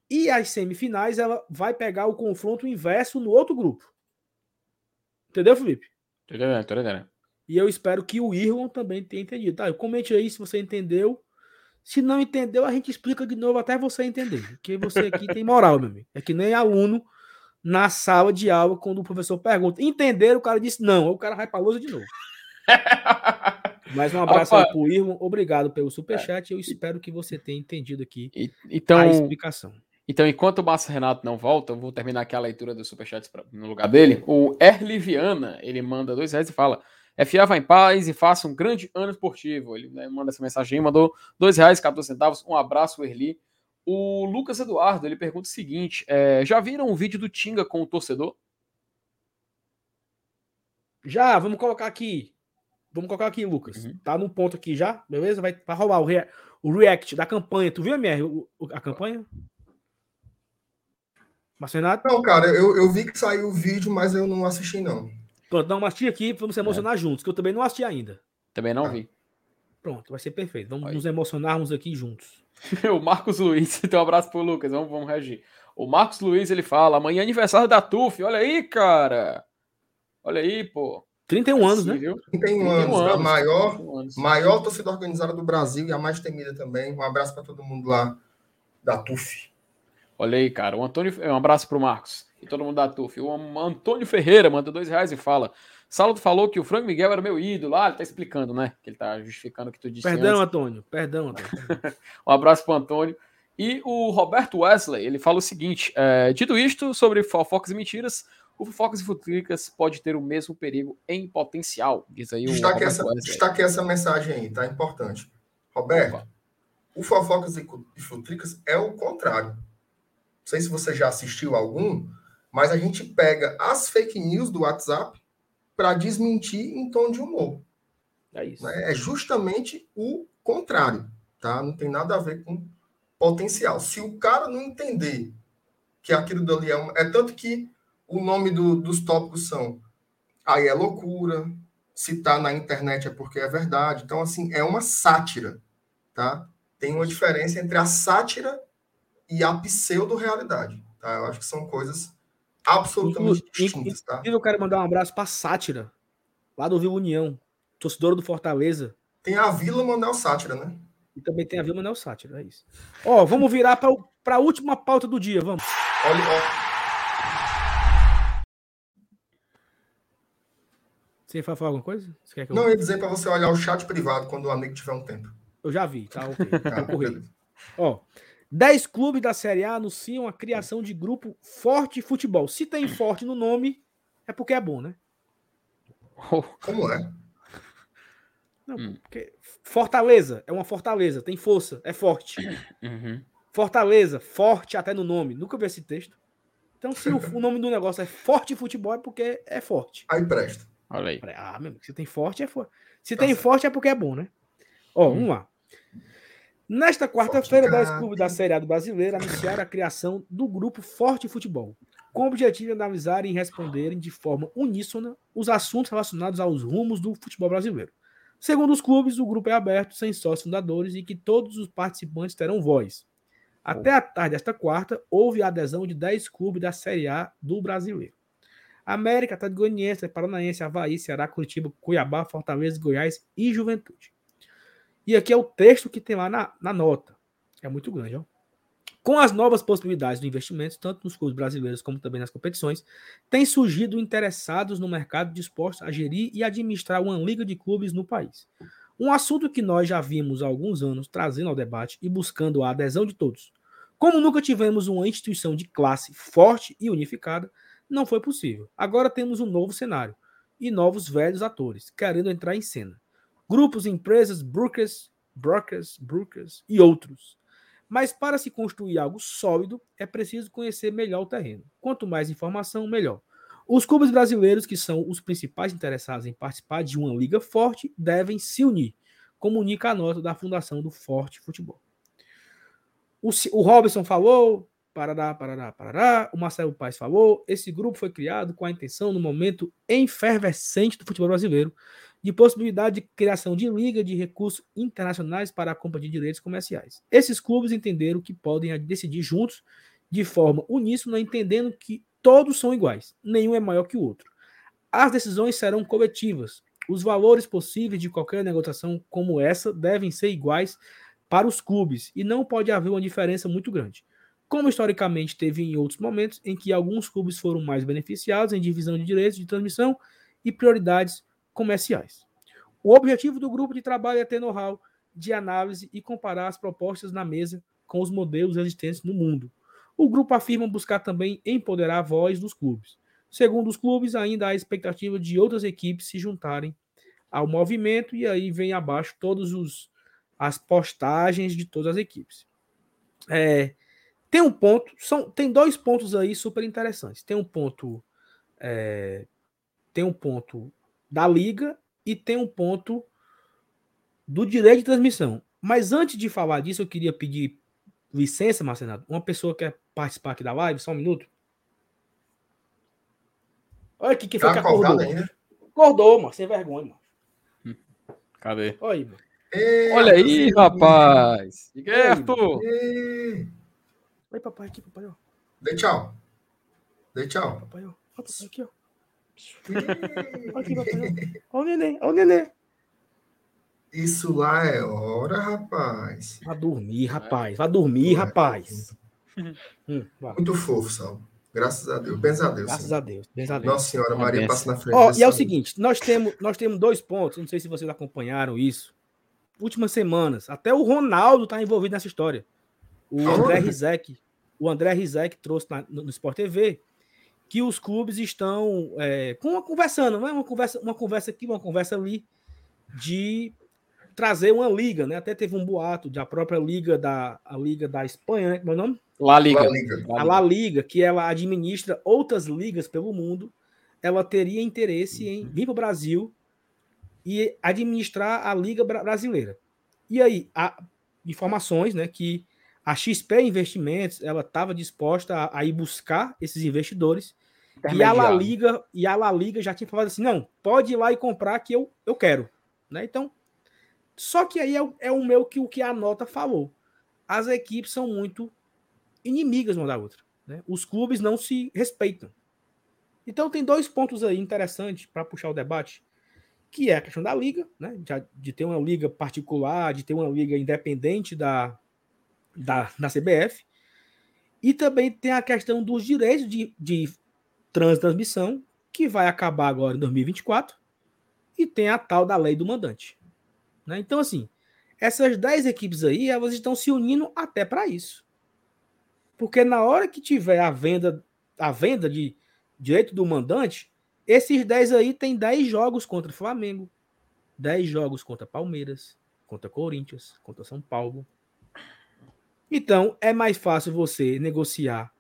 e as semifinais ela vai pegar o confronto inverso no outro grupo. Entendeu, Felipe? Entendeu, entendeu. E eu espero que o Irlon também tenha entendido. Tá, comente aí se você entendeu. Se não entendeu, a gente explica de novo até você entender. Porque você aqui tem moral, meu amigo. É que nem aluno na sala de aula, quando o professor pergunta. Entenderam? O cara disse não. O cara vai pra lousa de novo. Mais um abraço Opa. aí pro Irmão. Obrigado pelo superchat. Eu espero que você tenha entendido aqui então, a explicação. Então, enquanto o Márcio Renato não volta, eu vou terminar aqui a leitura do superchat no lugar dele. O Erliviana, ele manda dois reais e fala: FA vai em paz e faça um grande ano esportivo. Ele né, manda essa mensagem, mandou dois reais, 14 centavos. Um abraço, Erli. O Lucas Eduardo, ele pergunta o seguinte: é, já viram o vídeo do Tinga com o torcedor? Já, vamos colocar aqui. Vamos colocar aqui, Lucas. Uhum. Tá no ponto aqui já, beleza? Vai para rolar o, rea o react da campanha. Tu viu, MR, o, a campanha? Marcenato? Não, cara, eu, eu vi que saiu o vídeo, mas eu não assisti, não. Pronto, não assisti aqui, vamos se emocionar é. juntos, que eu também não assisti ainda. Também não ah. vi. Pronto, vai ser perfeito. Vamos Aí. nos emocionarmos aqui juntos. o Marcos Luiz, então um abraço pro Lucas, vamos, vamos reagir. O Marcos Luiz, ele fala, amanhã é aniversário da TUF, olha aí, cara. Olha aí, pô. 31 anos, né? 31, 31 anos, anos, a maior, anos. maior torcida organizada do Brasil e a mais temida também. Um abraço para todo mundo lá da TUF. Olha aí, cara. O Antônio, um abraço pro Marcos e todo mundo da TUF. O Antônio Ferreira manda dois reais e fala: Saulo falou que o Frank Miguel era meu ídolo. Ah, ele tá explicando, né? Que ele tá justificando o que tu disse. Perdão, antes. Antônio. Perdão, Antônio. um abraço pro Antônio. E o Roberto Wesley, ele fala o seguinte: é, dito isto sobre fofocas e mentiras, o Fofocas e Futricas pode ter o mesmo perigo em potencial, diz aí o destaque essa, destaque essa mensagem aí, tá? Importante. Roberto, Opa. o Fofocas e Futricas é o contrário. Não sei se você já assistiu algum, mas a gente pega as fake news do WhatsApp para desmentir em tom de humor. É isso. Né? É justamente o contrário, tá? Não tem nada a ver com potencial. Se o cara não entender que aquilo dali é, uma... é tanto que o nome do, dos tópicos são aí é loucura, se tá na internet é porque é verdade. Então, assim, é uma sátira, tá? Tem uma diferença entre a sátira e a pseudo-realidade, tá? Eu acho que são coisas absolutamente distintas, tá? Eu quero mandar um abraço para Sátira, lá do Vila União, torcedor do Fortaleza. Tem a Vila Manel Sátira, né? E também tem a Vila Manel Sátira, é isso. Ó, vamos virar para a última pauta do dia, vamos. Olha, olha. Você ia falar alguma coisa? Eu... Não, eu ia dizer para você olhar o chat privado quando o amigo tiver um tempo. Eu já vi, tá ok. Tá, Ó, 10 clubes da Série A anunciam a criação de grupo Forte Futebol. Se tem forte no nome, é porque é bom, né? Como é? Não, hum. porque Fortaleza é uma fortaleza, tem força, é forte. Uhum. Fortaleza, forte até no nome. Nunca vi esse texto. Então, se o, o nome do negócio é Forte Futebol, é porque é forte. Aí presta. Olha aí. Ah, meu, se tem forte, é forte. Se tá tem certo. forte, é porque é bom, né? Ó, hum. vamos lá. Nesta quarta-feira, 10 clubes da Série A do Brasileiro anunciaram a criação do grupo Forte Futebol, com o objetivo de analisarem e responderem de forma uníssona os assuntos relacionados aos rumos do futebol brasileiro. Segundo os clubes, o grupo é aberto, sem sócios fundadores e que todos os participantes terão voz. Até a tarde desta quarta, houve a adesão de 10 clubes da Série A do Brasileiro. América, Atlético Goianiense, Paranaense, Havaí, Ceará, Curitiba, Cuiabá, Fortaleza, Goiás e Juventude. E aqui é o texto que tem lá na, na nota. É muito grande, ó. Com as novas possibilidades de investimento, tanto nos clubes brasileiros como também nas competições, tem surgido interessados no mercado dispostos a gerir e administrar uma liga de clubes no país. Um assunto que nós já vimos há alguns anos trazendo ao debate e buscando a adesão de todos. Como nunca tivemos uma instituição de classe forte e unificada, não foi possível. Agora temos um novo cenário e novos velhos atores querendo entrar em cena. Grupos, empresas, brokers, brokers, brokers e outros mas para se construir algo sólido, é preciso conhecer melhor o terreno. Quanto mais informação, melhor. Os clubes brasileiros, que são os principais interessados em participar de uma liga forte, devem se unir, comunica a nota da Fundação do Forte Futebol. O, o Robson falou, parará, parará, parará, o Marcelo Paes falou, esse grupo foi criado com a intenção, no momento efervescente do futebol brasileiro, de possibilidade de criação de liga de recursos internacionais para a compra de direitos comerciais. Esses clubes entenderam que podem decidir juntos, de forma uníssona, entendendo que todos são iguais, nenhum é maior que o outro. As decisões serão coletivas. Os valores possíveis de qualquer negociação como essa devem ser iguais para os clubes e não pode haver uma diferença muito grande. Como historicamente teve em outros momentos em que alguns clubes foram mais beneficiados em divisão de direitos de transmissão e prioridades comerciais. O objetivo do grupo de trabalho é ter know-how de análise e comparar as propostas na mesa com os modelos existentes no mundo. O grupo afirma buscar também empoderar a voz dos clubes. Segundo os clubes, ainda há expectativa de outras equipes se juntarem ao movimento e aí vem abaixo todos os as postagens de todas as equipes. É, tem um ponto, são, tem dois pontos aí super interessantes. Tem um ponto, é, tem um ponto da liga e tem um ponto do direito de transmissão. Mas antes de falar disso, eu queria pedir licença, Marcelo. Uma pessoa quer participar aqui da live, só um minuto. Olha aqui quem foi tá que acordou. Ainda. Acordou, mano, sem vergonha, mano. Cadê? Olha aí, mano. Ei, Olha aí, rapaz. Diga aí, Arthur. Oi, papai, aqui, papai, ó. Dê tchau. Dê tchau. Papai, ó. Ó, papai, aqui, ó. Olha o neném, olha o neném. Isso lá é hora, rapaz. Vai dormir, rapaz. Vai dormir, rapaz. Hum, Muito fofo, Salvo. Graças a Deus. Benza a Deus. Graças sim. a Deus. Benza a Deus. Nossa Senhora, Maria passa na frente. Oh, e é o seguinte: nós temos, nós temos dois pontos. Não sei se vocês acompanharam isso. Últimas semanas. Até o Ronaldo está envolvido nessa história. O André Rizek. O André Rizek trouxe na, no Sport TV que os clubes estão é, com uma conversando, né? uma conversa, uma conversa aqui, uma conversa ali, de trazer uma liga, né? Até teve um boato de a própria liga da a liga da Espanha, né? Como é o nome? La Liga. La Liga. A La Liga, que ela administra outras ligas pelo mundo, ela teria interesse em vir para o Brasil e administrar a liga brasileira. E aí, há informações, né, que a XP Investimentos ela estava disposta a, a, ir buscar esses investidores e a La Liga e a La Liga já tinha falado assim, não, pode ir lá e comprar que eu, eu quero, né? Então, só que aí é, é o meu que o que a nota falou. As equipes são muito inimigas uma da outra, né? Os clubes não se respeitam. Então tem dois pontos aí interessantes para puxar o debate, que é a questão da liga, né? De, de ter uma liga particular, de ter uma liga independente da, da, da CBF. E também tem a questão dos direitos de, de transmissão, que vai acabar agora em 2024, e tem a tal da lei do mandante. Né? Então, assim, essas 10 equipes aí, elas estão se unindo até para isso. Porque na hora que tiver a venda, a venda de direito do mandante, esses 10 aí tem 10 jogos contra o Flamengo, 10 jogos contra Palmeiras, contra Corinthians, contra São Paulo. Então, é mais fácil você negociar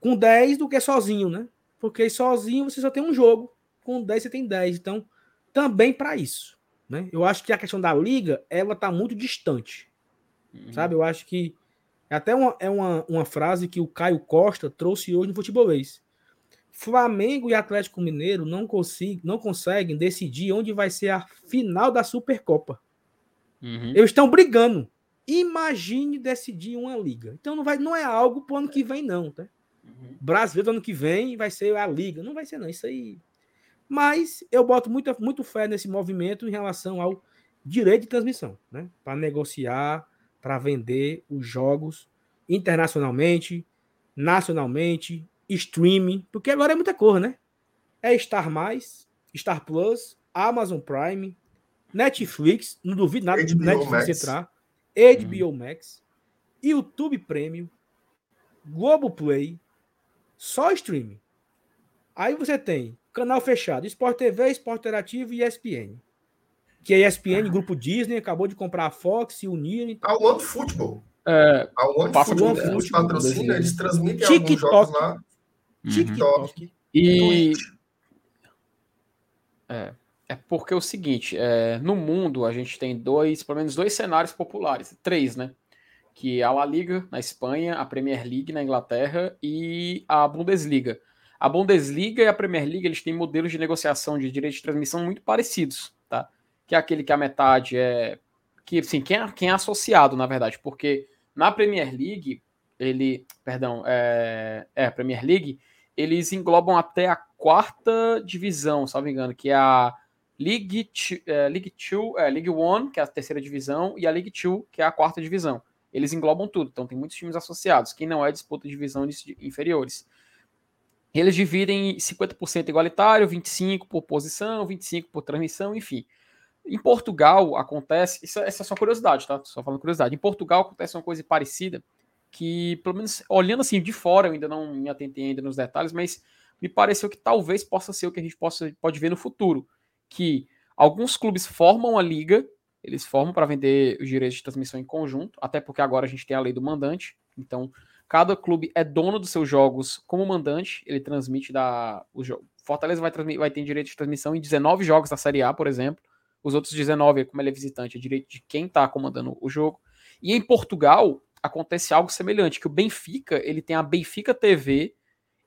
com 10 do que sozinho, né? Porque sozinho você só tem um jogo, com 10 você tem 10. Então, também para isso. Né? Eu acho que a questão da liga, ela tá muito distante. Uhum. Sabe? Eu acho que é até uma, é uma, uma frase que o Caio Costa trouxe hoje no futebolês. Flamengo e Atlético Mineiro não, consigo, não conseguem decidir onde vai ser a final da Supercopa. Uhum. Eles estão brigando. Imagine decidir uma liga. Então não, vai, não é algo para o ano que vem, não. Tá? Uhum. Brasileiro ano que vem vai ser a liga. Não vai ser, não. Isso aí. Mas eu boto muito, muito fé nesse movimento em relação ao direito de transmissão, né? Para negociar, para vender os jogos internacionalmente, nacionalmente, streaming, porque agora é muita cor, né? É Star Mais, Star Plus, Amazon Prime, Netflix, não duvido nada de Netflix Max. entrar, HBO hum. Max, YouTube Premium, Globoplay, só streaming. Aí você tem canal fechado, Sport TV, Sport Interativo e ESPN. Que a ESPN, ah. grupo Disney, acabou de comprar a Fox, se uniram. A One Football. É, a One Football, Football patrocina, eles transmitem TikTok. alguns jogos lá. Uhum. TikTok. E... É, é porque é o seguinte, é, no mundo a gente tem dois, pelo menos dois cenários populares, três, né? Que é a La Liga na Espanha, a Premier League na Inglaterra e a Bundesliga. A Bundesliga e a Premier League eles têm modelos de negociação de direito de transmissão muito parecidos, tá? Que é aquele que a metade é que assim, quem é, quem é associado, na verdade, porque na Premier League, ele, perdão, é, é Premier League, eles englobam até a quarta divisão, se não me engano, que é a League, é, League Two, é, League One, que é a terceira divisão, e a League Two, que é a quarta divisão. Eles englobam tudo, então tem muitos times associados. Quem não é disputa de divisões inferiores. Eles dividem 50% igualitário, 25% por posição, 25% por transmissão, enfim. Em Portugal acontece, isso, essa é só curiosidade, tá? Só falando curiosidade. Em Portugal acontece uma coisa parecida, que pelo menos olhando assim de fora, eu ainda não me atentei ainda nos detalhes, mas me pareceu que talvez possa ser o que a gente possa, pode ver no futuro, que alguns clubes formam a liga, eles formam para vender os direitos de transmissão em conjunto, até porque agora a gente tem a lei do mandante, então Cada clube é dono dos seus jogos como mandante, ele transmite da o jogo. Fortaleza vai, vai ter direito de transmissão em 19 jogos da Série A, por exemplo. Os outros 19, como ele é visitante, é direito de quem está comandando o jogo. E em Portugal acontece algo semelhante, que o Benfica, ele tem a Benfica TV,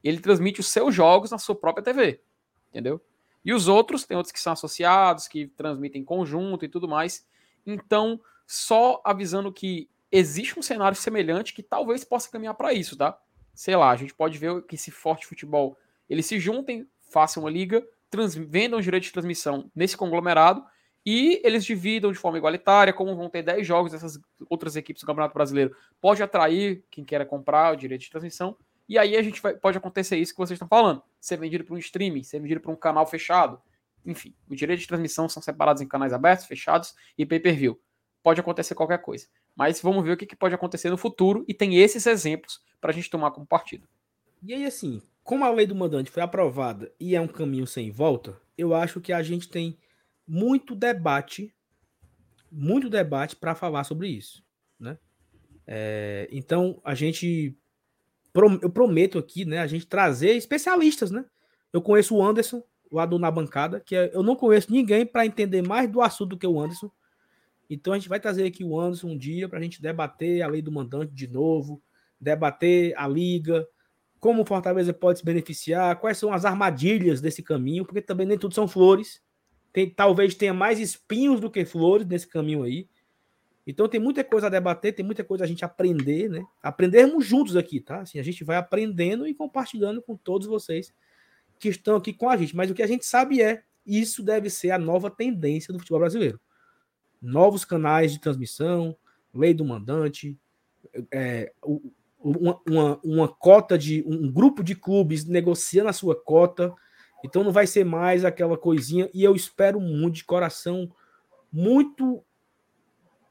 ele transmite os seus jogos na sua própria TV, entendeu? E os outros, tem outros que são associados, que transmitem conjunto e tudo mais. Então, só avisando que existe um cenário semelhante que talvez possa caminhar para isso, tá? Sei lá, a gente pode ver que esse forte futebol eles se juntem, façam uma liga, trans, vendam direito de transmissão nesse conglomerado e eles dividam de forma igualitária, como vão ter 10 jogos dessas outras equipes do Campeonato Brasileiro, pode atrair quem queira comprar o direito de transmissão. E aí a gente vai, pode acontecer isso que vocês estão falando, ser vendido para um streaming, ser vendido para um canal fechado. Enfim, os direitos de transmissão são separados em canais abertos, fechados e pay-per-view. Pode acontecer qualquer coisa. Mas vamos ver o que pode acontecer no futuro e tem esses exemplos para a gente tomar como partido. E aí, assim, como a lei do mandante foi aprovada e é um caminho sem volta, eu acho que a gente tem muito debate, muito debate para falar sobre isso, né? É, então, a gente, eu prometo aqui, né, a gente trazer especialistas, né? Eu conheço o Anderson, lá do Na Bancada, que é, eu não conheço ninguém para entender mais do assunto do que o Anderson. Então a gente vai trazer aqui o Anderson um dia para a gente debater a lei do mandante de novo, debater a liga, como o Fortaleza pode se beneficiar, quais são as armadilhas desse caminho, porque também nem tudo são flores. Tem, talvez tenha mais espinhos do que flores nesse caminho aí. Então tem muita coisa a debater, tem muita coisa a gente aprender, né? Aprendermos juntos aqui, tá? Assim, a gente vai aprendendo e compartilhando com todos vocês que estão aqui com a gente. Mas o que a gente sabe é, isso deve ser a nova tendência do futebol brasileiro novos canais de transmissão, lei do mandante, é, uma, uma, uma, cota de um grupo de clubes negociando a sua cota. Então não vai ser mais aquela coisinha. E eu espero muito, de coração, muito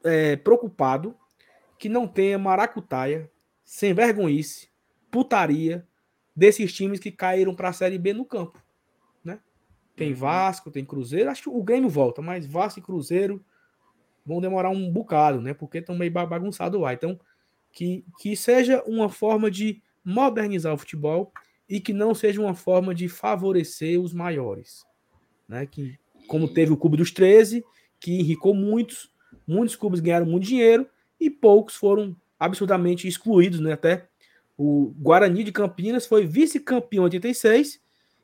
é, preocupado, que não tenha maracutaia, sem vergonhice, putaria desses times que caíram para a Série B no campo. Né? Tem uhum. Vasco, tem Cruzeiro. Acho que o Grêmio volta, mas Vasco e Cruzeiro vão demorar um bocado, né? Porque estão meio bagunçado lá. Então, que, que seja uma forma de modernizar o futebol e que não seja uma forma de favorecer os maiores, né? Que como teve o Clube dos 13, que enricou muitos, muitos clubes ganharam muito dinheiro e poucos foram absurdamente excluídos, né? Até o Guarani de Campinas foi vice-campeão em 86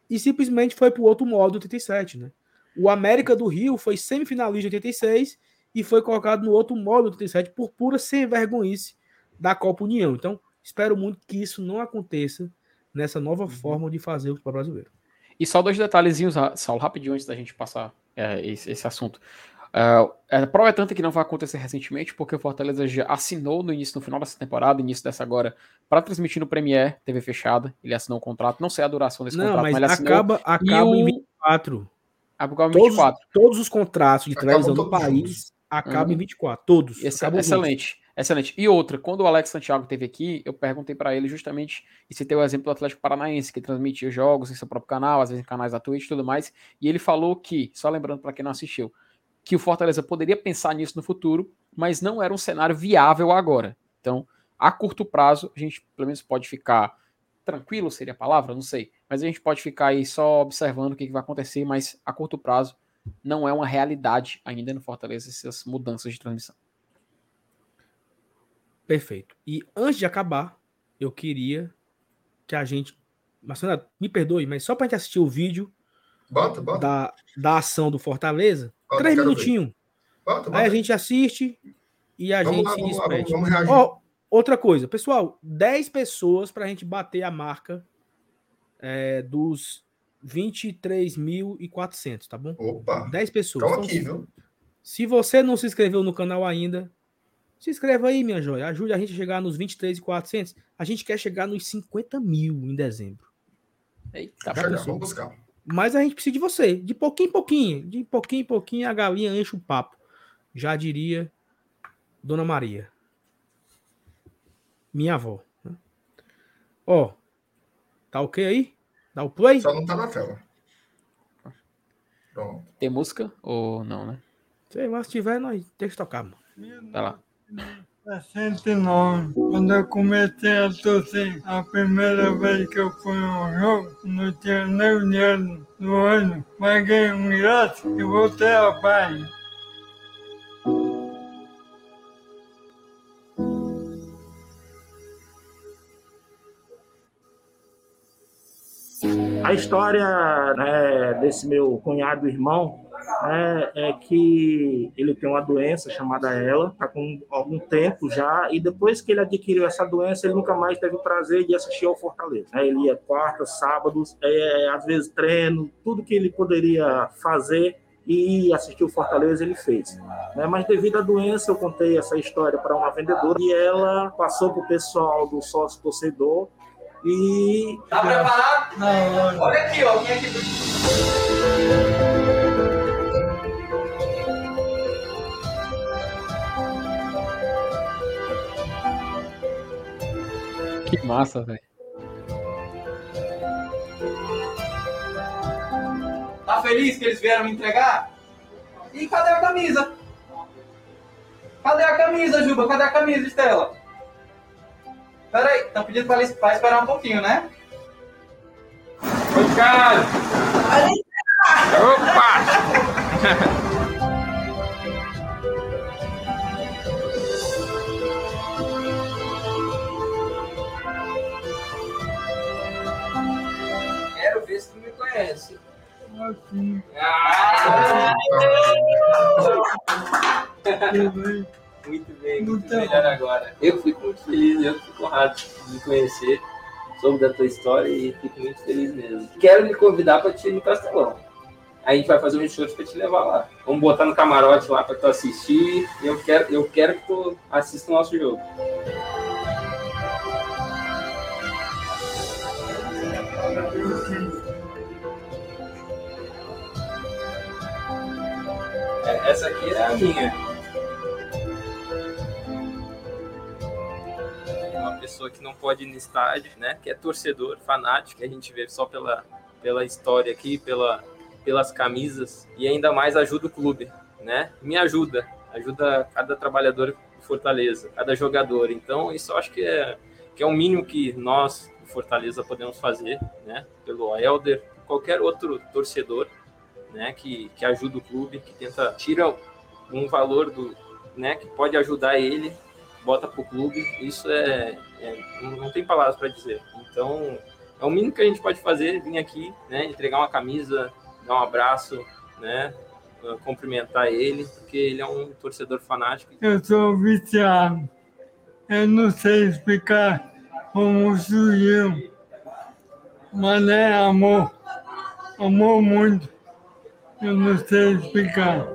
e simplesmente foi para o outro modo 87, né? O América do Rio foi semifinalista em 86 e foi colocado no outro módulo 37 por pura sem vergonhice da Copa União. Então, espero muito que isso não aconteça nessa nova uhum. forma de fazer o futebol brasileiro. E só dois detalhezinhos, Saulo, rapidinho antes da gente passar é, esse, esse, assunto. Uh, a prova é tanta que não vai acontecer recentemente, porque o Fortaleza já assinou no início, no final dessa temporada, início dessa agora, para transmitir no Premier, TV fechada. Ele assinou o um contrato, não sei a duração desse não, contrato, mas, mas ele assinou. Acaba, acaba o... em 24. Acaba em todos, 24. Todos os contratos de televisão do país acabam uhum. em 24. Todos. Esse, excelente. Excelente. E outra, quando o Alex Santiago teve aqui, eu perguntei para ele justamente, e citei o exemplo do Atlético Paranaense, que transmitia jogos em seu próprio canal, às vezes em canais da Twitch e tudo mais, e ele falou que, só lembrando para quem não assistiu, que o Fortaleza poderia pensar nisso no futuro, mas não era um cenário viável agora. Então, a curto prazo, a gente pelo menos pode ficar tranquilo, seria a palavra? Não sei. Mas a gente pode ficar aí só observando o que, vai acontecer, mas a curto prazo não é uma realidade ainda no Fortaleza essas mudanças de transmissão. Perfeito. E antes de acabar, eu queria que a gente. Marcelo, me perdoe, mas só para a gente assistir o vídeo bota, bota. Da, da ação do Fortaleza, Bota, Três minutinhos. Bota, bota. Aí a gente assiste e a vamos gente lá, se despede. Vamos, vamos oh, outra coisa, pessoal, 10 pessoas para a gente bater a marca é, dos 23.400, tá bom? Opa! 10 pessoas. Estão aqui, viu? Se você não se inscreveu no canal ainda, se inscreva aí, minha joia. Ajude a gente a chegar nos 23.400. A gente quer chegar nos 50 mil em dezembro. Eita, tá vamos buscar. Mas a gente precisa de você, de pouquinho em pouquinho, de pouquinho em pouquinho a galinha enche o papo. Já diria Dona Maria. Minha avó. Né? Ó, tá ok aí? Dá o play? Só não tá na tela. Pronto. Tem música ou não, né? Sei, mas se tiver, nós tem que tocar, mano. Tá lá. 69, quando eu comecei a torcer, a primeira vez que eu fui ao jogo, não tinha nem dinheiro no ano, paguei um ingresso e voltei a paz. A história né, desse meu cunhado irmão é, é, que ele tem uma doença chamada ela, está com algum tempo já, e depois que ele adquiriu essa doença, ele nunca mais teve o prazer de assistir ao Fortaleza. É, ele ia quarta, sábados, é, às vezes treino, tudo que ele poderia fazer e assistir o Fortaleza ele fez. Né? Mas devido à doença, eu contei essa história para uma vendedora e ela passou para o pessoal do sócio torcedor e. Tá preparado? Não. Olha aqui, ó. Quem é massa, velho. Tá feliz que eles vieram me entregar? E cadê a camisa? Cadê a camisa, Juba? Cadê a camisa, Estela? Pera aí, estão pedindo pra, pra esperar um pouquinho, né? Obrigado! Opa! Ah! muito bem, muito então, melhor agora. Eu fico muito feliz, eu fico honrado de conhecer, soube da tua história e fico muito feliz mesmo. Quero lhe convidar para te ir no Castelão. A gente vai fazer um show para te levar lá. Vamos botar no camarote lá para tu assistir. Eu quero, eu quero que tu assista o nosso jogo. Essa aqui é a minha. Uma pessoa que não pode ir no estádio, né? Que é torcedor, fanático, que a gente vê só pela, pela história aqui, pela, pelas camisas e ainda mais ajuda o clube, né? Me ajuda, ajuda cada trabalhador de Fortaleza, cada jogador. Então, isso eu acho que é, que é o mínimo que nós, Fortaleza, podemos fazer, né? Pelo Helder, qualquer outro torcedor né, que, que ajuda o clube, que tenta tira um valor do, né, que pode ajudar ele, bota para o clube. Isso é, é, não tem palavras para dizer. Então é o mínimo que a gente pode fazer, vir aqui, né, entregar uma camisa, dar um abraço, né, cumprimentar ele, porque ele é um torcedor fanático. Eu sou viciado. Eu não sei explicar como surgiu, mas é amor. Amor muito. Eu não sei explicar.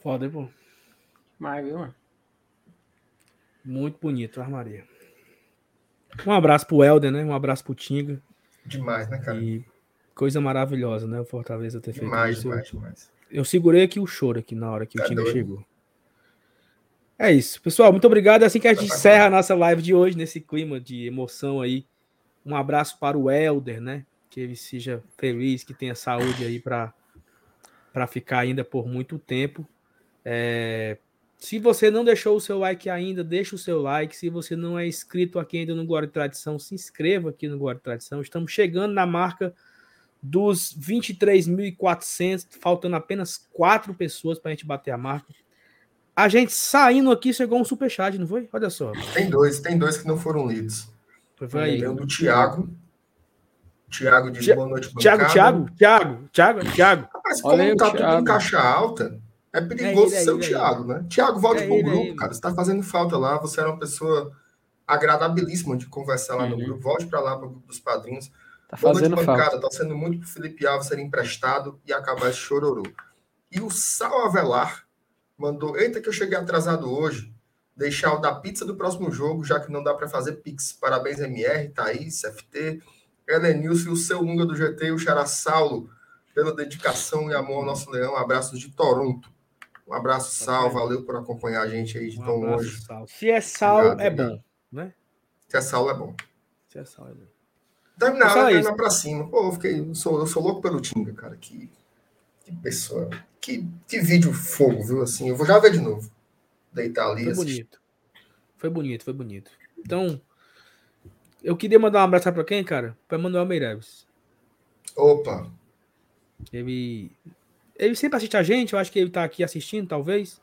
Foda, pô. Mas, viu, mano? Muito bonito, a armaria. Um abraço pro Helder, né? Um abraço pro Tinga. Demais, né, cara? E coisa maravilhosa, né? O Fortaleza ter feito demais, isso. Demais, demais. Eu segurei aqui o choro aqui na hora que tá o Tinga doido. chegou. É isso. Pessoal, muito obrigado. É assim que a gente encerra a nossa live de hoje, nesse clima de emoção aí um abraço para o Helder, né? Que ele seja feliz, que tenha saúde aí para ficar ainda por muito tempo. É... Se você não deixou o seu like ainda, deixa o seu like. Se você não é inscrito aqui ainda no e Tradição, se inscreva aqui no e Tradição. Estamos chegando na marca dos 23.400, faltando apenas quatro pessoas para a gente bater a marca. A gente saindo aqui chegou um superchat, não foi? Olha só. Tem dois, tem dois que não foram lidos. Tem o do Thiago. Thiago diz boa noite, Thiago, Thiago, Thiago, Thiago, Thiago. Mas como Olha tá tudo em caixa alta, é perigoso é ele, ser o Thiago, né? Thiago, volte é pro ele, grupo, cara. Você tá fazendo falta lá. Você era uma pessoa agradabilíssima de conversar lá uhum. no grupo. Volte para lá, pro grupo dos padrinhos. Tá Boa fazendo noite, bancada. Tá sendo muito pro Felipe Alves ser emprestado e acabar esse chororô. E o Sal Avelar mandou: Eita, que eu cheguei atrasado hoje. Deixar o da pizza do próximo jogo, já que não dá para fazer Pix. Parabéns, MR, Thaís, FT, Helenilson e o seu Lunga do GT e o Xará Saulo, pela dedicação e amor ao nosso leão. Abraços de Toronto. Um abraço, Sal. Valeu por acompanhar a gente aí de um tão longe. Sal. Se é sal, Obrigado, é bom, né? Se é sal, é bom. Se é sal, é bom. Terminar, terminar pra cima. Pô, eu, fiquei, eu, sou, eu sou louco pelo Tinga, cara. Que, que pessoa. Que, que vídeo fogo, viu? Assim, eu vou já ver de novo. Deitar ali. Foi bonito. Foi bonito, foi bonito. Então, eu queria mandar um abraço para quem, cara? Para Manuel Meireles. Opa! Ele, ele sempre assiste a gente, eu acho que ele tá aqui assistindo, talvez.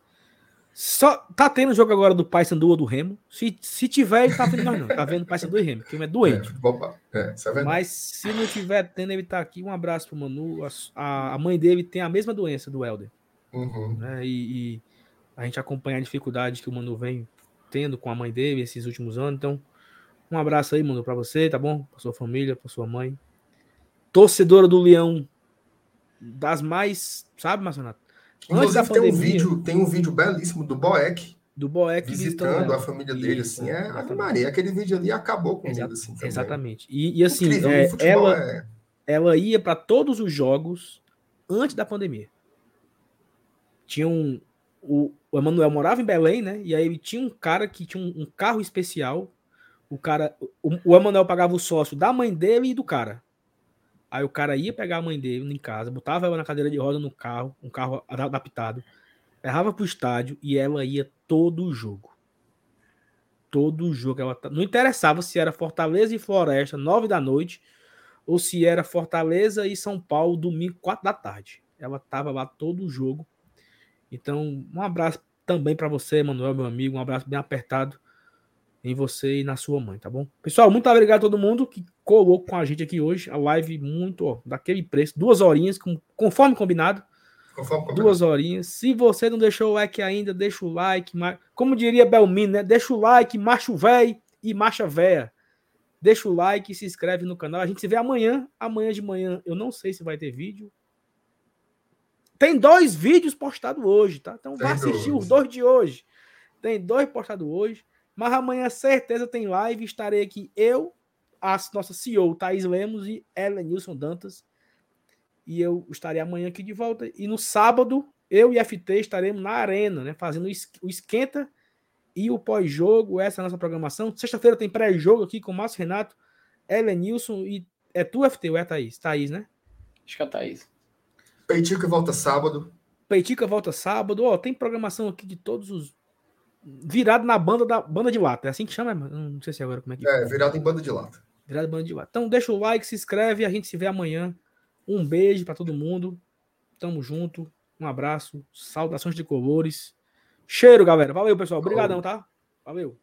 Só tá tendo jogo agora do Paysandu ou do Remo. Se, se tiver, ele tá vendo nós não. Tá vendo Paysandu e Remo, que é doente. É, é, é Mas se não tiver tendo, ele tá aqui. Um abraço pro Manu. A, a mãe dele tem a mesma doença do Helder. Uhum. Né? E, e, a gente acompanha a dificuldade que o Manu vem tendo com a mãe dele esses últimos anos. Então, um abraço aí, Manu, pra você, tá bom? Pra sua família, pra sua mãe. Torcedora do Leão das mais, sabe, Marcionato? Antes da pandemia, tem um vídeo, tem um vídeo belíssimo do Boeck. Do Boeck visitando a família dele, Isso, assim. É, Ave Maria, aquele vídeo ali acabou com ele, assim. Também. Exatamente. E, e assim, é, ela, é... ela ia para todos os jogos antes da pandemia. Tinha um. O, o Emanuel morava em Belém, né? E aí tinha um cara que tinha um, um carro especial. O cara. O, o Emanuel pagava o sócio da mãe dele e do cara. Aí o cara ia pegar a mãe dele em casa, botava ela na cadeira de roda no carro, um carro adaptado, levava pro estádio e ela ia todo o jogo. Todo o jogo. Ela não interessava se era Fortaleza e Floresta, nove da noite, ou se era Fortaleza e São Paulo, domingo, quatro da tarde. Ela tava lá todo o jogo. Então, um abraço também para você, Manuel, meu amigo. Um abraço bem apertado em você e na sua mãe, tá bom? Pessoal, muito obrigado a todo mundo que colou com a gente aqui hoje. A live muito, ó, daquele preço, duas horinhas, conforme combinado. Conforme combinado. Duas horinhas. Se você não deixou o like ainda, deixa o like. Como diria Belmino, né? Deixa o like, macho véi e marcha véia. Deixa o like e se inscreve no canal. A gente se vê amanhã. Amanhã de manhã eu não sei se vai ter vídeo. Tem dois vídeos postados hoje, tá? Então vai assistir dois. os dois de hoje. Tem dois postados hoje. Mas amanhã, certeza, tem live. Estarei aqui eu, a nossa CEO, Thaís Lemos e Ellen Nilson Dantas. E eu estarei amanhã aqui de volta. E no sábado, eu e FT estaremos na arena, né? Fazendo o esquenta e o pós-jogo. Essa é a nossa programação. Sexta-feira tem pré-jogo aqui com o Márcio Renato, Ellen Nilson e. É tu, FT, ou é a Thaís? Thaís, né? Acho que é a Thaís. Peitica volta sábado. Peitica volta sábado. Ó, tem programação aqui de todos os virado na banda da banda de lata. É assim que chama? Não sei se agora como é que É, virado em banda de lata. Virado em banda de lata. Então deixa o like, se inscreve, a gente se vê amanhã. Um beijo para todo mundo. Tamo junto. Um abraço. Saudações de colores. Cheiro, galera. Valeu, pessoal. Obrigadão, tá? Valeu.